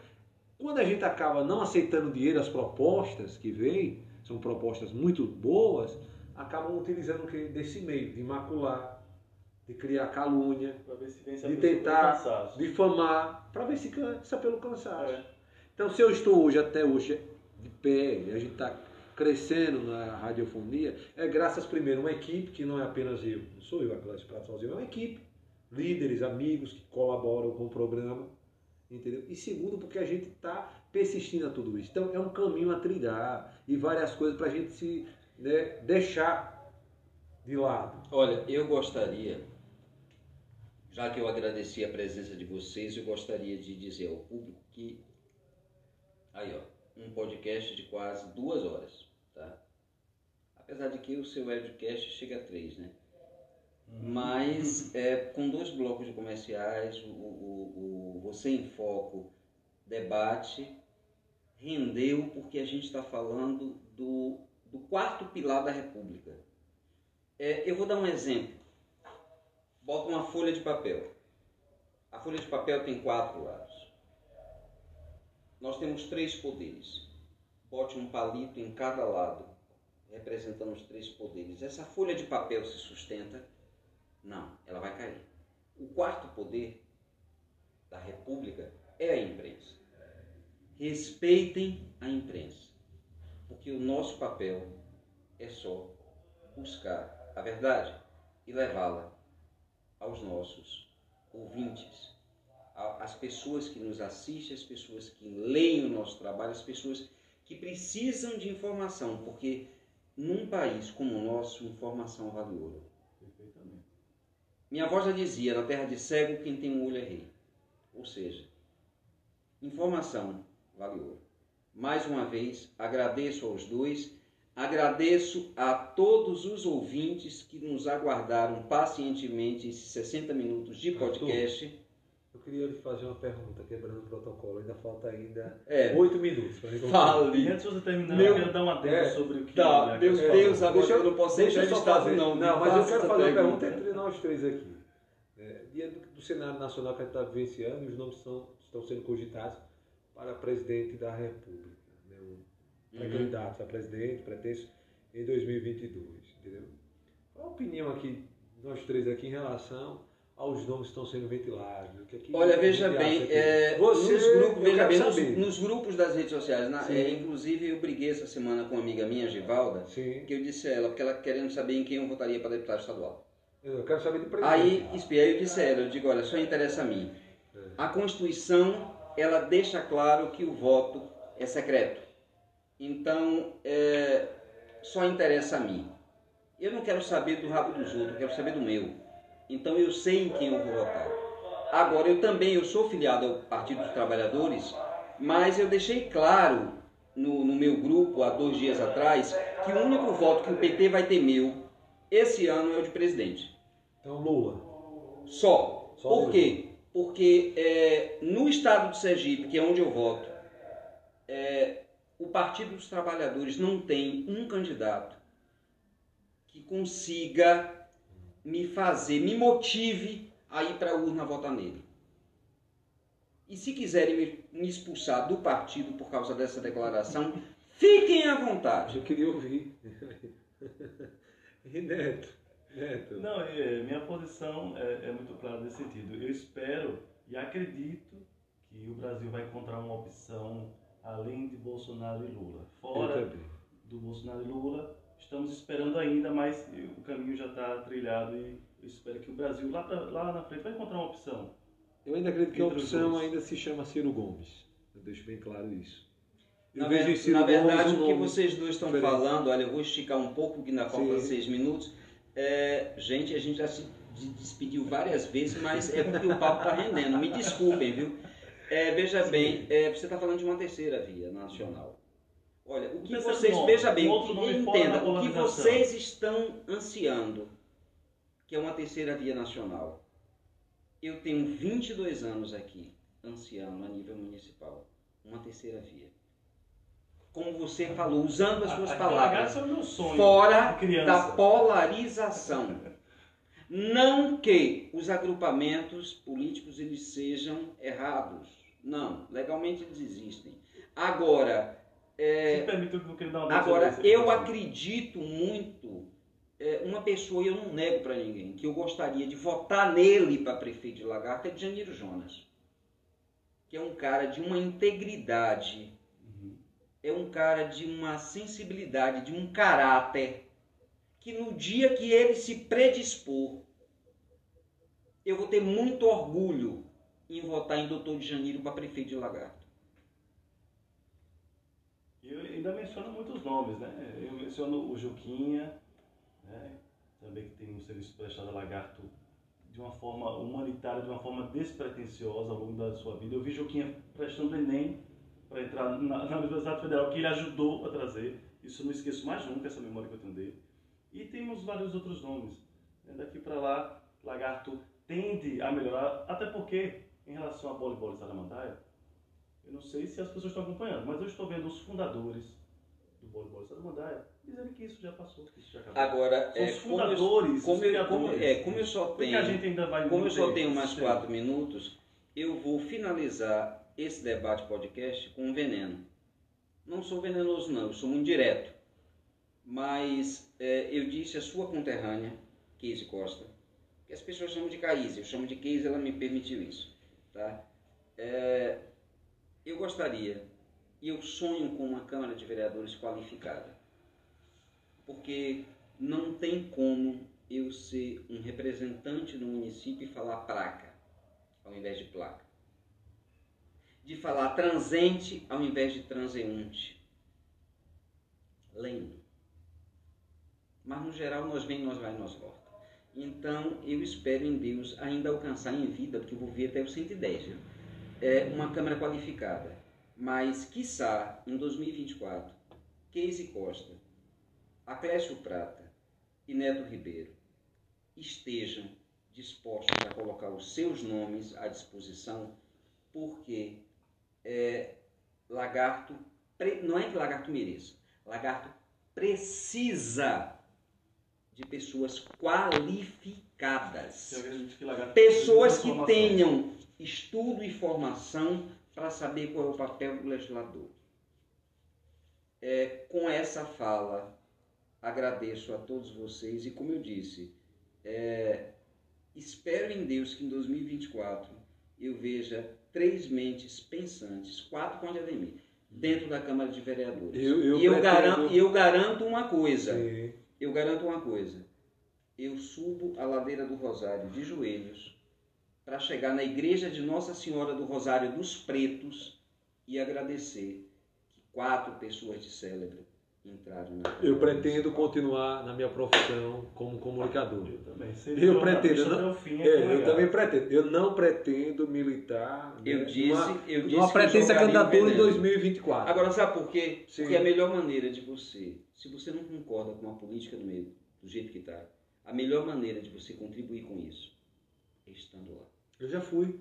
quando a gente acaba não aceitando dinheiro, as propostas que vêm, são propostas muito boas, acabam utilizando desse meio, de macular, de criar calúnia, de tentar difamar, para ver se cansa pelo cansaço. É. Então, se eu estou hoje, até hoje, de pé, a gente está crescendo na radiofonia é graças primeiro a uma equipe que não é apenas eu, não sou eu a classe para sozinho, é uma equipe, líderes, amigos que colaboram com o programa, entendeu? E segundo porque a gente está persistindo a tudo isso. Então é um caminho a trilhar e várias coisas para a gente se né, deixar de lado. Olha, eu gostaria, já que eu agradeci a presença de vocês, eu gostaria de dizer ao público que aí ó, um podcast de quase duas horas tá? Apesar de que o seu webcast chega a três, né? Uhum. Mas é, com dois blocos de comerciais, o, o, o Você em Foco debate rendeu porque a gente está falando do, do quarto pilar da República. É, eu vou dar um exemplo. Bota uma folha de papel. A folha de papel tem quatro lados. Nós temos três poderes bote um palito em cada lado, representando os três poderes. Essa folha de papel se sustenta? Não, ela vai cair. O quarto poder da República é a imprensa. respeitem a imprensa, porque o nosso papel é só buscar a verdade e levá-la aos nossos ouvintes, às pessoas que nos assistem, às pessoas que leem o nosso trabalho, às pessoas que precisam de informação, porque num país como o nosso, informação vale ouro. Perfeitamente. Minha avó já dizia, na terra de cego, quem tem um olho é rei. Ou seja, informação vale ouro. Mais uma vez, agradeço aos dois, agradeço a todos os ouvintes que nos aguardaram pacientemente esses 60 minutos de podcast. Arthur, eu queria lhe fazer uma pergunta, quebrando o protocolo. Ainda falta ainda é. oito é. minutos. Fale. Antes de você terminar, meu, eu quero dar uma dica é. sobre o que... Tá, meu Deus, agora deixa, eu não posso ser entrevistado não. Não, mas eu quero fazer uma pergunta entre nós três aqui. É, diante do, do cenário nacional que a gente está vivenciando, os nomes são, estão sendo cogitados para presidente da República. Né? Um uhum. candidato a presidente, pretexto, em 2022. Entendeu? Qual a opinião aqui, nós três aqui, em relação aos nomes que estão sendo ventilados? Que aqui, Olha, veja bem, é, Você, nos, grupos, veja bem nos, nos, grupos das redes sociais, na, é, inclusive eu briguei essa semana com uma amiga minha, Givalda, Sim. que eu disse a ela, porque ela querendo saber em quem eu votaria para deputado estadual. Eu quero saber de presidente. Aí, espiei, eu disse a ela, eu digo, olha, só interessa a mim. É. A Constituição, ela deixa claro que o voto é secreto. Então, é, só interessa a mim. Eu não quero saber do rabo dos outros, eu quero saber do meu. Então eu sei em quem eu vou votar. Agora, eu também eu sou filiado ao Partido dos Trabalhadores, mas eu deixei claro no, no meu grupo há dois dias atrás que o único voto que o PT vai ter meu esse ano é o de presidente. Então Lula. Só. Só Por quê? Porque é, no estado de Sergipe, que é onde eu voto, é, o Partido dos Trabalhadores não tem um candidato que consiga me fazer, me motive a ir para a urna votar nele. E se quiserem me, me, expulsar do partido por causa dessa declaração, fiquem à vontade. Eu queria ouvir. e Neto? Neto. Não, é, minha posição é, é muito clara nesse sentido. Eu espero e acredito que o Brasil vai encontrar uma opção além de Bolsonaro e Lula. Fora do Bolsonaro e Lula, estamos esperando ainda, mas o caminho já está trilhado e eu espero que o Brasil lá, pra, lá na frente vai encontrar uma opção. Eu ainda acredito que a opção ainda se chama Ciro Gomes. Eu deixo bem claro isso. Eu na, ver, na verdade, o que vocês dois estão diferente. falando, olha, eu vou esticar um pouco, que ainda falta seis minutos. É, gente, a gente já se despediu várias vezes, mas é porque o papo está rendendo. Me desculpem, viu? É, veja Sim. bem, é, você está falando de uma terceira via nacional. Olha, o que vocês, nome, veja bem, o que, entenda, o que vocês estão ansiando, que é uma terceira via nacional. Eu tenho 22 anos aqui, ansiando a nível municipal, uma terceira via. Como você falou, usando as suas palavras, sonho, fora da polarização. Não que os agrupamentos políticos eles sejam errados. Não, legalmente eles existem. Agora, é, agora eu acredito muito é, uma pessoa, eu não nego para ninguém, que eu gostaria de votar nele para prefeito de Lagarto é Janiro Jonas. Que é um cara de uma integridade. É um cara de uma sensibilidade, de um caráter, que no dia que ele se predispor, eu vou ter muito orgulho em votar em Doutor de Janeiro para prefeito de Lagarto. Eu ainda menciono muitos nomes, né? Eu menciono o Juquinha, né? também que tem um serviço prestado a Lagarto de uma forma humanitária, de uma forma despretensiosa ao longo da sua vida. Eu vi Juquinha prestando Enem para entrar na, na Universidade Federal, que ele ajudou a trazer. Isso eu não esqueço mais nunca, essa memória que eu tenho dele. E temos vários outros nomes. Daqui para lá, Lagarto tende a melhorar, até porque, em relação a voleibol e Salamandaia, eu não sei se as pessoas estão acompanhando, mas eu estou vendo os fundadores do voleibol e Salamandaia dizendo que isso já passou, que isso já acabou. Agora, São é, os fundadores, como eu, como, como, é, como eu só tenho, como eu só tenho mais quatro minutos, eu vou finalizar esse debate podcast com veneno. Não sou venenoso não, eu sou muito direto. Mas é, eu disse a sua conterrânea, Keise Costa, que as pessoas chamam de Caíse, eu chamo de Keise, ela me permitiu isso. Tá? É, eu gostaria E eu sonho com uma Câmara de Vereadores qualificada. Porque não tem como eu ser um representante no município e falar placa ao invés de placa. De falar transente ao invés de transeunte. Lendo. Mas no geral nós vem, nós vai, nós volta. Então eu espero em Deus ainda alcançar em vida, porque eu vou ver até o 110, né? é, uma Câmara qualificada. Mas, quiçá, em 2024, Casey Costa, Aclésio Prata e Neto Ribeiro estejam dispostos a colocar os seus nomes à disposição, porque é, Lagarto, não é que Lagarto mereça, Lagarto precisa de pessoas qualificadas. Pessoas que tenham estudo e formação para saber qual é o papel do legislador. É, com essa fala, agradeço a todos vocês e, como eu disse, é, espero em Deus que em 2024 eu veja três mentes pensantes, quatro com a Ademir, dentro da Câmara de Vereadores. Eu, eu e eu, pretendo... garanto, eu garanto uma coisa. Sim. Eu garanto uma coisa. Eu subo a ladeira do Rosário de joelhos para chegar na igreja de Nossa Senhora do Rosário dos Pretos e agradecer que quatro pessoas de célebre na Eu pretendo continuar na minha profissão como comunicador. Eu também. eu pretendo, não, fim, é, é eu também pretendo. Eu não pretendo militar. Eu né, disse, uma, eu disse uma pretensa candidatura em 2024. Agora sabe por quê? Sim. Porque a melhor maneira de você, se você não concorda com a política do meio, do jeito que está, a melhor maneira de você contribuir com isso é estando lá. Eu já fui,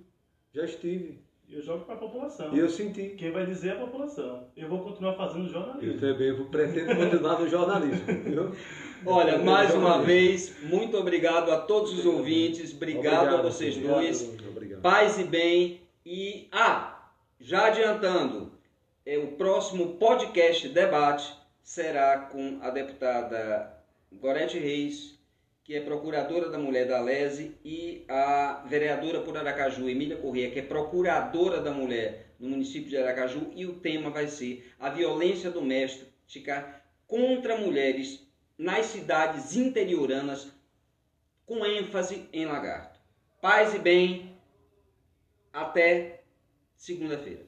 já estive. Eu jogo para a população. E eu senti. Quem vai dizer é a população. Eu vou continuar fazendo jornalismo. Eu também vou, pretendo continuar no jornalismo. Viu? Olha, mais uma vez, muito obrigado a todos os ouvintes. Obrigado, obrigado a vocês obrigado, dois. Obrigado. Paz e bem. E, ah, já adiantando, é, o próximo podcast debate será com a deputada Gorete Reis que é procuradora da mulher da Lese, e a vereadora por Aracaju, Emília Corrêa, que é procuradora da mulher no município de Aracaju, e o tema vai ser a violência doméstica contra mulheres nas cidades interioranas, com ênfase em Lagarto. Paz e bem, até segunda-feira.